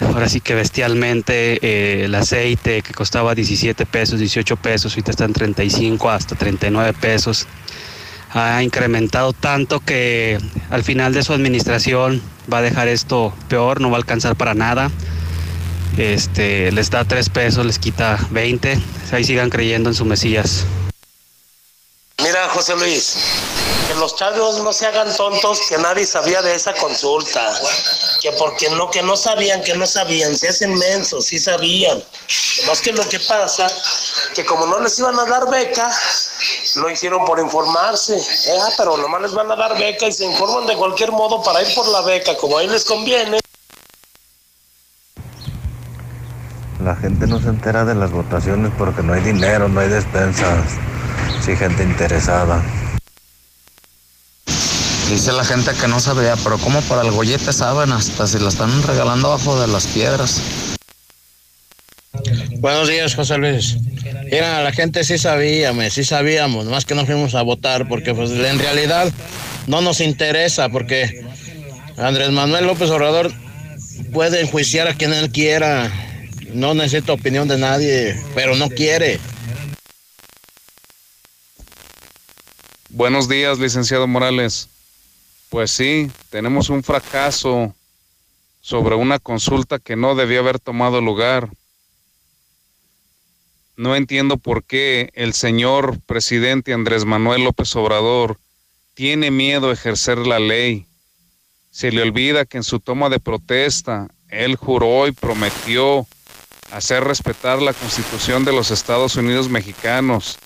Speaker 90: ahora sí que bestialmente eh, el aceite que costaba 17 pesos, 18 pesos, ahorita está en 35 hasta 39 pesos. Ha incrementado tanto que al final de su administración va a dejar esto peor, no va a alcanzar para nada. Este, les da 3 pesos, les quita 20. Ahí sigan creyendo en sus mesillas.
Speaker 26: Mira, José Luis, que los chavos no se hagan tontos, que nadie sabía de esa consulta, que porque no, que no sabían, que no sabían, se hacen mensos, sí sabían. Más que lo que pasa, que como no les iban a dar beca, lo hicieron por informarse, ¿eh? pero nomás les van a dar beca y se informan de cualquier modo para ir por la beca, como a ellos les conviene.
Speaker 91: La gente no se entera de las votaciones porque no hay dinero, no hay despensas sí, gente interesada.
Speaker 92: Dice la gente que no sabía, pero como para el gollete saben, hasta si la están regalando abajo de las piedras.
Speaker 26: Buenos días, José Luis. Mira, la gente sí sabía, sí sabíamos, más que no fuimos a votar, porque pues en realidad no nos interesa, porque Andrés Manuel López Obrador puede enjuiciar a quien él quiera, no necesita opinión de nadie, pero no quiere.
Speaker 93: Buenos días, licenciado Morales. Pues sí, tenemos un fracaso sobre una consulta que no debió haber tomado lugar. No entiendo por qué el señor presidente Andrés Manuel López Obrador tiene miedo a ejercer la ley. Se le olvida que en su toma de protesta él juró y prometió hacer respetar la constitución de los Estados Unidos mexicanos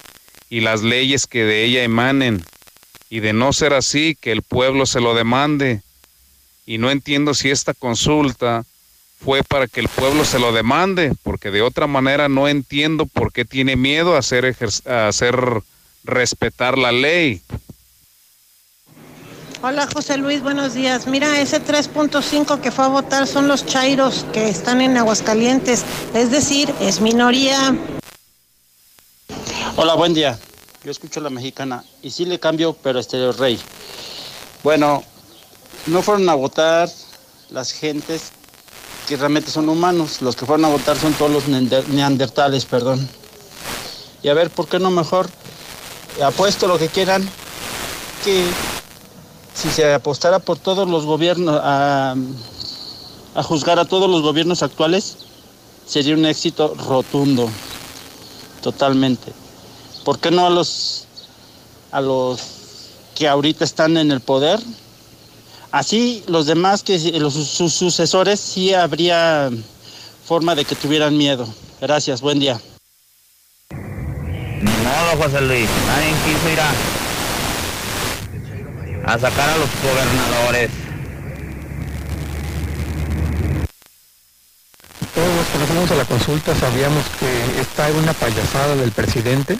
Speaker 93: y las leyes que de ella emanen, y de no ser así, que el pueblo se lo demande. Y no entiendo si esta consulta fue para que el pueblo se lo demande, porque de otra manera no entiendo por qué tiene miedo a hacer, a hacer respetar la ley.
Speaker 94: Hola José Luis, buenos días. Mira, ese 3.5 que fue a votar son los chairos que están en Aguascalientes, es decir, es minoría.
Speaker 26: Hola, buen día. Yo escucho la mexicana y sí le cambio, pero este rey. Bueno, no fueron a votar las gentes que realmente son humanos. Los que fueron a votar son todos los neandertales, perdón. Y a ver, ¿por qué no mejor apuesto lo que quieran que si se apostara por todos los gobiernos a juzgar a todos los gobiernos actuales, sería un éxito rotundo, totalmente. ¿Por qué no a los, a los que ahorita están en el poder? Así los demás, que los, sus sucesores, sí habría forma de que tuvieran miedo. Gracias, buen día.
Speaker 92: No, José Luis, nadie quiso ir a, a sacar a los gobernadores.
Speaker 95: Todos los que nos fuimos a la consulta sabíamos que está en una payasada del presidente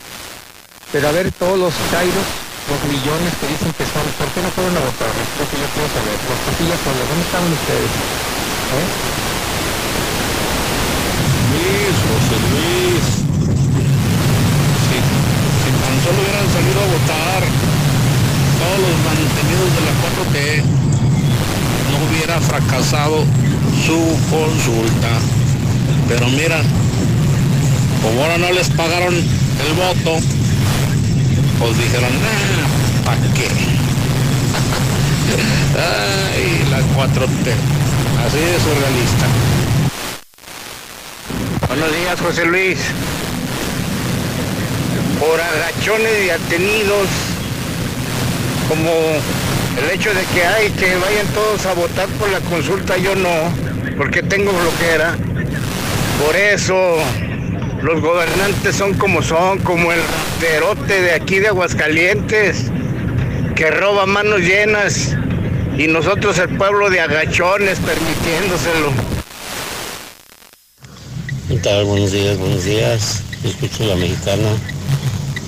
Speaker 95: pero a ver, todos los chairos, los millones que dicen que son, ¿por qué no fueron a votar? Creo que yo puedo saber. Los pasillas ¿dónde estaban ustedes? ¿Eh?
Speaker 26: Luis, José Luis. Si, si tan solo hubieran salido a votar todos los mantenidos de la 4T, no hubiera fracasado su consulta. Pero mira, como ahora no les pagaron el voto, dijeron, nah, ¿para qué? Ay, la 4T. Así de surrealista.
Speaker 96: Buenos días, José Luis. Por agachones y atenidos, como el hecho de que hay que vayan todos a votar por la consulta, yo no, porque tengo bloquera. Por eso los gobernantes son como son, como el perote de aquí de Aguascalientes, que roba manos llenas, y nosotros el pueblo de agachones permitiéndoselo.
Speaker 97: ¿Qué tal? Buenos días, buenos días. Escucho la mexicana.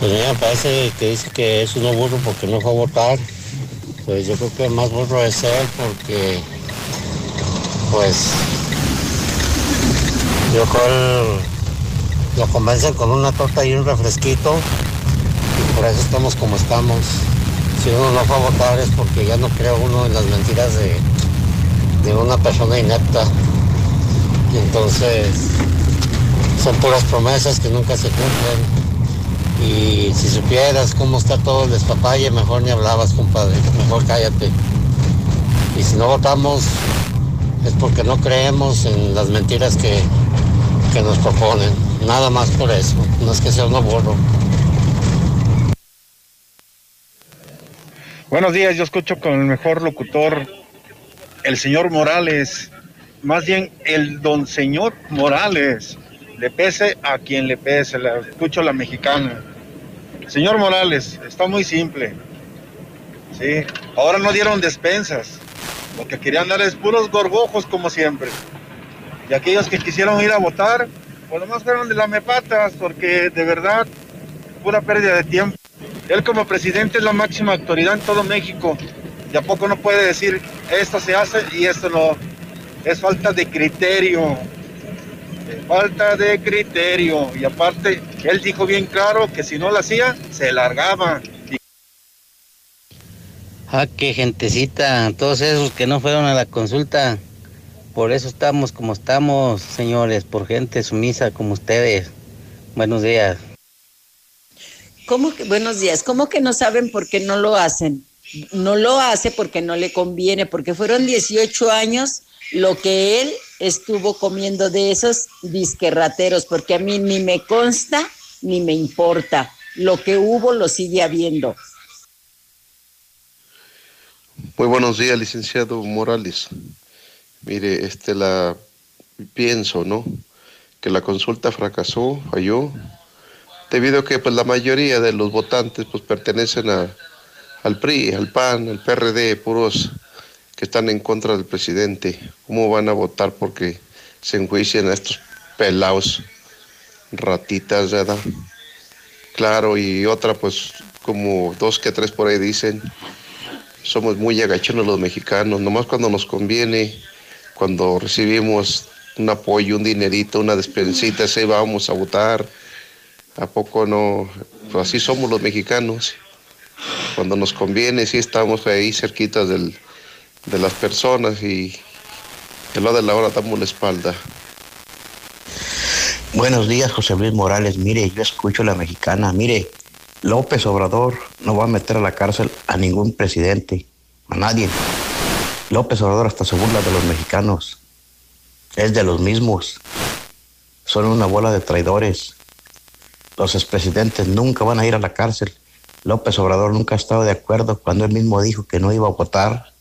Speaker 97: Pues me parece que dice que es uno burro porque no fue a votar. Pues yo creo que más burro es él porque, pues, yo creo lo convencen con una torta y un refresquito y por eso estamos como estamos. Si uno no fue a votar es porque ya no creo uno en las mentiras de, de una persona inepta. Entonces son puras promesas que nunca se cumplen. Y si supieras cómo está todo el despapalle, mejor ni hablabas, compadre. Mejor cállate. Y si no votamos, es porque no creemos en las mentiras que, que nos proponen. Nada más por eso. No es que sea uno burro.
Speaker 98: Buenos días, yo escucho con el mejor locutor, el señor Morales, más bien el don señor Morales, le pese a quien le pese, la escucho la mexicana. Señor Morales, está muy simple. Sí, ahora no dieron despensas. Lo que querían dar es puros gorgojos como siempre. Y aquellos que quisieron ir a votar, pues nomás fueron de lamepatas, porque de verdad, pura pérdida de tiempo. Él como presidente es la máxima autoridad en todo México. Y a poco no puede decir, esto se hace y esto no. Es falta de criterio. Falta de criterio. Y aparte, él dijo bien claro que si no lo hacía, se largaba.
Speaker 97: Ah, qué gentecita, todos esos que no fueron a la consulta. Por eso estamos como estamos, señores, por gente sumisa como ustedes. Buenos días.
Speaker 83: ¿Cómo que, buenos días, ¿cómo que no saben por qué no lo hacen? No lo hace porque no le conviene, porque fueron 18 años lo que él estuvo comiendo de esos disquerrateros, porque a mí ni me consta ni me importa. Lo que hubo lo sigue habiendo.
Speaker 99: Muy buenos días, licenciado Morales. Mire, este la pienso, ¿no? Que la consulta fracasó, falló, debido a que pues la mayoría de los votantes pues pertenecen a, al PRI, al PAN, al PRD, puros que están en contra del presidente. ¿Cómo van a votar porque se enjuician a estos pelados, ratitas, ¿verdad? Claro, y otra pues como dos que tres por ahí dicen, somos muy agachones los mexicanos, nomás cuando nos conviene, cuando recibimos un apoyo, un dinerito, una despensita, así vamos a votar. ¿A poco no? Pues así somos los mexicanos. Cuando nos conviene, sí estamos ahí cerquitas del, de las personas y el lado de la hora damos la espalda.
Speaker 97: Buenos días, José Luis Morales. Mire, yo escucho la mexicana. Mire, López Obrador no va a meter a la cárcel a ningún presidente, a nadie. López Obrador hasta se burla de los mexicanos. Es de los mismos. Son una bola de traidores. Los expresidentes nunca van a ir a la cárcel. López Obrador nunca ha estado de acuerdo cuando él mismo dijo que no iba a votar.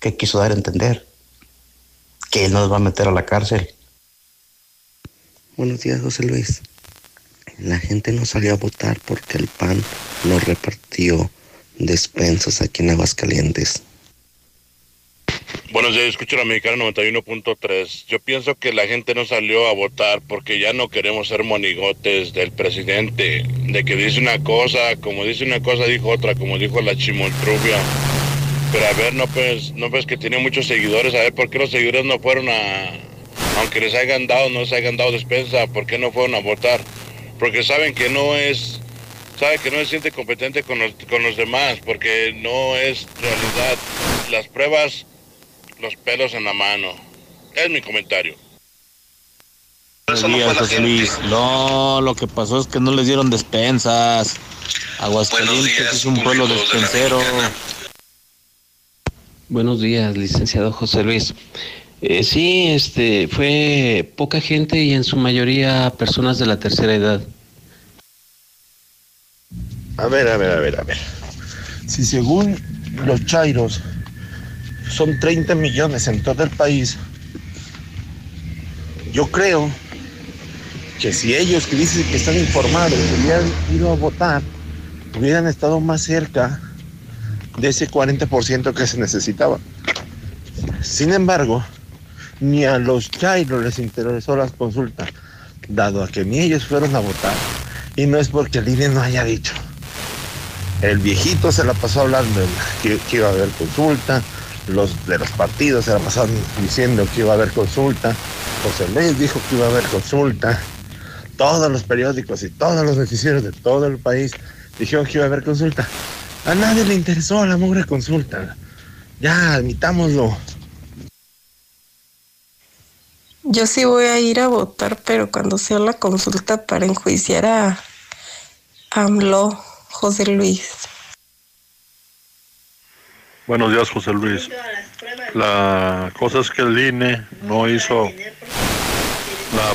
Speaker 97: ¿Qué quiso dar a entender? Que él no nos va a meter a la cárcel.
Speaker 100: Buenos días, José Luis. La gente no salió a votar porque el PAN no repartió despensas aquí en Aguascalientes.
Speaker 101: Buenos días, escucho la mexicana 91.3. Yo pienso que la gente no salió a votar porque ya no queremos ser monigotes del presidente, de que dice una cosa, como dice una cosa, dijo otra, como dijo la chimoltrufia. Pero a ver, no pues, no pues que tiene muchos seguidores, a ver por qué los seguidores no fueron a, aunque les hayan dado, no les hayan dado despensa, ¿por qué no fueron a votar? Porque saben que no es, sabe que no se siente competente con los, con los demás, porque no es realidad. Las pruebas, los pelos en la mano. Es mi comentario.
Speaker 102: Buenos días, José Luis. No, lo que pasó es que no les dieron despensas. Aguascalientes es un pueblo despensero.
Speaker 103: Buenos días, licenciado José Luis.
Speaker 104: Eh, sí, este, fue poca gente y en su mayoría personas de la tercera edad.
Speaker 19: A ver, a ver, a ver, a ver. Si según los Chairos son 30 millones en todo el país, yo creo que si ellos que dicen que están informados hubieran ido a votar, hubieran estado más cerca de ese 40% que se necesitaba. Sin embargo, ni a los Chairos les interesó las consultas, dado a que ni ellos fueron a votar. Y no es porque el INE no haya dicho. El viejito se la pasó hablando que, que iba a haber consulta, los de los partidos se la pasaron diciendo que iba a haber consulta, José Luis dijo que iba a haber consulta, todos los periódicos y todos los noticieros de todo el país dijeron que iba a haber consulta. A nadie le interesó la mugre consulta. Ya, admitámoslo.
Speaker 105: Yo sí voy a ir a votar, pero cuando sea la consulta para enjuiciar a AMLO, José Luis.
Speaker 106: Buenos días, José Luis. La cosa es que el INE no hizo la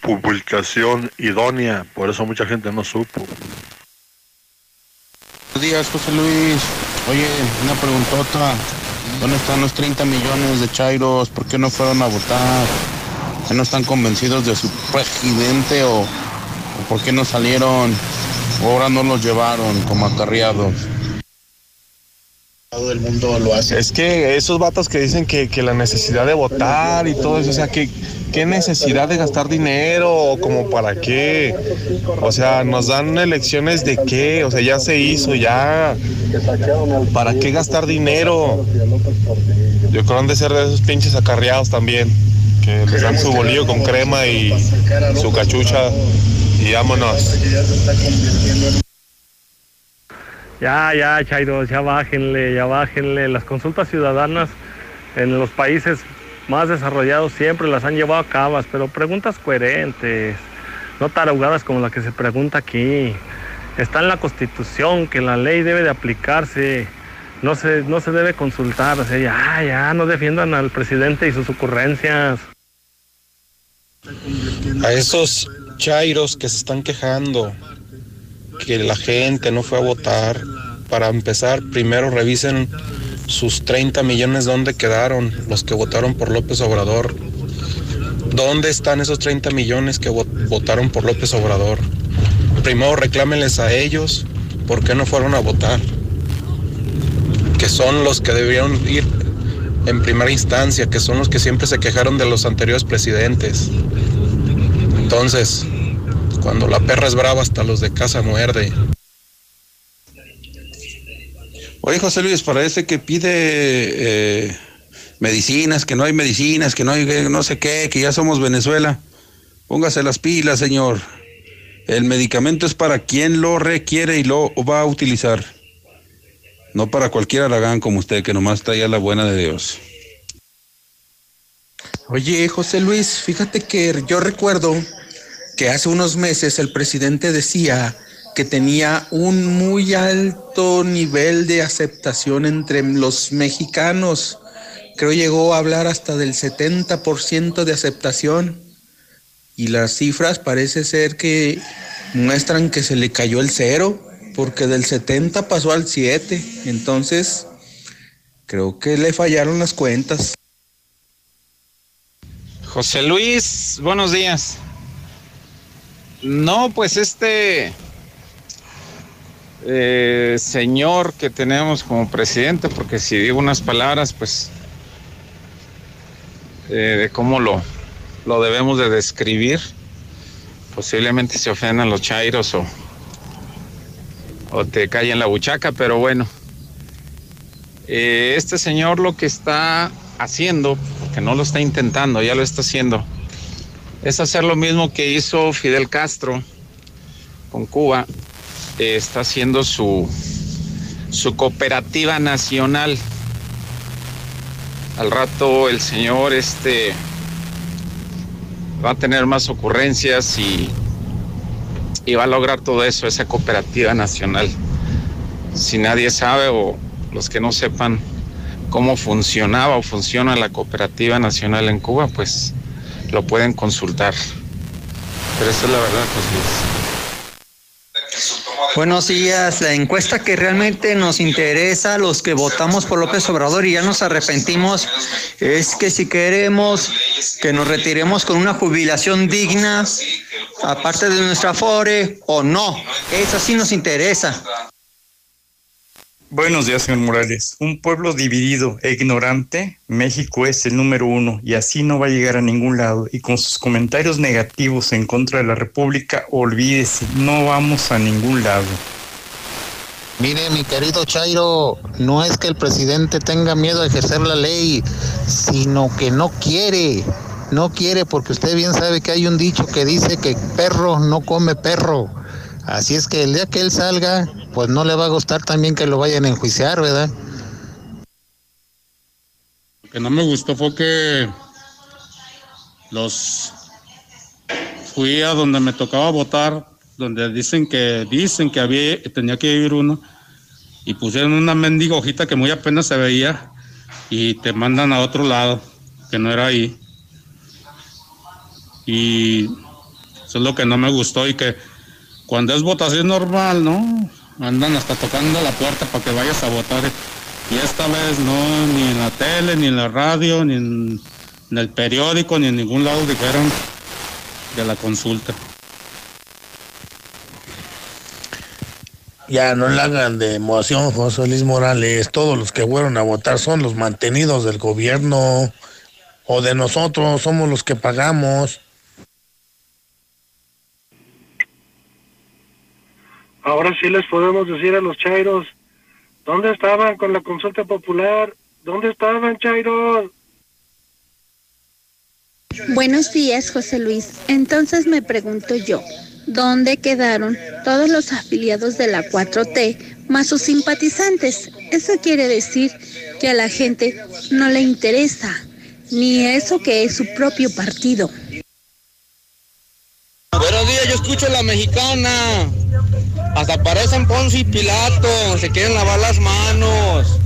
Speaker 106: publicación idónea, por eso mucha gente no supo.
Speaker 102: Buenos días, José Luis. Oye, una preguntota. ¿Dónde están los 30 millones de Chairos? ¿Por qué no fueron a votar? ¿Que no están convencidos de su presidente o, o por qué no salieron? Ahora no los llevaron como acarreados.
Speaker 19: Todo el mundo lo hace.
Speaker 107: Es que esos vatos que dicen que, que la necesidad de votar y todo eso, o sea, que qué necesidad de gastar dinero como para qué. O sea, nos dan elecciones de qué, o sea, ya se hizo, ya. ¿Para qué gastar dinero? Yo creo han de ser de esos pinches acarreados también, que les dan su bolillo con crema y su cachucha y vámonos.
Speaker 18: Ya, ya, Chairos, ya bájenle, ya bájenle. Las consultas ciudadanas en los países más desarrollados siempre las han llevado a cabo, pero preguntas coherentes, no tarugadas como la que se pregunta aquí. Está en la Constitución que la ley debe de aplicarse, no se, no se debe consultar. O sea, ya, ya, no defiendan al presidente y sus ocurrencias.
Speaker 106: A esos chairos que se están quejando que la gente no fue a votar, para empezar, primero revisen sus 30 millones, ¿dónde quedaron los que votaron por López Obrador? ¿Dónde están esos 30 millones que votaron por López Obrador? Primero reclámenles a ellos por qué no fueron a votar, que son los que debieron ir en primera instancia, que son los que siempre se quejaron de los anteriores presidentes. Entonces, cuando la perra es brava, hasta los de casa muerde.
Speaker 103: Oye, José Luis, parece que pide eh, medicinas, que no hay medicinas, que no hay no sé qué, que ya somos Venezuela. Póngase las pilas, señor. El medicamento es para quien lo requiere y lo va a utilizar. No para cualquier aragán como usted, que nomás traía la buena de Dios.
Speaker 108: Oye, José Luis, fíjate que yo recuerdo que hace unos meses el presidente decía que tenía un muy alto nivel de aceptación entre los mexicanos. Creo llegó a hablar hasta del 70% de aceptación. Y las cifras parece ser que muestran que se le cayó el cero, porque del 70 pasó al 7. Entonces, creo que le fallaron las cuentas.
Speaker 93: José Luis, buenos días. No, pues este eh, señor que tenemos como presidente, porque si digo unas palabras, pues eh, de cómo lo, lo debemos de describir, posiblemente se ofendan los chairos o, o te en la buchaca, pero bueno, eh, este señor lo que está haciendo, porque no lo está intentando, ya lo está haciendo, es hacer lo mismo que hizo Fidel Castro con Cuba. Eh, está haciendo su, su cooperativa nacional. Al rato el señor este va a tener más ocurrencias y, y va a lograr todo eso, esa cooperativa nacional. Si nadie sabe o los que no sepan, cómo funcionaba o funciona la cooperativa nacional en Cuba, pues lo pueden consultar. Pero eso es la verdad, José Luis.
Speaker 109: Buenos días. La encuesta que realmente nos interesa, los que votamos por López Obrador y ya nos arrepentimos, es que si queremos que nos retiremos con una jubilación digna, aparte de nuestra FORE, o no. Eso sí nos interesa.
Speaker 110: Buenos días, señor Morales. Un pueblo dividido e ignorante, México es el número uno y así no va a llegar a ningún lado. Y con sus comentarios negativos en contra de la República, olvídese, no vamos a ningún lado.
Speaker 111: Mire, mi querido Chairo, no es que el presidente tenga miedo a ejercer la ley, sino que no quiere. No quiere porque usted bien sabe que hay un dicho que dice que perro no come perro. Así es que el día que él salga, pues no le va a gustar también que lo vayan a enjuiciar, ¿verdad?
Speaker 106: Lo que no me gustó fue que los fui a donde me tocaba votar, donde dicen que dicen que había tenía que ir uno y pusieron una mendiga hojita que muy apenas se veía y te mandan a otro lado, que no era ahí. Y eso es lo que no me gustó y que cuando es votación normal, ¿no? Andan hasta tocando la puerta para que vayas a votar. Y esta vez no, ni en la tele, ni en la radio, ni en, el periódico, ni en ningún lado dijeron de la consulta.
Speaker 112: Ya no le hagan de emoción, José Luis Morales. Todos los que fueron a votar son los mantenidos del gobierno o de nosotros, somos los que pagamos.
Speaker 113: Ahora sí les podemos decir a los chairos, ¿dónde estaban con la consulta popular? ¿Dónde estaban, chairos?
Speaker 114: Buenos días, José Luis. Entonces me pregunto yo, ¿dónde quedaron todos los afiliados de la 4T más sus simpatizantes? Eso quiere decir que a la gente no le interesa ni eso que es su propio partido.
Speaker 15: Buenos días, yo escucho la mexicana. Hasta parecen Ponce y Pilato, se quieren lavar las manos,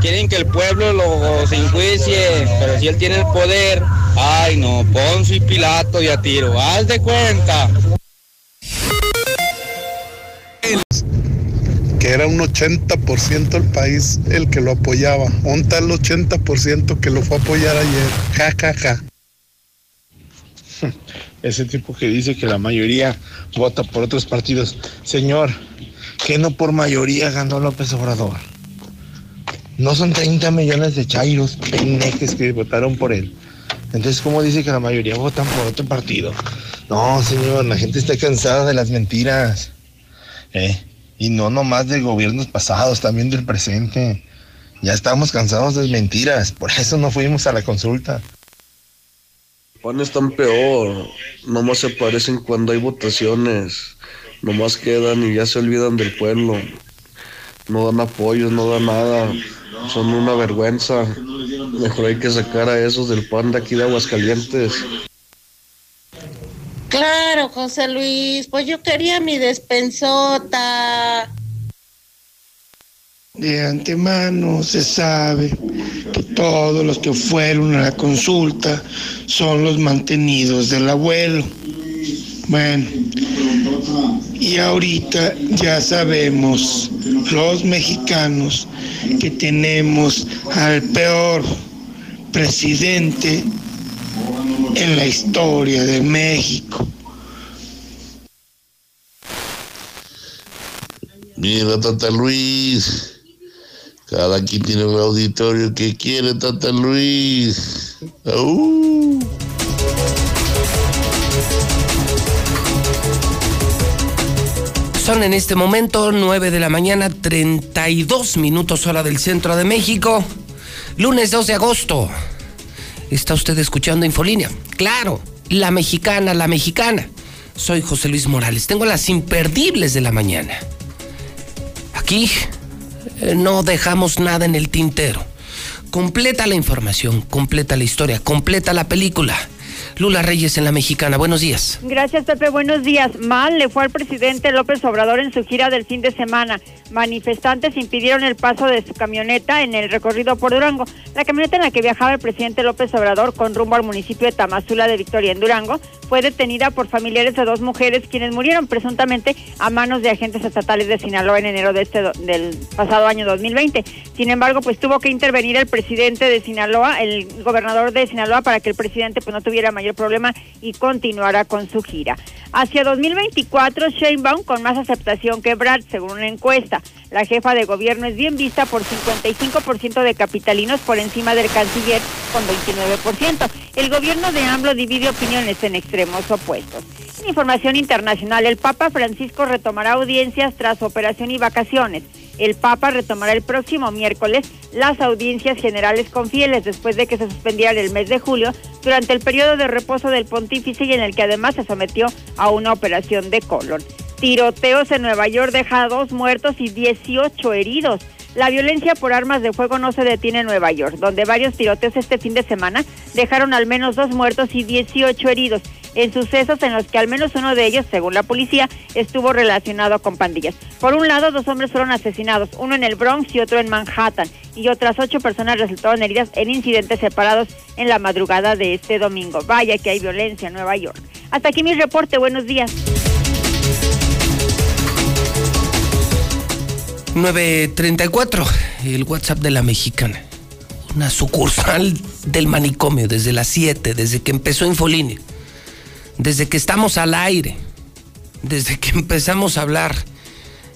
Speaker 15: quieren que el pueblo los enjuicie, pero si él tiene el poder, ay no, Ponce y Pilato y a tiro, haz de cuenta.
Speaker 106: Que era un 80% el país el que lo apoyaba. Un tal 80% que lo fue a apoyar ayer. Ja, ja, ja. [LAUGHS] Ese tipo que dice que la mayoría vota por otros partidos. Señor, que no por mayoría ganó López Obrador. No son 30 millones de chairos pendejes que votaron por él. Entonces, ¿cómo dice que la mayoría votan por otro partido? No, señor, la gente está cansada de las mentiras. ¿eh? Y no nomás de gobiernos pasados, también del presente. Ya estamos cansados de mentiras, por eso no fuimos a la consulta.
Speaker 97: PAN están peor, nomás se parecen cuando hay votaciones, nomás quedan y ya se olvidan del pueblo, no dan apoyos, no dan nada, son una vergüenza, mejor hay que sacar a esos del PAN de aquí de Aguascalientes.
Speaker 114: Claro, José Luis, pues yo quería mi despensota.
Speaker 106: De antemano se sabe que todos los que fueron a la consulta son los mantenidos del abuelo. Bueno, y ahorita ya sabemos los mexicanos que tenemos al peor presidente en la historia de México.
Speaker 112: Mira, Tata Luis. Cada quien tiene un auditorio que quiere, Tata Luis.
Speaker 1: Son en este momento 9 de la mañana, 32 minutos hora del centro de México. Lunes 2 de agosto. Está usted escuchando Infolínea. Claro, la mexicana, la mexicana. Soy José Luis Morales. Tengo las imperdibles de la mañana. Aquí no dejamos nada en el tintero. Completa la información, completa la historia, completa la película. Lula Reyes en la Mexicana. Buenos días.
Speaker 3: Gracias, Pepe. Buenos días. Mal le fue al presidente López Obrador en su gira del fin de semana. Manifestantes impidieron el paso de su camioneta en el recorrido por Durango. La camioneta en la que viajaba el presidente López Obrador con rumbo al municipio de Tamazula de Victoria en Durango fue detenida por familiares de dos mujeres quienes murieron presuntamente a manos de agentes estatales de Sinaloa en enero de este del pasado año 2020. Sin embargo, pues tuvo que intervenir el presidente de Sinaloa, el gobernador de Sinaloa, para que el presidente pues no tuviera problema y continuara con su gira. Hacia 2024, Sheinbaum con más aceptación que Brad, según una encuesta. La jefa de gobierno es bien vista por 55% de capitalinos por encima del canciller con 29%. El gobierno de AMLO divide opiniones en extremos opuestos. Información internacional, el Papa Francisco retomará audiencias tras operación y vacaciones. El Papa retomará el próximo miércoles las audiencias generales con fieles después de que se suspendieran el mes de julio durante el periodo de reposo del pontífice y en el que además se sometió a una operación de colon. Tiroteos en Nueva York deja dos muertos y 18 heridos. La violencia por armas de fuego no se detiene en Nueva York, donde varios tiroteos este fin de semana dejaron al menos dos muertos y 18 heridos en sucesos en los que al menos uno de ellos, según la policía, estuvo relacionado con pandillas. Por un lado, dos hombres fueron asesinados, uno en el Bronx y otro en Manhattan, y otras ocho personas resultaron heridas en incidentes separados en la madrugada de este domingo. Vaya que hay violencia en Nueva York. Hasta aquí mi reporte. Buenos días.
Speaker 1: 934, el WhatsApp de la mexicana. Una sucursal del manicomio desde las 7, desde que empezó Infolínea, desde que estamos al aire, desde que empezamos a hablar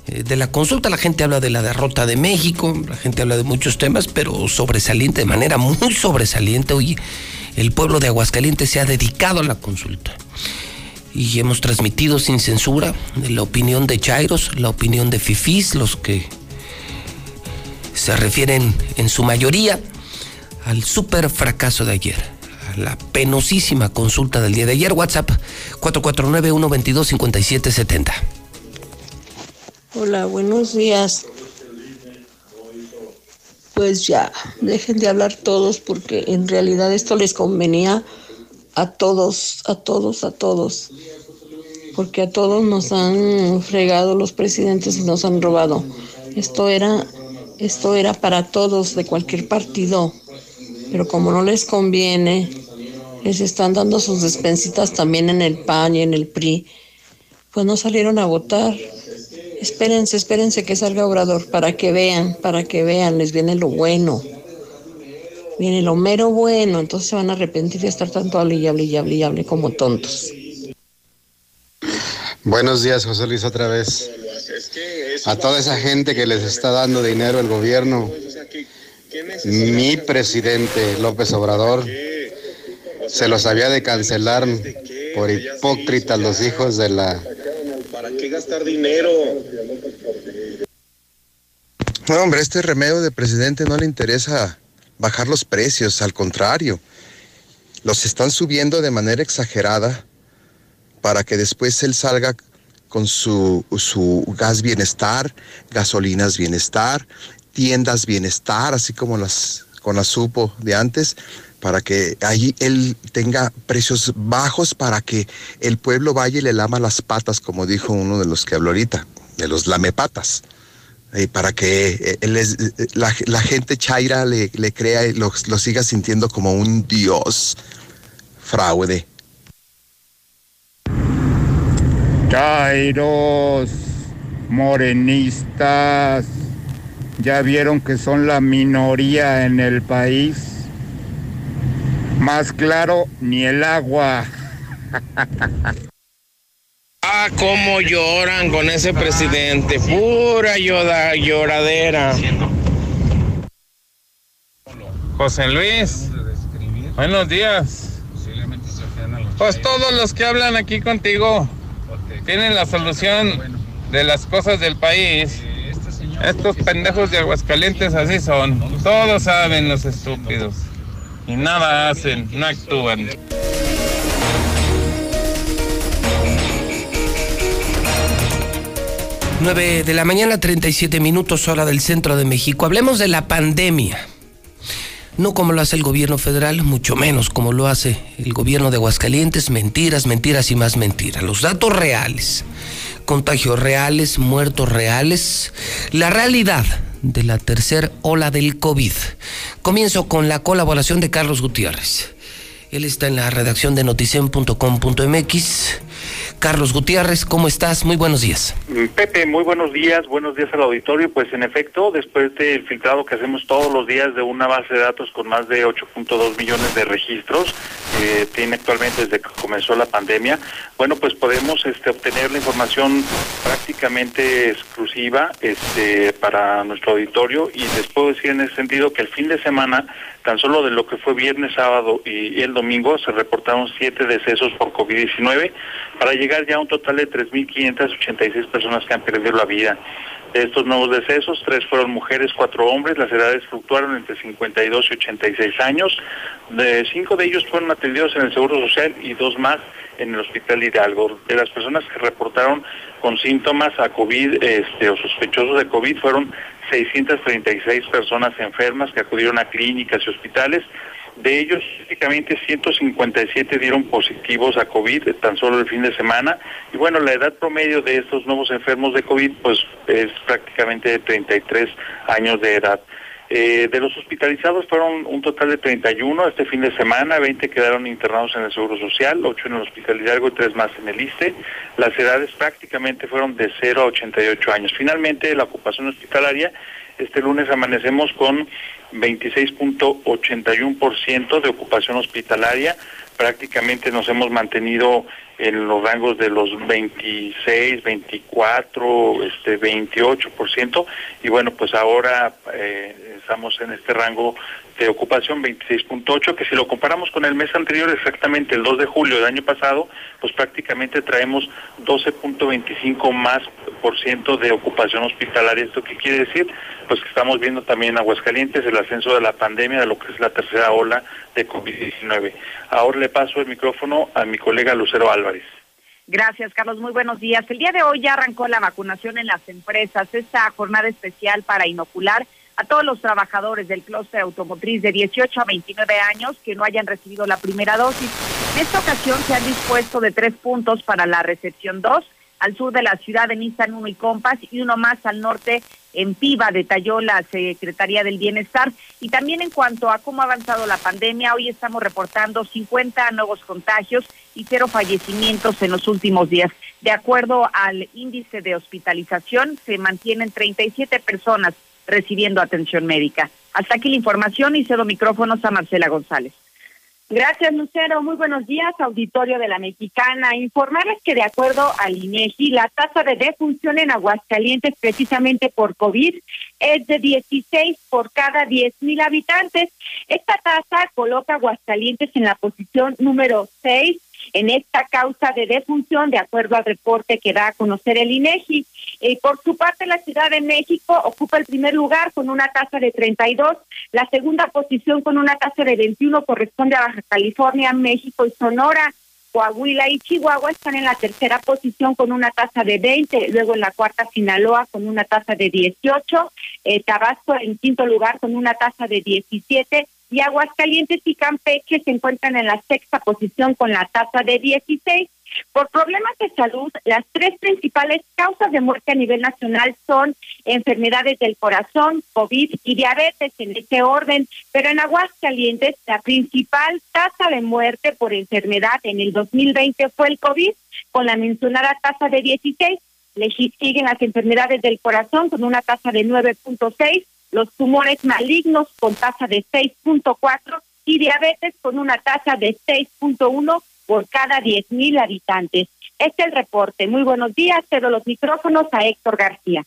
Speaker 1: eh, de la consulta, la gente habla de la derrota de México, la gente habla de muchos temas, pero sobresaliente, de manera muy sobresaliente. Hoy el pueblo de Aguascalientes se ha dedicado a la consulta y hemos transmitido sin censura la opinión de Chairos, la opinión de Fifís, los que se refieren en su mayoría al super fracaso de ayer, a la penosísima consulta del día de ayer. WhatsApp 449-122-5770.
Speaker 115: Hola, buenos días. Pues ya, dejen de hablar todos porque en realidad esto les convenía a todos, a todos, a todos, porque a todos nos han fregado los presidentes y nos han robado. Esto era, esto era para todos de cualquier partido, pero como no les conviene, les están dando sus despensitas también en el PAN y en el PRI, pues no salieron a votar. Espérense, espérense que salga Obrador para que vean, para que vean, les viene lo bueno viene lo mero bueno, entonces se van a arrepentir de estar tanto hable y hable y hable y hable como tontos.
Speaker 116: Buenos días, José Luis, otra vez. A toda esa gente que les está dando dinero el gobierno, mi presidente López Obrador se los había de cancelar por hipócritas los hijos de la...
Speaker 19: ¿Para qué gastar dinero?
Speaker 116: No, hombre, este remedio de presidente no le interesa bajar los precios, al contrario, los están subiendo de manera exagerada para que después él salga con su, su gas bienestar, gasolinas bienestar, tiendas bienestar, así como las con la supo de antes, para que ahí él tenga precios bajos para que el pueblo vaya y le lama las patas, como dijo uno de los que habló ahorita, de los lamepatas para que eh, eh, la, gente chaira le, crea y lo, lo siga sintiendo como un dios fraude.
Speaker 117: Chairos, morenistas, ya vieron que son la minoría en el país. Más claro, ni el agua. [LAUGHS]
Speaker 118: Ah, cómo lloran con ese presidente. Pura llora, lloradera.
Speaker 93: José Luis, buenos días. Pues todos los que hablan aquí contigo tienen la solución de las cosas del país. Estos pendejos de Aguascalientes así son. Todos saben los estúpidos. Y nada hacen, no actúan.
Speaker 1: 9 de la mañana, 37 minutos hora del centro de México. Hablemos de la pandemia.
Speaker 119: no como lo hace el gobierno federal, mucho menos como lo hace el gobierno de Aguascalientes, mentiras, mentiras y más mentiras. Los datos reales, contagios reales, muertos reales, la realidad de la tercera ola del COVID. Comienzo con la colaboración de Carlos Gutiérrez. Él está en la redacción de noticen.com.mx. Carlos Gutiérrez, ¿cómo estás? Muy buenos días.
Speaker 120: Pepe, muy buenos días, buenos días al auditorio. Pues en efecto, después del filtrado que hacemos todos los días de una base de datos con más de 8.2 millones de registros, que tiene actualmente desde que comenzó la pandemia, bueno, pues podemos este, obtener la información prácticamente exclusiva este, para nuestro auditorio y les puedo decir en ese sentido que el fin de semana tan solo de lo que fue viernes, sábado y el domingo se reportaron siete decesos por COVID-19 para llegar ya a un total de 3.586 personas que han perdido la vida. De estos nuevos decesos, tres fueron mujeres, cuatro hombres, las edades fluctuaron entre 52 y 86 años. De cinco de ellos fueron atendidos en el Seguro Social y dos más en el Hospital Hidalgo. De las personas que reportaron con síntomas a COVID este, o sospechosos de COVID fueron 636 personas enfermas que acudieron a clínicas y hospitales. De ellos, prácticamente 157 dieron positivos a COVID tan solo el fin de semana. Y bueno, la edad promedio de estos nuevos enfermos de COVID pues es prácticamente de 33 años de edad. Eh, de los hospitalizados fueron un total de 31 este fin de semana, 20 quedaron internados en el Seguro Social, 8 en el Hospital Hidalgo y 3 más en el ISTE. Las edades prácticamente fueron de 0 a 88 años. Finalmente, la ocupación hospitalaria, este lunes amanecemos con 26.81% de ocupación hospitalaria, prácticamente nos hemos mantenido en los rangos de los 26, 24, este 28% y bueno, pues ahora eh, estamos en este rango de ocupación 26.8, que si lo comparamos con el mes anterior, exactamente el 2 de julio del año pasado, pues prácticamente traemos 12.25 más por ciento de ocupación hospitalaria. ¿Esto qué quiere decir? Pues que estamos viendo también en Aguascalientes el ascenso de la pandemia, de lo que es la tercera ola de COVID-19. Ahora le paso el micrófono a mi colega Lucero Álvarez.
Speaker 106: Gracias, Carlos. Muy buenos días. El día de hoy ya arrancó la vacunación en las empresas, esta jornada especial para inocular a todos los trabajadores del clúster automotriz de 18 a 29 años que no hayan recibido la primera dosis. En esta ocasión se han dispuesto de tres puntos para la recepción 2 al sur de la ciudad de Nissan 1 y Compas y uno más al norte en Piva, detalló la Secretaría del Bienestar. Y también en cuanto a cómo ha avanzado la pandemia, hoy estamos reportando 50 nuevos contagios y cero fallecimientos en los últimos días. De acuerdo al índice de hospitalización, se mantienen 37 personas recibiendo atención médica. Hasta aquí la información y cedo micrófonos a Marcela González.
Speaker 121: Gracias, Lucero. Muy buenos días, auditorio de la Mexicana. Informarles que de acuerdo al INEGI, la tasa de defunción en Aguascalientes, precisamente por COVID, es de 16 por cada 10 mil habitantes. Esta tasa coloca a Aguascalientes en la posición número 6 en esta causa de defunción, de acuerdo al reporte que da a conocer el INEGI. Eh, por su parte, la Ciudad de México ocupa el primer lugar con una tasa de 32. La segunda posición con una tasa de 21 corresponde a Baja California, México y Sonora. Coahuila y Chihuahua están en la tercera posición con una tasa de 20, luego en la cuarta Sinaloa con una tasa de 18, eh, Tabasco en quinto lugar con una tasa de 17 y Aguascalientes y Campeche se encuentran en la sexta posición con la tasa de 16. Por problemas de salud, las tres principales causas de muerte a nivel nacional son enfermedades del corazón, COVID y diabetes en este orden, pero en Aguascalientes la principal tasa de muerte por enfermedad en el 2020 fue el COVID, con la mencionada tasa de 16. Le siguen las enfermedades del corazón con una tasa de 9.6 los tumores malignos con tasa de 6.4 y diabetes con una tasa de 6.1 por cada 10.000 habitantes. Este es el reporte. Muy buenos días. Cedo los micrófonos a Héctor García.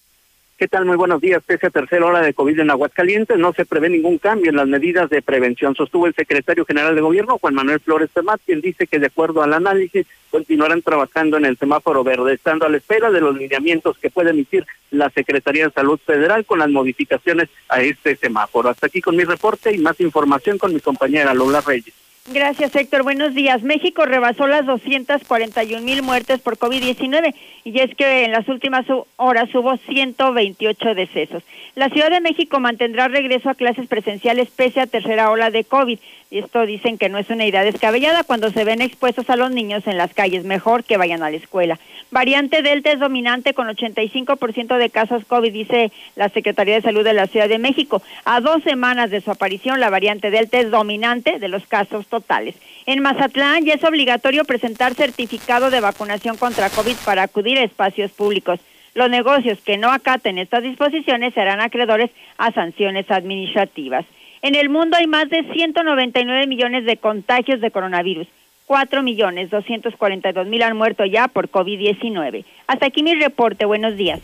Speaker 122: ¿Qué tal? Muy buenos días. Pese a tercera hora de COVID en Aguascalientes, no se prevé ningún cambio en las medidas de prevención, sostuvo el secretario general de gobierno, Juan Manuel Flores Temat, quien dice que de acuerdo al análisis continuarán trabajando en el semáforo verde, estando a la espera de los lineamientos que puede emitir la Secretaría de Salud Federal con las modificaciones a este semáforo. Hasta aquí con mi reporte y más información con mi compañera Lola Reyes.
Speaker 3: Gracias, Héctor. Buenos días. México rebasó las 241 mil muertes por COVID-19 y es que en las últimas horas hubo 128 decesos. La Ciudad de México mantendrá regreso a clases presenciales pese a tercera ola de COVID. Y esto dicen que no es una idea descabellada cuando se ven expuestos a los niños en las calles. Mejor que vayan a la escuela. Variante Delta es dominante con 85% de casos COVID, dice la Secretaría de Salud de la Ciudad de México. A dos semanas de su aparición, la variante Delta es dominante de los casos totales. En Mazatlán ya es obligatorio presentar certificado de vacunación contra COVID para acudir a espacios públicos. Los negocios que no acaten estas disposiciones serán acreedores a sanciones administrativas. En el mundo hay más de 199 millones de contagios de coronavirus. 4 millones 242 mil han muerto ya por COVID-19. Hasta aquí mi reporte. Buenos días.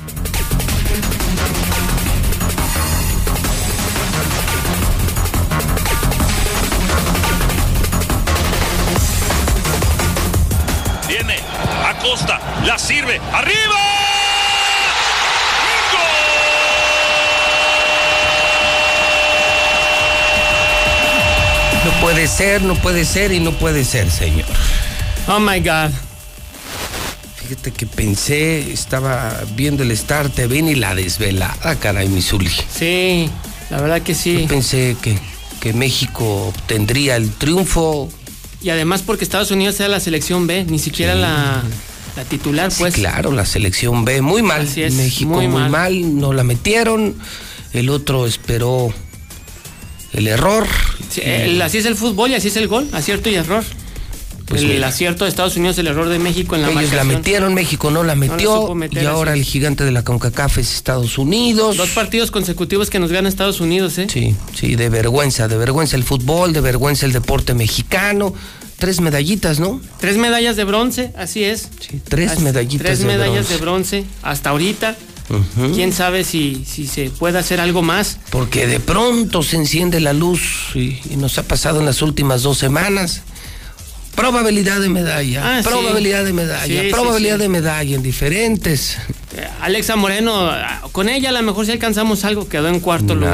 Speaker 123: Viene Acosta, la sirve, arriba.
Speaker 1: No puede ser, no puede ser y no puede ser, señor.
Speaker 124: Oh my God.
Speaker 1: Fíjate que pensé, estaba viendo el Star TV y la desvelada, caray, Misuli.
Speaker 124: Sí, la verdad que sí.
Speaker 1: Yo pensé que, que México obtendría el triunfo.
Speaker 124: Y además porque Estados Unidos era la selección B, ni siquiera la, la, titular, pues.
Speaker 1: Sí, claro, la selección B. Muy mal.
Speaker 124: Así es,
Speaker 1: México
Speaker 124: muy
Speaker 1: muy,
Speaker 124: mal.
Speaker 1: mal. no la metieron. El otro esperó el error.
Speaker 124: Sí, el- así es el fútbol y así es el gol, acierto y error.
Speaker 1: Pues
Speaker 124: el acierto de Estados Unidos, el error de México en la
Speaker 1: Ellos la metieron, México no la metió.
Speaker 124: meter,
Speaker 1: y ahora el gigante de la CONCACAF es Estados Unidos.
Speaker 124: Dos partidos consecutivos que nos gana Estados Unidos, ¿eh?
Speaker 1: Sí, sí, de vergüenza, de vergüenza el fútbol, de vergüenza el deporte mexicano. Tres medallitas, ¿no?
Speaker 124: Tres medallas de bronce, así es.
Speaker 1: Sí, tres
Speaker 124: Así-
Speaker 1: medallitas
Speaker 124: Tres
Speaker 1: de
Speaker 124: medallas
Speaker 1: bronce.
Speaker 124: de bronce hasta ahorita. Quién sabe si, si se puede hacer algo más.
Speaker 1: Porque de pronto se enciende la luz y, y nos ha pasado en las últimas dos semanas. Probabilidad de medalla,
Speaker 124: Ah, sí.
Speaker 1: probabilidad de medalla,
Speaker 124: Sí,
Speaker 1: probabilidad
Speaker 124: sí.
Speaker 1: de medalla en diferentes.
Speaker 124: Eh, Alexa Moreno, con ella a lo mejor si alcanzamos algo, quedó en cuarto lugar.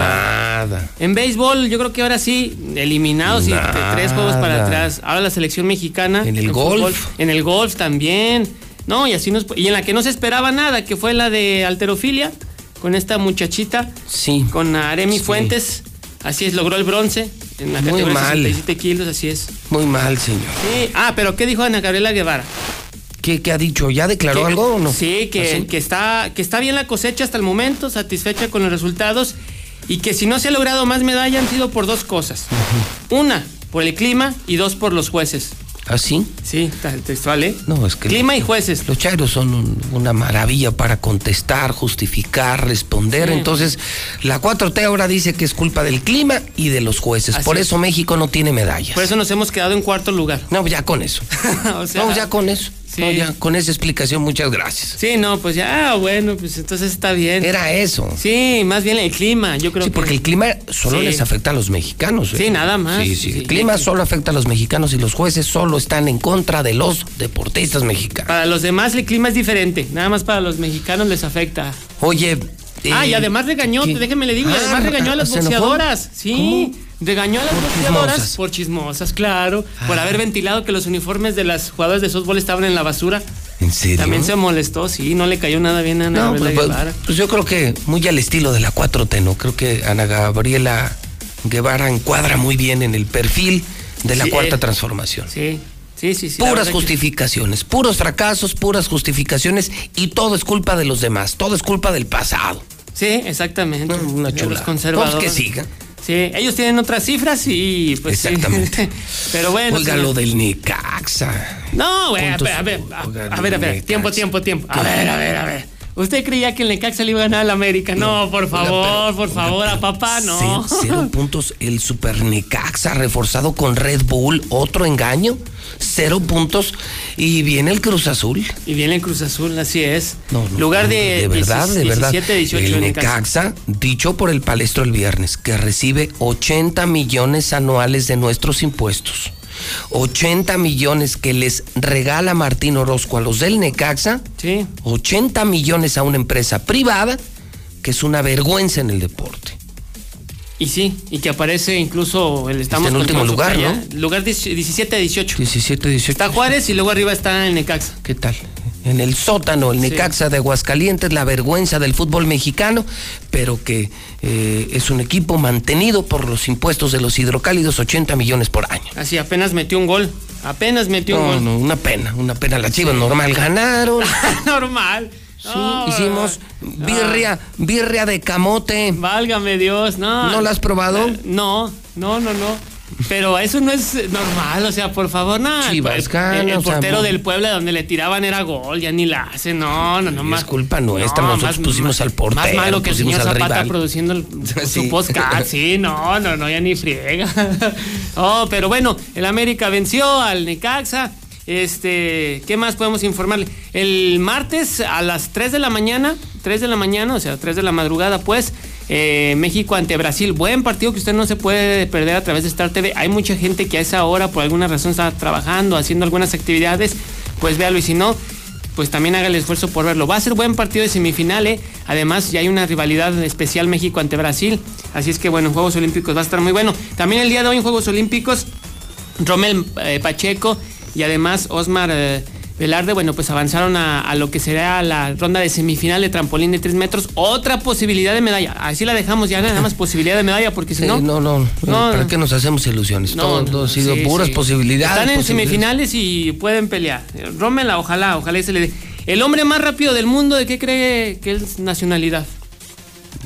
Speaker 1: Nada.
Speaker 124: En béisbol, yo creo que ahora sí, eliminados y tres juegos para atrás. Ahora la selección mexicana.
Speaker 1: En el golf.
Speaker 124: en el golf también. No, y así nos. Y en la que no se esperaba nada, que fue la de alterofilia, con esta muchachita,
Speaker 1: Sí.
Speaker 124: con Aremi
Speaker 1: Sí.
Speaker 124: Fuentes. Así es, logró el bronce en la
Speaker 1: Muy
Speaker 124: categoría
Speaker 1: mal.
Speaker 124: 67 kilos, así es.
Speaker 1: Muy mal, señor.
Speaker 124: Sí. Ah, pero ¿qué dijo Ana Gabriela Guevara?
Speaker 1: ¿Qué, qué ha dicho? ¿Ya declaró
Speaker 124: Que-
Speaker 1: algo o no?
Speaker 124: Sí, que,
Speaker 1: ¿Ah,
Speaker 124: que está, que está bien la cosecha hasta el momento, satisfecha con los resultados y que si no se ha logrado más medalla han sido por dos cosas. Una, por el clima y dos, por los jueces.
Speaker 1: ¿Ah, sí?
Speaker 124: Sí, textual, ¿eh?
Speaker 1: No, es que.
Speaker 124: Clima y jueces.
Speaker 1: Los chairos son un- una maravilla para contestar, justificar, responder.
Speaker 124: Sí.
Speaker 1: Entonces, la 4T ahora dice que es culpa del clima y de los jueces.
Speaker 124: Así
Speaker 1: Por
Speaker 124: es.
Speaker 1: eso México no tiene medallas.
Speaker 124: Por eso nos hemos quedado en cuarto lugar.
Speaker 1: No, ya con eso. [LAUGHS]
Speaker 124: o sea,
Speaker 1: no, ya con eso.
Speaker 124: Sí.
Speaker 1: No, ya con esa explicación, muchas gracias.
Speaker 124: Sí, no, pues ya, bueno, pues entonces está bien.
Speaker 1: Era eso.
Speaker 124: Sí, más bien el clima, yo creo
Speaker 1: Sí,
Speaker 124: que.
Speaker 1: porque el clima solo
Speaker 124: Sí.
Speaker 1: les afecta a los mexicanos. ¿eh?
Speaker 124: Sí, nada más.
Speaker 1: Sí, sí. El clima solo afecta a los mexicanos y los jueces solo están en contra de los deportistas mexicanos.
Speaker 124: Para los demás el clima es diferente, nada más para los mexicanos les afecta.
Speaker 1: Oye.
Speaker 124: Ah, y
Speaker 1: eh,
Speaker 124: además regañó,
Speaker 1: ¿qué?
Speaker 124: déjeme le digo, y
Speaker 1: Ah,
Speaker 124: además regañó a las boxeadoras. Sí, regañó a las
Speaker 1: Por
Speaker 124: boxeadoras
Speaker 1: chismosas.
Speaker 124: por chismosas, claro, por haber ventilado que los uniformes de las jugadoras de softball estaban en la basura.
Speaker 1: ¿En serio?
Speaker 124: También se molestó, sí, no le cayó nada bien a Ana
Speaker 1: No,
Speaker 124: Gabriela
Speaker 1: pues,
Speaker 124: Guevara.
Speaker 1: pues yo creo que muy al estilo de la 4T, ¿no? Creo que Ana Gabriela Guevara encuadra muy bien en el perfil de la
Speaker 124: Sí,
Speaker 1: cuarta transformación.
Speaker 124: Sí, sí, sí. sí
Speaker 1: Puras
Speaker 124: que-
Speaker 1: justificaciones, puros fracasos, puras justificaciones y todo es culpa de los demás, todo es culpa del pasado.
Speaker 124: Sí, exactamente.
Speaker 1: No, una
Speaker 124: de
Speaker 1: chulada.
Speaker 124: Los conservadores.
Speaker 1: Pues que siga.
Speaker 124: Sí, ellos tienen otras cifras y pues sí.
Speaker 1: Exactamente. [LAUGHS]
Speaker 124: Pero bueno.
Speaker 1: Oiga, lo del Necaxa.
Speaker 124: No, güey, a ver, a ver, a, ver, a ver, tiempo, tiempo, tiempo. A ver, a ver, a ver. ¿Usted creía que el Necaxa le iba a ganar al América? No, por favor, por favor, a papá, no.
Speaker 1: Cero, cero [LAUGHS] puntos. El Super Necaxa reforzado con Red Bull, otro engaño. Cero puntos. Y viene el Cruz Azul.
Speaker 124: Y viene el Cruz Azul, así es.
Speaker 1: No, no,
Speaker 124: Lugar de,
Speaker 1: de verdad, de verdad.
Speaker 124: 17, 18
Speaker 1: el
Speaker 124: Necaxa.
Speaker 1: Necaxa, dicho por el palestro el viernes, que recibe 80 millones anuales de nuestros impuestos. 80 millones que les regala Martín Orozco a los del Necaxa.
Speaker 124: Sí.
Speaker 1: 80 millones a una empresa privada, que es una vergüenza en el deporte.
Speaker 124: Y sí, y que aparece incluso el estamos
Speaker 1: en
Speaker 124: contra
Speaker 1: último lugar. ¿no?
Speaker 124: Lugar 17 a 18.
Speaker 1: 17, 18.
Speaker 124: Está Juárez y luego arriba está el Necaxa.
Speaker 1: ¿Qué tal? En el sótano, el Necaxa de Aguascalientes, la vergüenza del fútbol mexicano, pero que eh, es un equipo mantenido por los impuestos de los hidrocálidos, 80 millones por año.
Speaker 124: Así apenas metió un gol. Apenas metió un
Speaker 1: No,
Speaker 124: gol.
Speaker 1: no, una pena, una pena. Las chivas normal ganaron. [LAUGHS]
Speaker 124: Normal.
Speaker 1: Sí, hicimos birria, birria de camote.
Speaker 124: Válgame Dios, no.
Speaker 1: ¿No la has probado?
Speaker 124: Eh, No, no, no, no. Pero eso no es normal, o sea, por favor, no.
Speaker 1: Chivas
Speaker 124: el, el
Speaker 1: o sea,
Speaker 124: portero
Speaker 1: no.
Speaker 124: del Puebla donde le tiraban era gol, ya ni la hace, no, no, no más.
Speaker 1: Culpa nuestra, nosotros pusimos al portero,
Speaker 124: Más malo que el señor Zapata
Speaker 1: rival.
Speaker 124: produciendo el- [LAUGHS]
Speaker 1: Sí.
Speaker 124: su podcast, sí, no, no, no, ya ni friega. [LAUGHS] Oh, pero bueno, el América venció al Necaxa. Este, ¿qué más podemos informarle? El martes a las 3 de la mañana, 3 de la mañana, o sea, 3 de la madrugada, pues, eh, México ante Brasil. Buen partido que usted no se puede perder a través de Star TV. Hay mucha gente que a esa hora, por alguna razón, está trabajando, haciendo algunas actividades. Pues véalo y si no, pues también haga el esfuerzo por verlo. Va a ser buen partido de semifinal, ¿eh? Además, ya hay una rivalidad especial México ante Brasil. Así es que, bueno, en Juegos Olímpicos va a estar muy bueno. También el día de hoy en Juegos Olímpicos, Rommel eh, Pacheco y además Osmar eh, Velarde, bueno, pues avanzaron a, a lo que será la ronda de semifinal de trampolín de 3 metros. Otra posibilidad de medalla. Así la dejamos ya, nada más posibilidad de medalla, porque si
Speaker 1: Sí,
Speaker 124: no.
Speaker 1: no, no,
Speaker 124: No,
Speaker 1: ¿Para
Speaker 124: no.
Speaker 1: qué nos hacemos ilusiones?
Speaker 124: No,
Speaker 1: todo, todo ha sido
Speaker 124: sí,
Speaker 1: puras
Speaker 124: sí.
Speaker 1: posibilidades.
Speaker 124: Están en
Speaker 1: posibilidades.
Speaker 124: semifinales y pueden pelear. Rómela, ojalá, ojalá y se le dé. El hombre más rápido del mundo, ¿de qué cree que es nacionalidad?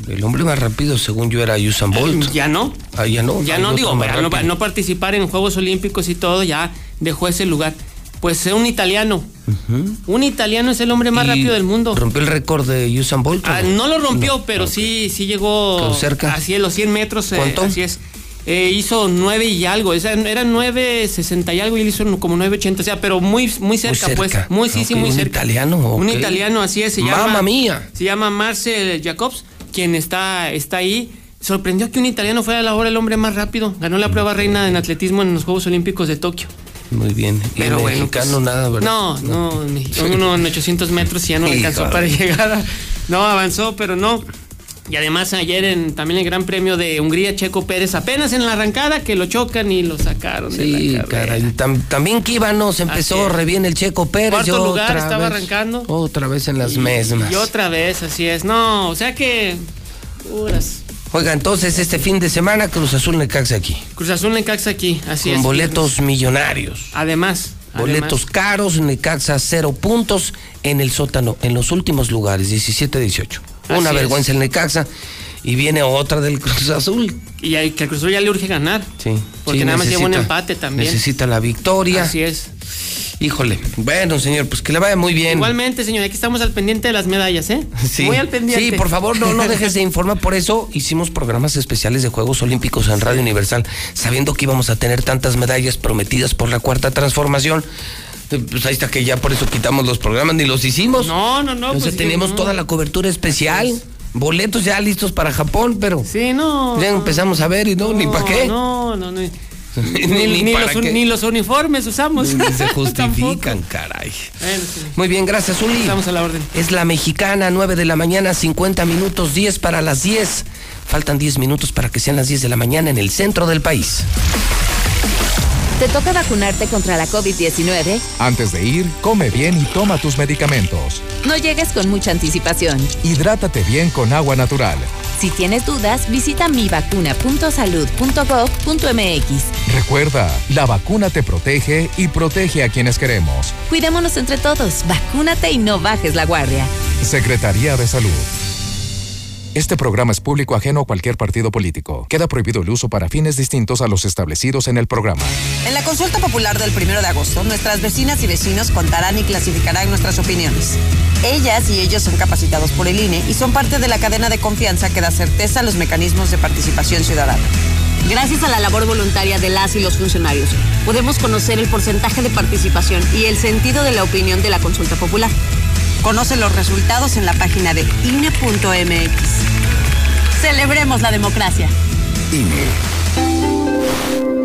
Speaker 1: El hombre más rápido, según yo, era Usain Bolt.
Speaker 124: Ya no.
Speaker 1: Ah, ya no.
Speaker 124: Ya no digo, para no participar en Juegos Olímpicos y todo, ya dejó ese lugar. Pues es un italiano. Un italiano es el hombre más
Speaker 1: ¿Y
Speaker 124: rápido del mundo.
Speaker 1: ¿Rompió el récord de Usain Bolt?
Speaker 124: Ah, no lo rompió, pero sí, sí llegó
Speaker 1: cerca.
Speaker 124: así los 100 metros. eh,
Speaker 1: ¿Cuánto?
Speaker 124: así es. Eh, hizo 9 y algo, o sea, era 9.60 y algo y él hizo como 9.80, o sea, pero muy, muy cerca,
Speaker 1: cerca.
Speaker 124: pues. Muy, sí, sí, muy
Speaker 1: un
Speaker 124: cerca.
Speaker 1: italiano,
Speaker 124: Un italiano, así es, se
Speaker 1: Mamma
Speaker 124: llama.
Speaker 1: mía.
Speaker 124: Se llama Marcel Jacobs, quien está, está ahí. Sorprendió que un italiano fuera a la hora el hombre más rápido. Ganó la prueba reina en atletismo en los Juegos Olímpicos de Tokio.
Speaker 1: Muy bien. Y
Speaker 124: Pero bueno,
Speaker 1: mexicano
Speaker 124: pues,
Speaker 1: nada, ¿verdad?
Speaker 124: No, no, uno en 800 metros y ya no alcanzó para [LAUGHS] llegar. a- no, avanzó, pero no. Y además ayer en también el Gran Premio de Hungría, Checo Pérez, apenas en la arrancada que lo chocan y lo sacaron de
Speaker 1: Sí,
Speaker 124: la carrera.
Speaker 1: caray. Tam- también Kíbanos empezó re bien el Checo Pérez.
Speaker 124: Cuarto lugar,
Speaker 1: otra
Speaker 124: estaba
Speaker 1: vez-
Speaker 124: arrancando.
Speaker 1: Otra vez en las
Speaker 124: Y-
Speaker 1: mismas.
Speaker 124: Y otra vez, así es. No, o sea que... Puras.
Speaker 1: Oiga, entonces este fin de semana Cruz Azul Necaxa aquí.
Speaker 124: Cruz Azul Necaxa aquí, así
Speaker 1: con
Speaker 124: es.
Speaker 1: boletos millonarios.
Speaker 124: Además.
Speaker 1: Boletos
Speaker 124: además.
Speaker 1: caros, Necaxa cero puntos en el sótano, en los últimos lugares, 17-18. Una
Speaker 124: Así es.
Speaker 1: vergüenza el Necaxa. Y viene otra del Cruz Azul.
Speaker 124: Y hay- que al Cruz Azul ya le urge ganar.
Speaker 1: Sí.
Speaker 124: Porque
Speaker 1: sí,
Speaker 124: nada más lleva un empate también.
Speaker 1: Necesita la victoria.
Speaker 124: Así es.
Speaker 1: Híjole. Bueno, señor, pues que le vaya muy bien.
Speaker 124: Igualmente, señor, aquí estamos al pendiente de las medallas, ¿eh? [LAUGHS]
Speaker 1: Sí.
Speaker 124: Muy al pendiente.
Speaker 1: Sí, por favor, no, no [LAUGHS] dejes de informar. Por eso hicimos programas especiales de Juegos Olímpicos en Radio Universal, sabiendo que íbamos a tener tantas medallas prometidas por la cuarta transformación. Eh, Pues ahí está que ya por eso quitamos los programas, ni los hicimos.
Speaker 124: No, no, no.
Speaker 1: Entonces
Speaker 124: pues,
Speaker 1: tenemos
Speaker 124: no.
Speaker 1: toda la cobertura especial. Boletos ya listos para Japón, pero
Speaker 124: Sí, no.
Speaker 1: ya empezamos a ver y no, ni para qué.
Speaker 124: No, no, no. Ni, los, ni los uniformes usamos.
Speaker 1: Ni se [LAUGHS] justifican, caray.
Speaker 124: Bueno, sí.
Speaker 1: Muy bien, gracias, Uli.
Speaker 124: Estamos a la orden.
Speaker 1: Es la mexicana, 9 de la mañana, 50 minutos, 10 para las 10. Faltan 10 minutos para que sean las 10 de la mañana en el centro del país.
Speaker 125: ¿Te toca vacunarte contra la COVID-19?
Speaker 10: Antes de ir, come bien y toma tus medicamentos.
Speaker 125: No llegues con mucha anticipación.
Speaker 10: Hidrátate bien con agua natural.
Speaker 125: Si tienes dudas, visita mivacuna.salud.gov.mx.
Speaker 10: Recuerda, la vacuna te protege y protege a quienes queremos.
Speaker 125: Cuidémonos entre todos, vacúnate y no bajes la guardia.
Speaker 10: Secretaría de Salud. Este programa es público ajeno a cualquier partido político. Queda prohibido el uso para fines distintos a los establecidos en el programa.
Speaker 126: En la consulta popular del primero de agosto, nuestras vecinas y vecinos contarán y clasificarán nuestras opiniones. Ellas y ellos son capacitados por el INE y son parte de la cadena de confianza que da certeza a los mecanismos de participación ciudadana.
Speaker 127: Gracias a la labor voluntaria de las y los funcionarios, podemos conocer el porcentaje de participación y el sentido de la opinión de la consulta popular.
Speaker 126: Conoce los resultados en la página de INE.mx. Celebremos la democracia.
Speaker 128: Maestra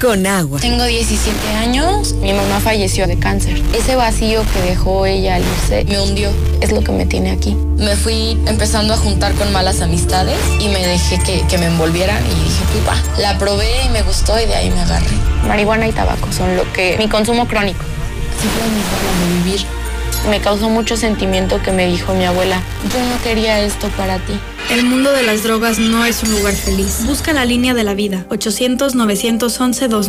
Speaker 80: con agua.
Speaker 125: Tengo 17 años, mi mamá falleció de cáncer. Ese vacío que dejó ella al irse me hundió, es lo que me tiene aquí. Me fui empezando a juntar con malas amistades y me dejé que, que me envolvieran y dije, pupa, la probé y me gustó y de ahí me agarré. Marihuana y tabaco son lo que... mi consumo crónico. Así fue mis ganas de vivir. Me causó mucho sentimiento que me dijo mi abuela, yo no quería esto para ti.
Speaker 129: El mundo de las drogas no es un lugar feliz. Busca la línea de la vida, 800-911-2000
Speaker 128: nos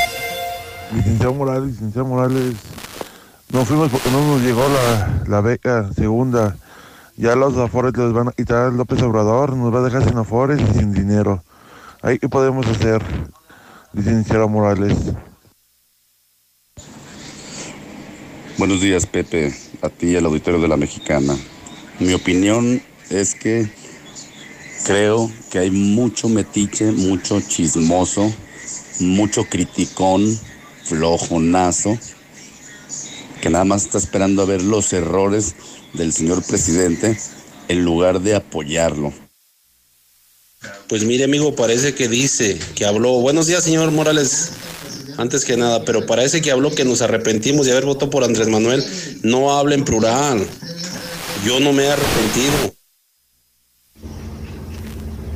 Speaker 102: Licenciado Morales, licenciado Morales, nos fuimos porque no nos llegó la, la beca segunda. Ya los afores les van a quitar López Obrador, nos va a dejar sin afores y sin dinero. ¿Ahí qué podemos hacer, licenciado Morales?
Speaker 130: Buenos días, Pepe, a ti y al auditorio de la Mexicana. Mi opinión es que creo que hay mucho metiche, mucho chismoso, mucho criticón flojonazo que nada más está esperando a ver los errores del señor presidente en lugar de apoyarlo.
Speaker 131: Pues mire, amigo, parece que dice que habló. Buenos días, señor Morales. Antes que nada, pero parece que habló que nos arrepentimos de haber votado por Andrés Manuel. No habla en plural. Yo no me he arrepentido.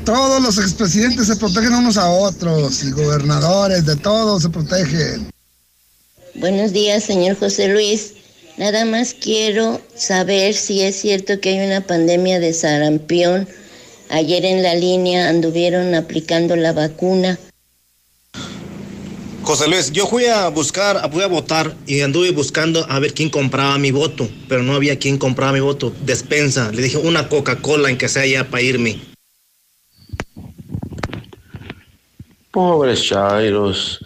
Speaker 132: Todos los expresidentes se protegen unos a otros y gobernadores de todos se protegen.
Speaker 133: Buenos días, señor José Luis. Nada más quiero saber si es cierto que hay una pandemia de sarampión. Ayer en la línea anduvieron aplicando la vacuna.
Speaker 134: José Luis, yo fui a buscar, fui a votar y anduve buscando a ver quién compraba mi voto, pero no había quien compraba mi voto. Despensa, le dije una Coca-Cola en que sea ya para irme.
Speaker 135: Pobres Chairos,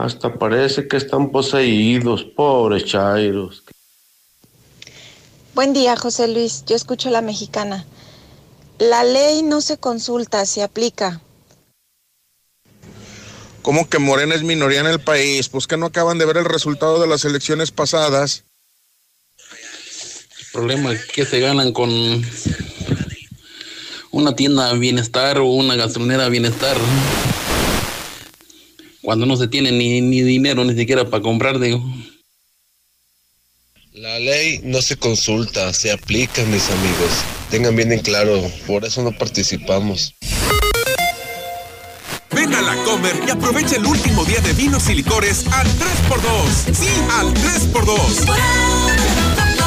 Speaker 135: hasta parece que están poseídos, pobres Chairos.
Speaker 136: Buen día, José Luis. Yo escucho la mexicana. La ley no se consulta, se aplica.
Speaker 19: ¿Cómo que Morena es minoría en el país? Pues que no acaban de ver el resultado de las elecciones pasadas.
Speaker 137: El problema es que se ganan con una tienda bienestar o una gastronomía bienestar cuando no se tiene ni, ni dinero ni siquiera para comprar, digo.
Speaker 135: La ley no se consulta, se aplica, mis amigos. Tengan bien en claro, por eso no participamos.
Speaker 138: Ven a la Comer y aprovecha el último día de vinos y licores al 3x2. Sí, al 3x2.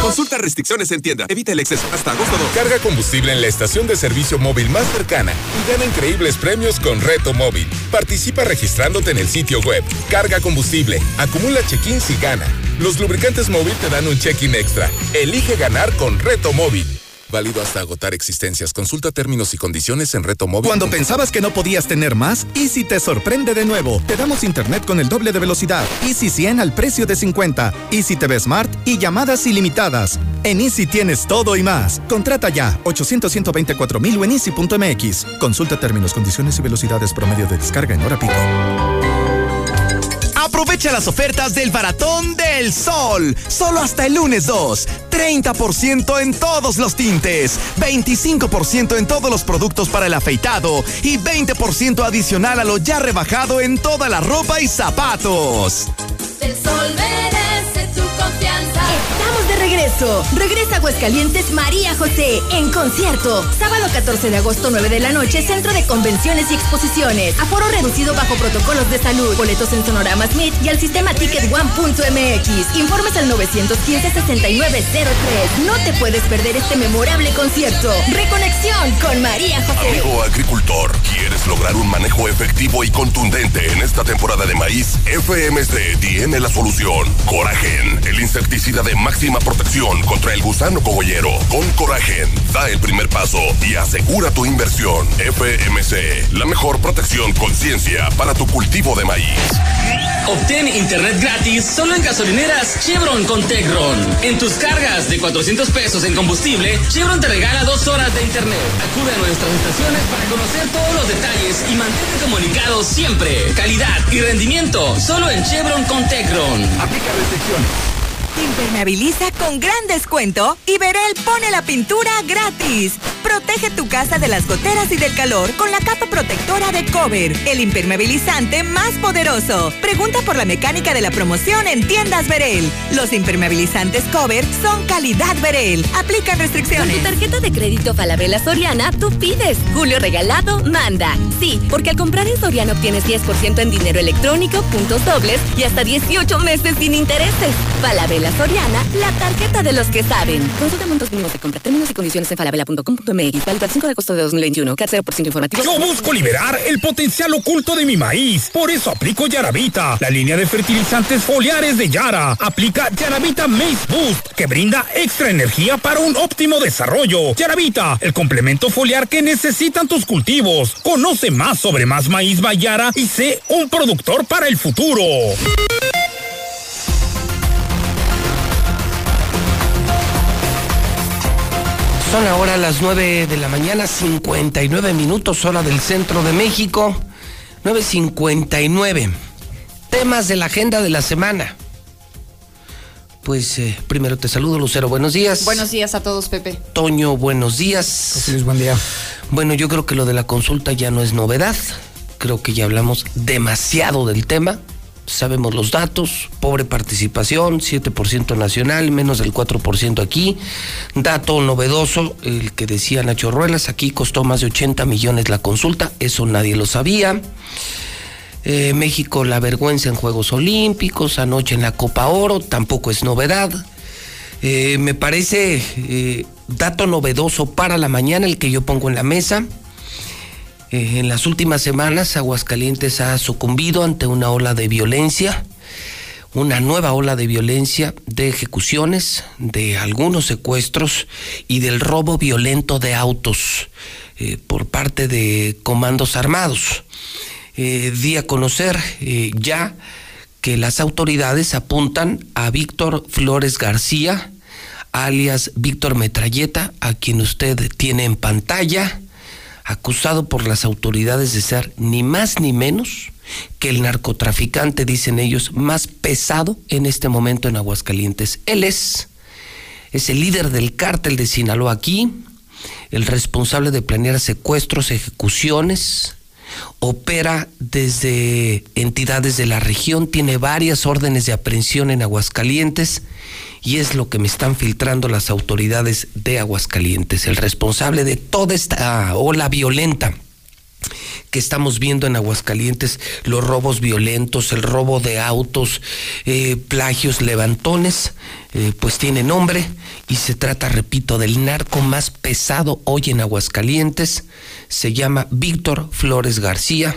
Speaker 138: Consulta restricciones en tienda. Evita el exceso. Hasta agosto 2.
Speaker 139: Carga combustible en la estación de servicio móvil más cercana y gana increíbles premios con Reto Móvil. Participa registrándote en el sitio web. Carga combustible. Acumula check-ins y gana. Los lubricantes móvil te dan un check-in extra. Elige ganar con Reto Móvil. Válido hasta agotar existencias. Consulta términos y condiciones en Reto Móvil.
Speaker 81: Cuando pensabas que no podías tener más, Easy te sorprende de nuevo. Te damos internet con el doble de velocidad. Easy 100 al precio de 50. Easy TV Smart y llamadas ilimitadas. En Easy tienes todo y más. Contrata ya 800 124 mil en easy.mx. Consulta términos, condiciones y velocidades promedio de descarga en hora pico.
Speaker 140: Aprovecha las ofertas del Baratón del Sol. Solo hasta el lunes 2. 30% en todos los tintes, 25% en todos los productos para el afeitado y 20% adicional a lo ya rebajado en toda la ropa y zapatos.
Speaker 80: El sol merece tu confianza. Estamos de regreso. Regresa a Aguascalientes María José en concierto. Sábado 14 de agosto, 9 de la noche, Centro de Convenciones y Exposiciones. Aforo reducido bajo protocolos de salud. Boletos en Sonorama Smith y al sistema Ticket1.mx. Informes al 915-6903. No te puedes perder este memorable concierto. Reconexión con María José.
Speaker 102: Amigo agricultor, ¿quieres lograr un manejo efectivo y contundente en esta temporada de maíz? FMC tiene la solución. Coragen, el insecticida de máxima protección contra el gusano cogollero. Con Coragen, da el primer paso y asegura tu inversión. FMC, la mejor protección con ciencia para tu cultivo de maíz.
Speaker 141: Obtén internet gratis solo en gasolineras Chevron con Tecron. En tus cargas de 400 pesos en combustible, Chevron te regala dos horas de internet. Acude a nuestras estaciones para conocer todos los detalles y mantente comunicado siempre. Calidad y rendimiento solo en Chevron con Tecron.
Speaker 102: Aplica restricciones.
Speaker 12: Impermeabiliza con gran descuento y Verel pone la pintura gratis. Protege tu casa de las goteras y del calor con la capa protectora de Cover, el impermeabilizante más poderoso. Pregunta por la mecánica de la promoción en tiendas Verel. Los impermeabilizantes Cover son calidad Verel. Aplican
Speaker 80: Con
Speaker 12: restricciones.
Speaker 80: tu tarjeta de crédito Falabella Soriana, tú pides. Julio regalado, manda. Sí, porque al comprar en Soriana obtienes 10% en dinero electrónico, puntos dobles y hasta 18 meses sin intereses. Falabella Soriana, la tarjeta de los que saben. Consulta montos mínimos de compra, términos y condiciones en falabella.com.mx. Válido al 5 de agosto de 2021. CAT 0% informativo.
Speaker 142: Yo busco liberar el potencial oculto de mi maíz. Por eso aplico Yaravita, la línea de fertilizantes foliares de Yara. Aplica Yaravita Maize Boost, que brinda extra energía para un óptimo desarrollo. Yaravita, el complemento foliar que necesitan tus cultivos. Conoce más sobre Más Maíz Bayara y sé un productor para el futuro.
Speaker 1: Son ahora las 9 de la mañana, 59 minutos, hora del centro de México. 9.59. Temas de la agenda de la semana. Pues eh, primero te saludo, Lucero. Buenos días.
Speaker 46: Buenos días a todos, Pepe.
Speaker 1: Toño, buenos días.
Speaker 143: buen día.
Speaker 1: Bueno, yo creo que lo de la consulta ya no es novedad. Creo que ya hablamos demasiado del tema. Sabemos los datos, pobre participación, 7% nacional, menos del 4% aquí. Dato novedoso, el que decía Nacho Ruelas, aquí costó más de 80 millones la consulta, eso nadie lo sabía. Eh, México la vergüenza en Juegos Olímpicos, anoche en la Copa Oro, tampoco es novedad. Eh, me parece eh, dato novedoso para la mañana el que yo pongo en la mesa. Eh, en las últimas semanas, Aguascalientes ha sucumbido ante una ola de violencia, una nueva ola de violencia, de ejecuciones, de algunos secuestros y del robo violento de autos eh, por parte de comandos armados. Eh, di a conocer ya que las autoridades apuntan a Víctor Flores García, alias Víctor Metralleta, a quien usted tiene en pantalla acusado por las autoridades de ser ni más ni menos que el narcotraficante, dicen ellos, más pesado en este momento en Aguascalientes. Él es, es el líder del cártel de Sinaloa aquí, el responsable de planear secuestros, ejecuciones, opera desde entidades de la región, tiene varias órdenes de aprehensión en Aguascalientes y es lo que me están filtrando las autoridades de Aguascalientes, el responsable de toda esta ola violenta que estamos viendo en Aguascalientes, los robos violentos, el robo de autos, eh, plagios, levantones, eh, pues tiene nombre y se trata, repito, del narco más pesado hoy en Aguascalientes. Se llama Víctor Flores García.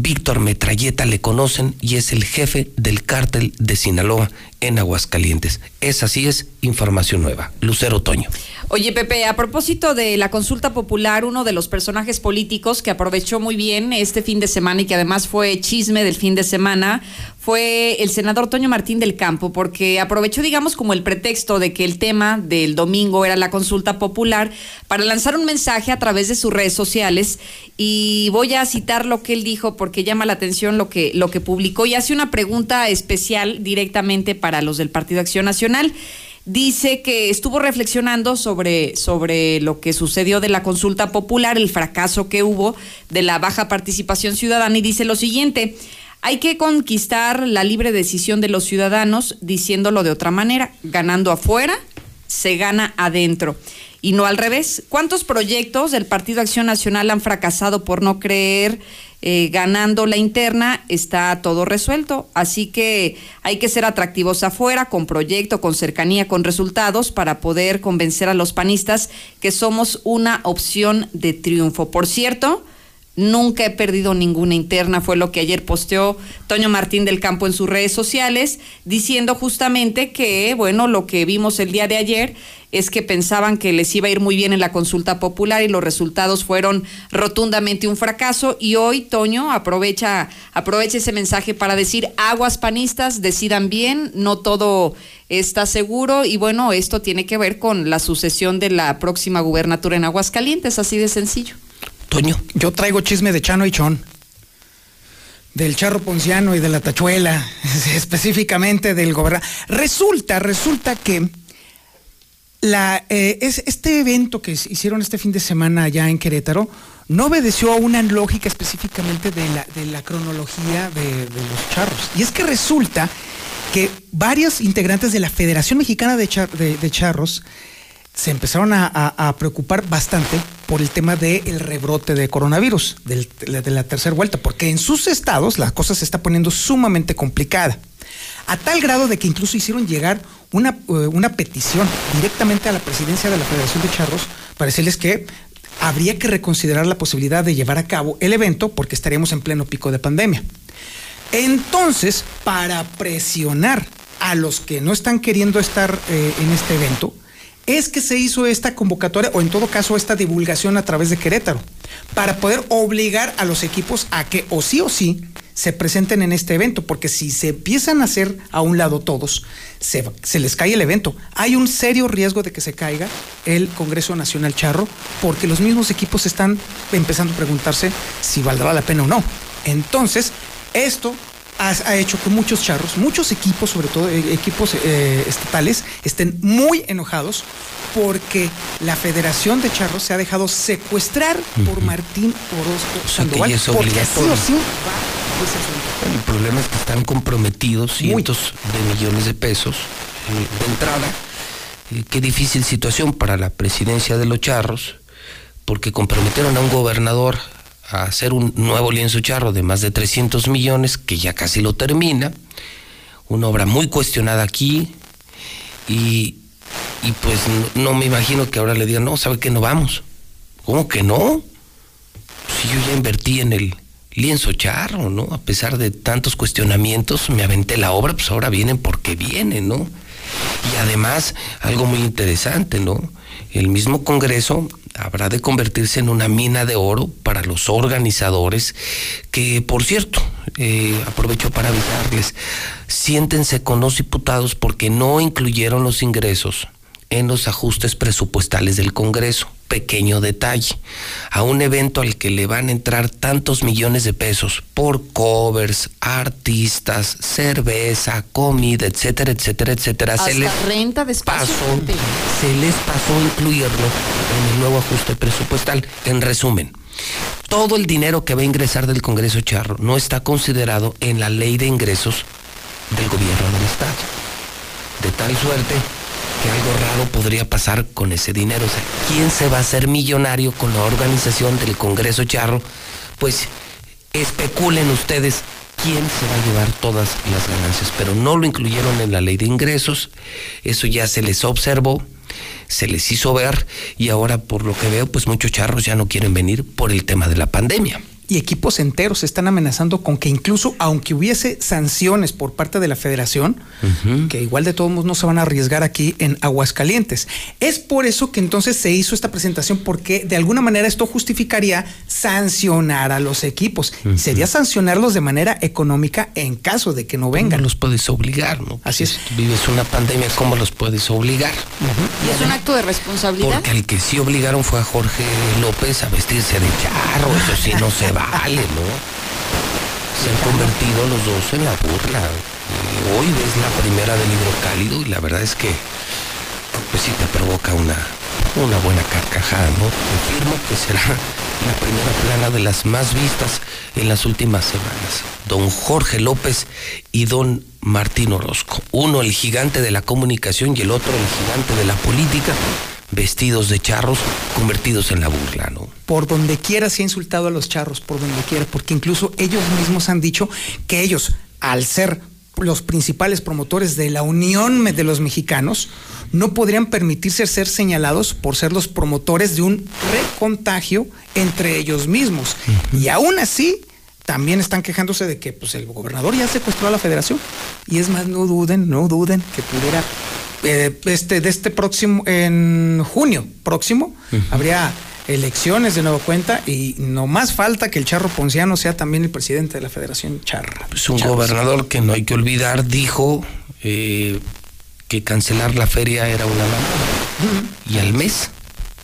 Speaker 1: Víctor Metralleta le conocen y es el jefe del cártel de Sinaloa en Aguascalientes. Esa sí es información nueva. Lucero Toño.
Speaker 46: Oye, Pepe, a propósito de la consulta popular, uno de los personajes políticos que aprovechó muy bien este fin de semana y que además fue chisme del fin de semana fue el senador Toño Martín del Campo, porque aprovechó, digamos, como el pretexto de que el tema del domingo era la consulta popular para lanzar un mensaje a través de sus redes sociales. Y voy a citar lo que él dijo llama la atención lo que, lo que publicó y hace una pregunta especial directamente para los del Partido Acción Nacional dice que estuvo reflexionando sobre, sobre lo que sucedió de la consulta popular, el fracaso que hubo de la baja participación ciudadana y dice lo siguiente. Hay que conquistar la libre decisión de los ciudadanos, diciéndolo de otra manera, ganando afuera se gana adentro y no al revés. ¿Cuántos proyectos del Partido Acción Nacional han fracasado por no creer eh, ganando la interna? Está todo resuelto. Así que hay que ser atractivos afuera, con proyecto, con cercanía, con resultados, para poder convencer a los panistas que somos una opción de triunfo. Por cierto, Nunca he perdido ninguna interna, fue lo que ayer posteó Toño Martín del Campo en sus redes sociales, diciendo justamente que, bueno, lo que vimos el día de ayer es que pensaban que les iba a ir muy bien en la consulta popular y los resultados fueron rotundamente un fracaso. Y hoy Toño aprovecha, aprovecha ese mensaje para decir aguas panistas, decidan bien, no todo está seguro. Y bueno, esto tiene que ver con la sucesión de la próxima gubernatura en Aguascalientes, así de sencillo.
Speaker 1: Toño.
Speaker 143: Yo traigo chisme de Chano y Chón. Del charro ponciano y de la tachuela, [LAUGHS] específicamente del gobernador. Resulta, resulta que la, eh, es, este evento que hicieron este fin de semana allá en Querétaro no obedeció a una lógica específicamente de la, de la cronología de, los charros. Y es que resulta que varios integrantes de la Federación Mexicana de Charros se empezaron a, preocupar bastante por el tema del rebrote de coronavirus, de la tercera vuelta, porque en sus estados la cosa se está poniendo sumamente complicada, a tal grado de que incluso hicieron llegar una, uh, una petición directamente a la presidencia de la Federación de Charros para decirles que habría que reconsiderar la posibilidad de llevar a cabo el evento porque estaríamos en pleno pico de pandemia. Entonces, para presionar a los que no están queriendo estar eh, en este evento, es que se hizo esta convocatoria o en todo caso esta divulgación a través de Querétaro para poder obligar a los equipos a que o sí o sí se presenten en este evento, porque si se empiezan a hacer a un lado todos, se, se, les cae el evento. Hay un serio riesgo de que se caiga el Congreso Nacional Charro, porque los mismos equipos están empezando a preguntarse si valdrá la pena o no. Entonces, esto ha, ha, hecho que muchos charros, muchos equipos, sobre todo eh, equipos eh, estatales, estén muy enojados porque la Federación de Charros se ha dejado secuestrar por Martín Orozco Sandoval.
Speaker 1: es
Speaker 143: porque así o sí
Speaker 1: va El problema es que están comprometidos cientos muy. de millones de pesos eh, de entrada. Eh, qué difícil situación para la presidencia de los charros, porque comprometieron a un gobernador a hacer un nuevo lienzo charro de más de 300 millones, que ya casi lo termina, una obra muy cuestionada aquí, y, y pues no, me imagino que ahora le digan, no, ¿sabe que no vamos? ¿Cómo que no? Si yo ya invertí en el lienzo charro, ¿no? A pesar de tantos cuestionamientos, me aventé la obra, pues ahora vienen porque vienen, ¿no? Y además, algo muy interesante, ¿no? El mismo Congreso habrá de convertirse en una mina de oro para los organizadores que, por cierto, eh, aprovecho para avisarles, siéntense con los diputados porque no incluyeron los ingresos en los ajustes presupuestales del Congreso. Pequeño detalle. A un evento al que le van a entrar tantos millones de pesos por covers, artistas, cerveza, comida, etcétera, etcétera, etcétera.
Speaker 46: Hasta
Speaker 1: se les
Speaker 46: renta de espacio.
Speaker 1: pasó, se les pasó incluirlo en el nuevo ajuste presupuestal. En resumen, todo el dinero que va a ingresar del Congreso Charro no está considerado en la ley de ingresos del gobierno del Estado. De tal suerte que algo raro podría pasar con ese dinero. O sea, ¿quién se va a hacer millonario con la organización del Congreso Charro? Pues especulen ustedes quién se va a llevar todas las ganancias, pero no lo incluyeron en la ley de ingresos. Eso ya se les observó, se les hizo ver y ahora por lo que veo, pues muchos charros ya no quieren venir por el tema de la pandemia
Speaker 143: y equipos enteros están amenazando con que incluso aunque hubiese sanciones por parte de la federación, uh -huh. que igual de todos modos no se van a arriesgar aquí en Aguascalientes. Es por eso que entonces se hizo esta presentación porque de alguna manera esto justificaría sancionar a los equipos. Uh -huh. Sería sancionarlos de manera económica en caso de que no vengan.
Speaker 1: No los puedes obligar, ¿no?
Speaker 143: Así es.
Speaker 1: Si vives una pandemia, ¿cómo los puedes obligar?
Speaker 46: Uh -huh. ¿Y es un acto de responsabilidad?
Speaker 1: Porque al que sí obligaron fue a Jorge López a vestirse de charro, eso sí no se [LAUGHS] vale, ¿no? Se han convertido los dos en la burla. Hoy ves la primera del hidrocálido y la verdad es que pues sí te provoca una, una buena carcajada, ¿no? Confirmo que será la primera plana de las más vistas en las últimas semanas. Don Jorge López y don Martín Orozco. Uno el gigante de la comunicación y el otro el gigante de la política, vestidos de charros, convertidos en la burla, ¿no?
Speaker 143: Por donde quiera se ha insultado a los charros, por donde quiera, porque incluso ellos mismos han dicho que ellos, al ser los principales promotores de la unión de los mexicanos, no podrían permitirse ser señalados por ser los promotores de un recontagio entre ellos mismos. Y aún así, también están quejándose de que pues, el gobernador ya secuestró a la federación. Y es más, no duden, no duden que pudiera, eh, este, de este próximo, en junio próximo, habría elecciones de nueva cuenta y no más falta que el Charro Ponciano sea también el presidente de la Federación Charra.
Speaker 1: Es un gobernador que no hay que olvidar, dijo eh, que cancelar la feria era una mamada. Y al mes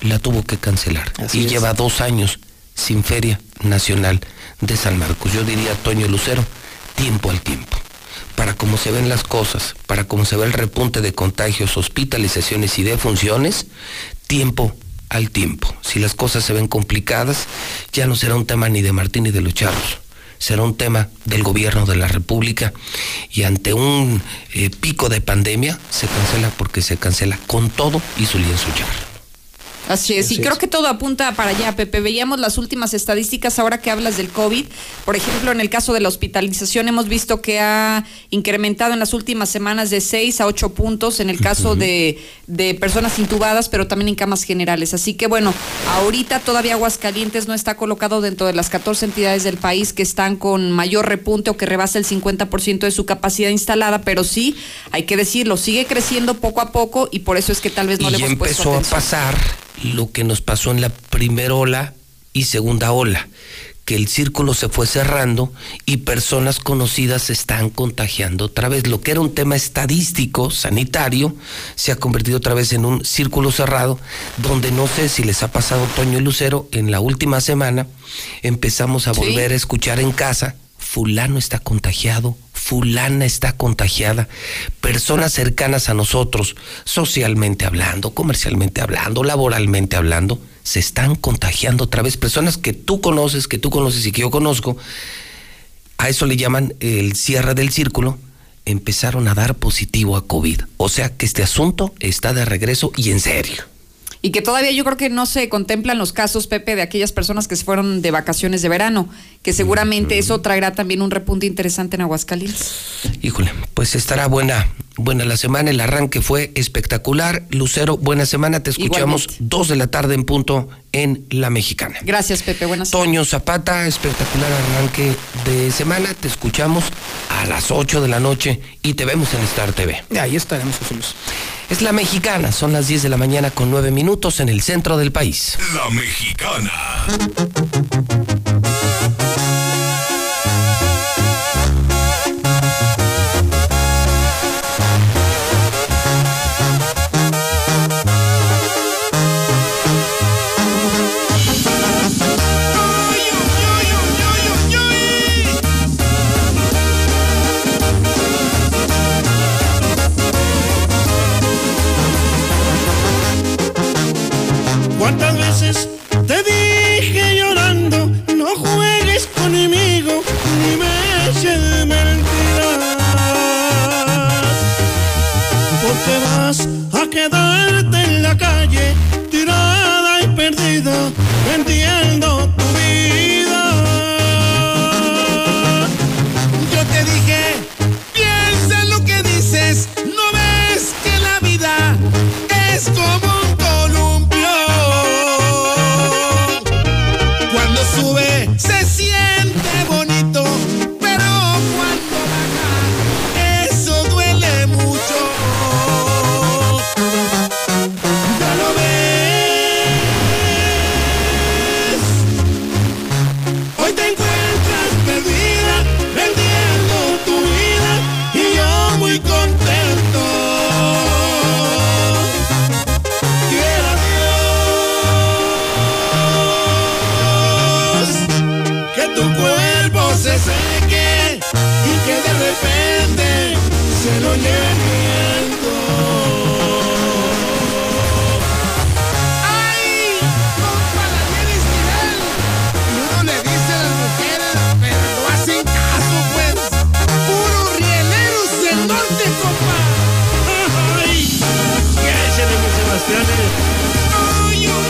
Speaker 1: la tuvo que cancelar. y lleva dos años sin feria nacional de San Marcos. Yo diría, Toño Lucero, tiempo al tiempo. Para cómo se ven las cosas, para cómo se ve el repunte de contagios, hospitalizaciones y defunciones, tiempo al tiempo. Si las cosas se ven complicadas, ya no será un tema ni de Martín ni de los charros. Será un tema del gobierno de la República y ante un eh, pico de pandemia se cancela porque se cancela con todo y su lienzo charro.
Speaker 46: Así es, y creo que todo apunta para allá, Pepe. Veíamos las últimas estadísticas ahora que hablas del COVID. Por ejemplo, en el caso de la hospitalización hemos visto que ha incrementado en las últimas semanas de 6 a 8 puntos en el caso de, de personas intubadas, pero también en camas generales. Así que bueno, ahorita todavía Aguascalientes no está colocado dentro de las 14 entidades del país que están con mayor repunte o que rebasa el 50% de su capacidad instalada, pero sí, hay que decirlo, sigue creciendo poco a poco y por eso es que tal vez no le hemos puesto
Speaker 1: empezó a pasar lo que nos pasó en la primera ola y segunda ola, que el círculo se fue cerrando y personas conocidas se están contagiando otra vez. Lo que era un tema estadístico, sanitario, se ha convertido otra vez en un círculo cerrado, donde no sé si les ha pasado Toño y Lucero, en la última semana empezamos a volver a escuchar en casa, fulano está contagiado, fulana está contagiada, personas cercanas a nosotros, socialmente hablando, comercialmente hablando, laboralmente hablando, se están contagiando otra vez, personas que tú conoces, que tú conoces y que yo conozco, a eso le llaman el cierre del círculo, empezaron a dar positivo a COVID. O sea que este asunto está de regreso y en serio
Speaker 46: y que todavía yo creo que no se contemplan los casos, Pepe, de aquellas personas que se fueron de vacaciones de verano, que seguramente eso traerá también un repunte interesante en Aguascalientes.
Speaker 1: Híjole, pues estará buena, buena la semana, el arranque fue espectacular. Lucero, buena semana, te escuchamos dos de la tarde en punto en La Mexicana.
Speaker 46: Gracias, Pepe, buenas
Speaker 1: Toño Zapata, espectacular arranque de semana, te escuchamos a las 8 de la noche y te vemos en Star TV.
Speaker 143: Ahí estaremos, Jesús.
Speaker 1: Es la mexicana, son las 10 de la mañana con 9 minutos en el centro del país.
Speaker 144: La mexicana.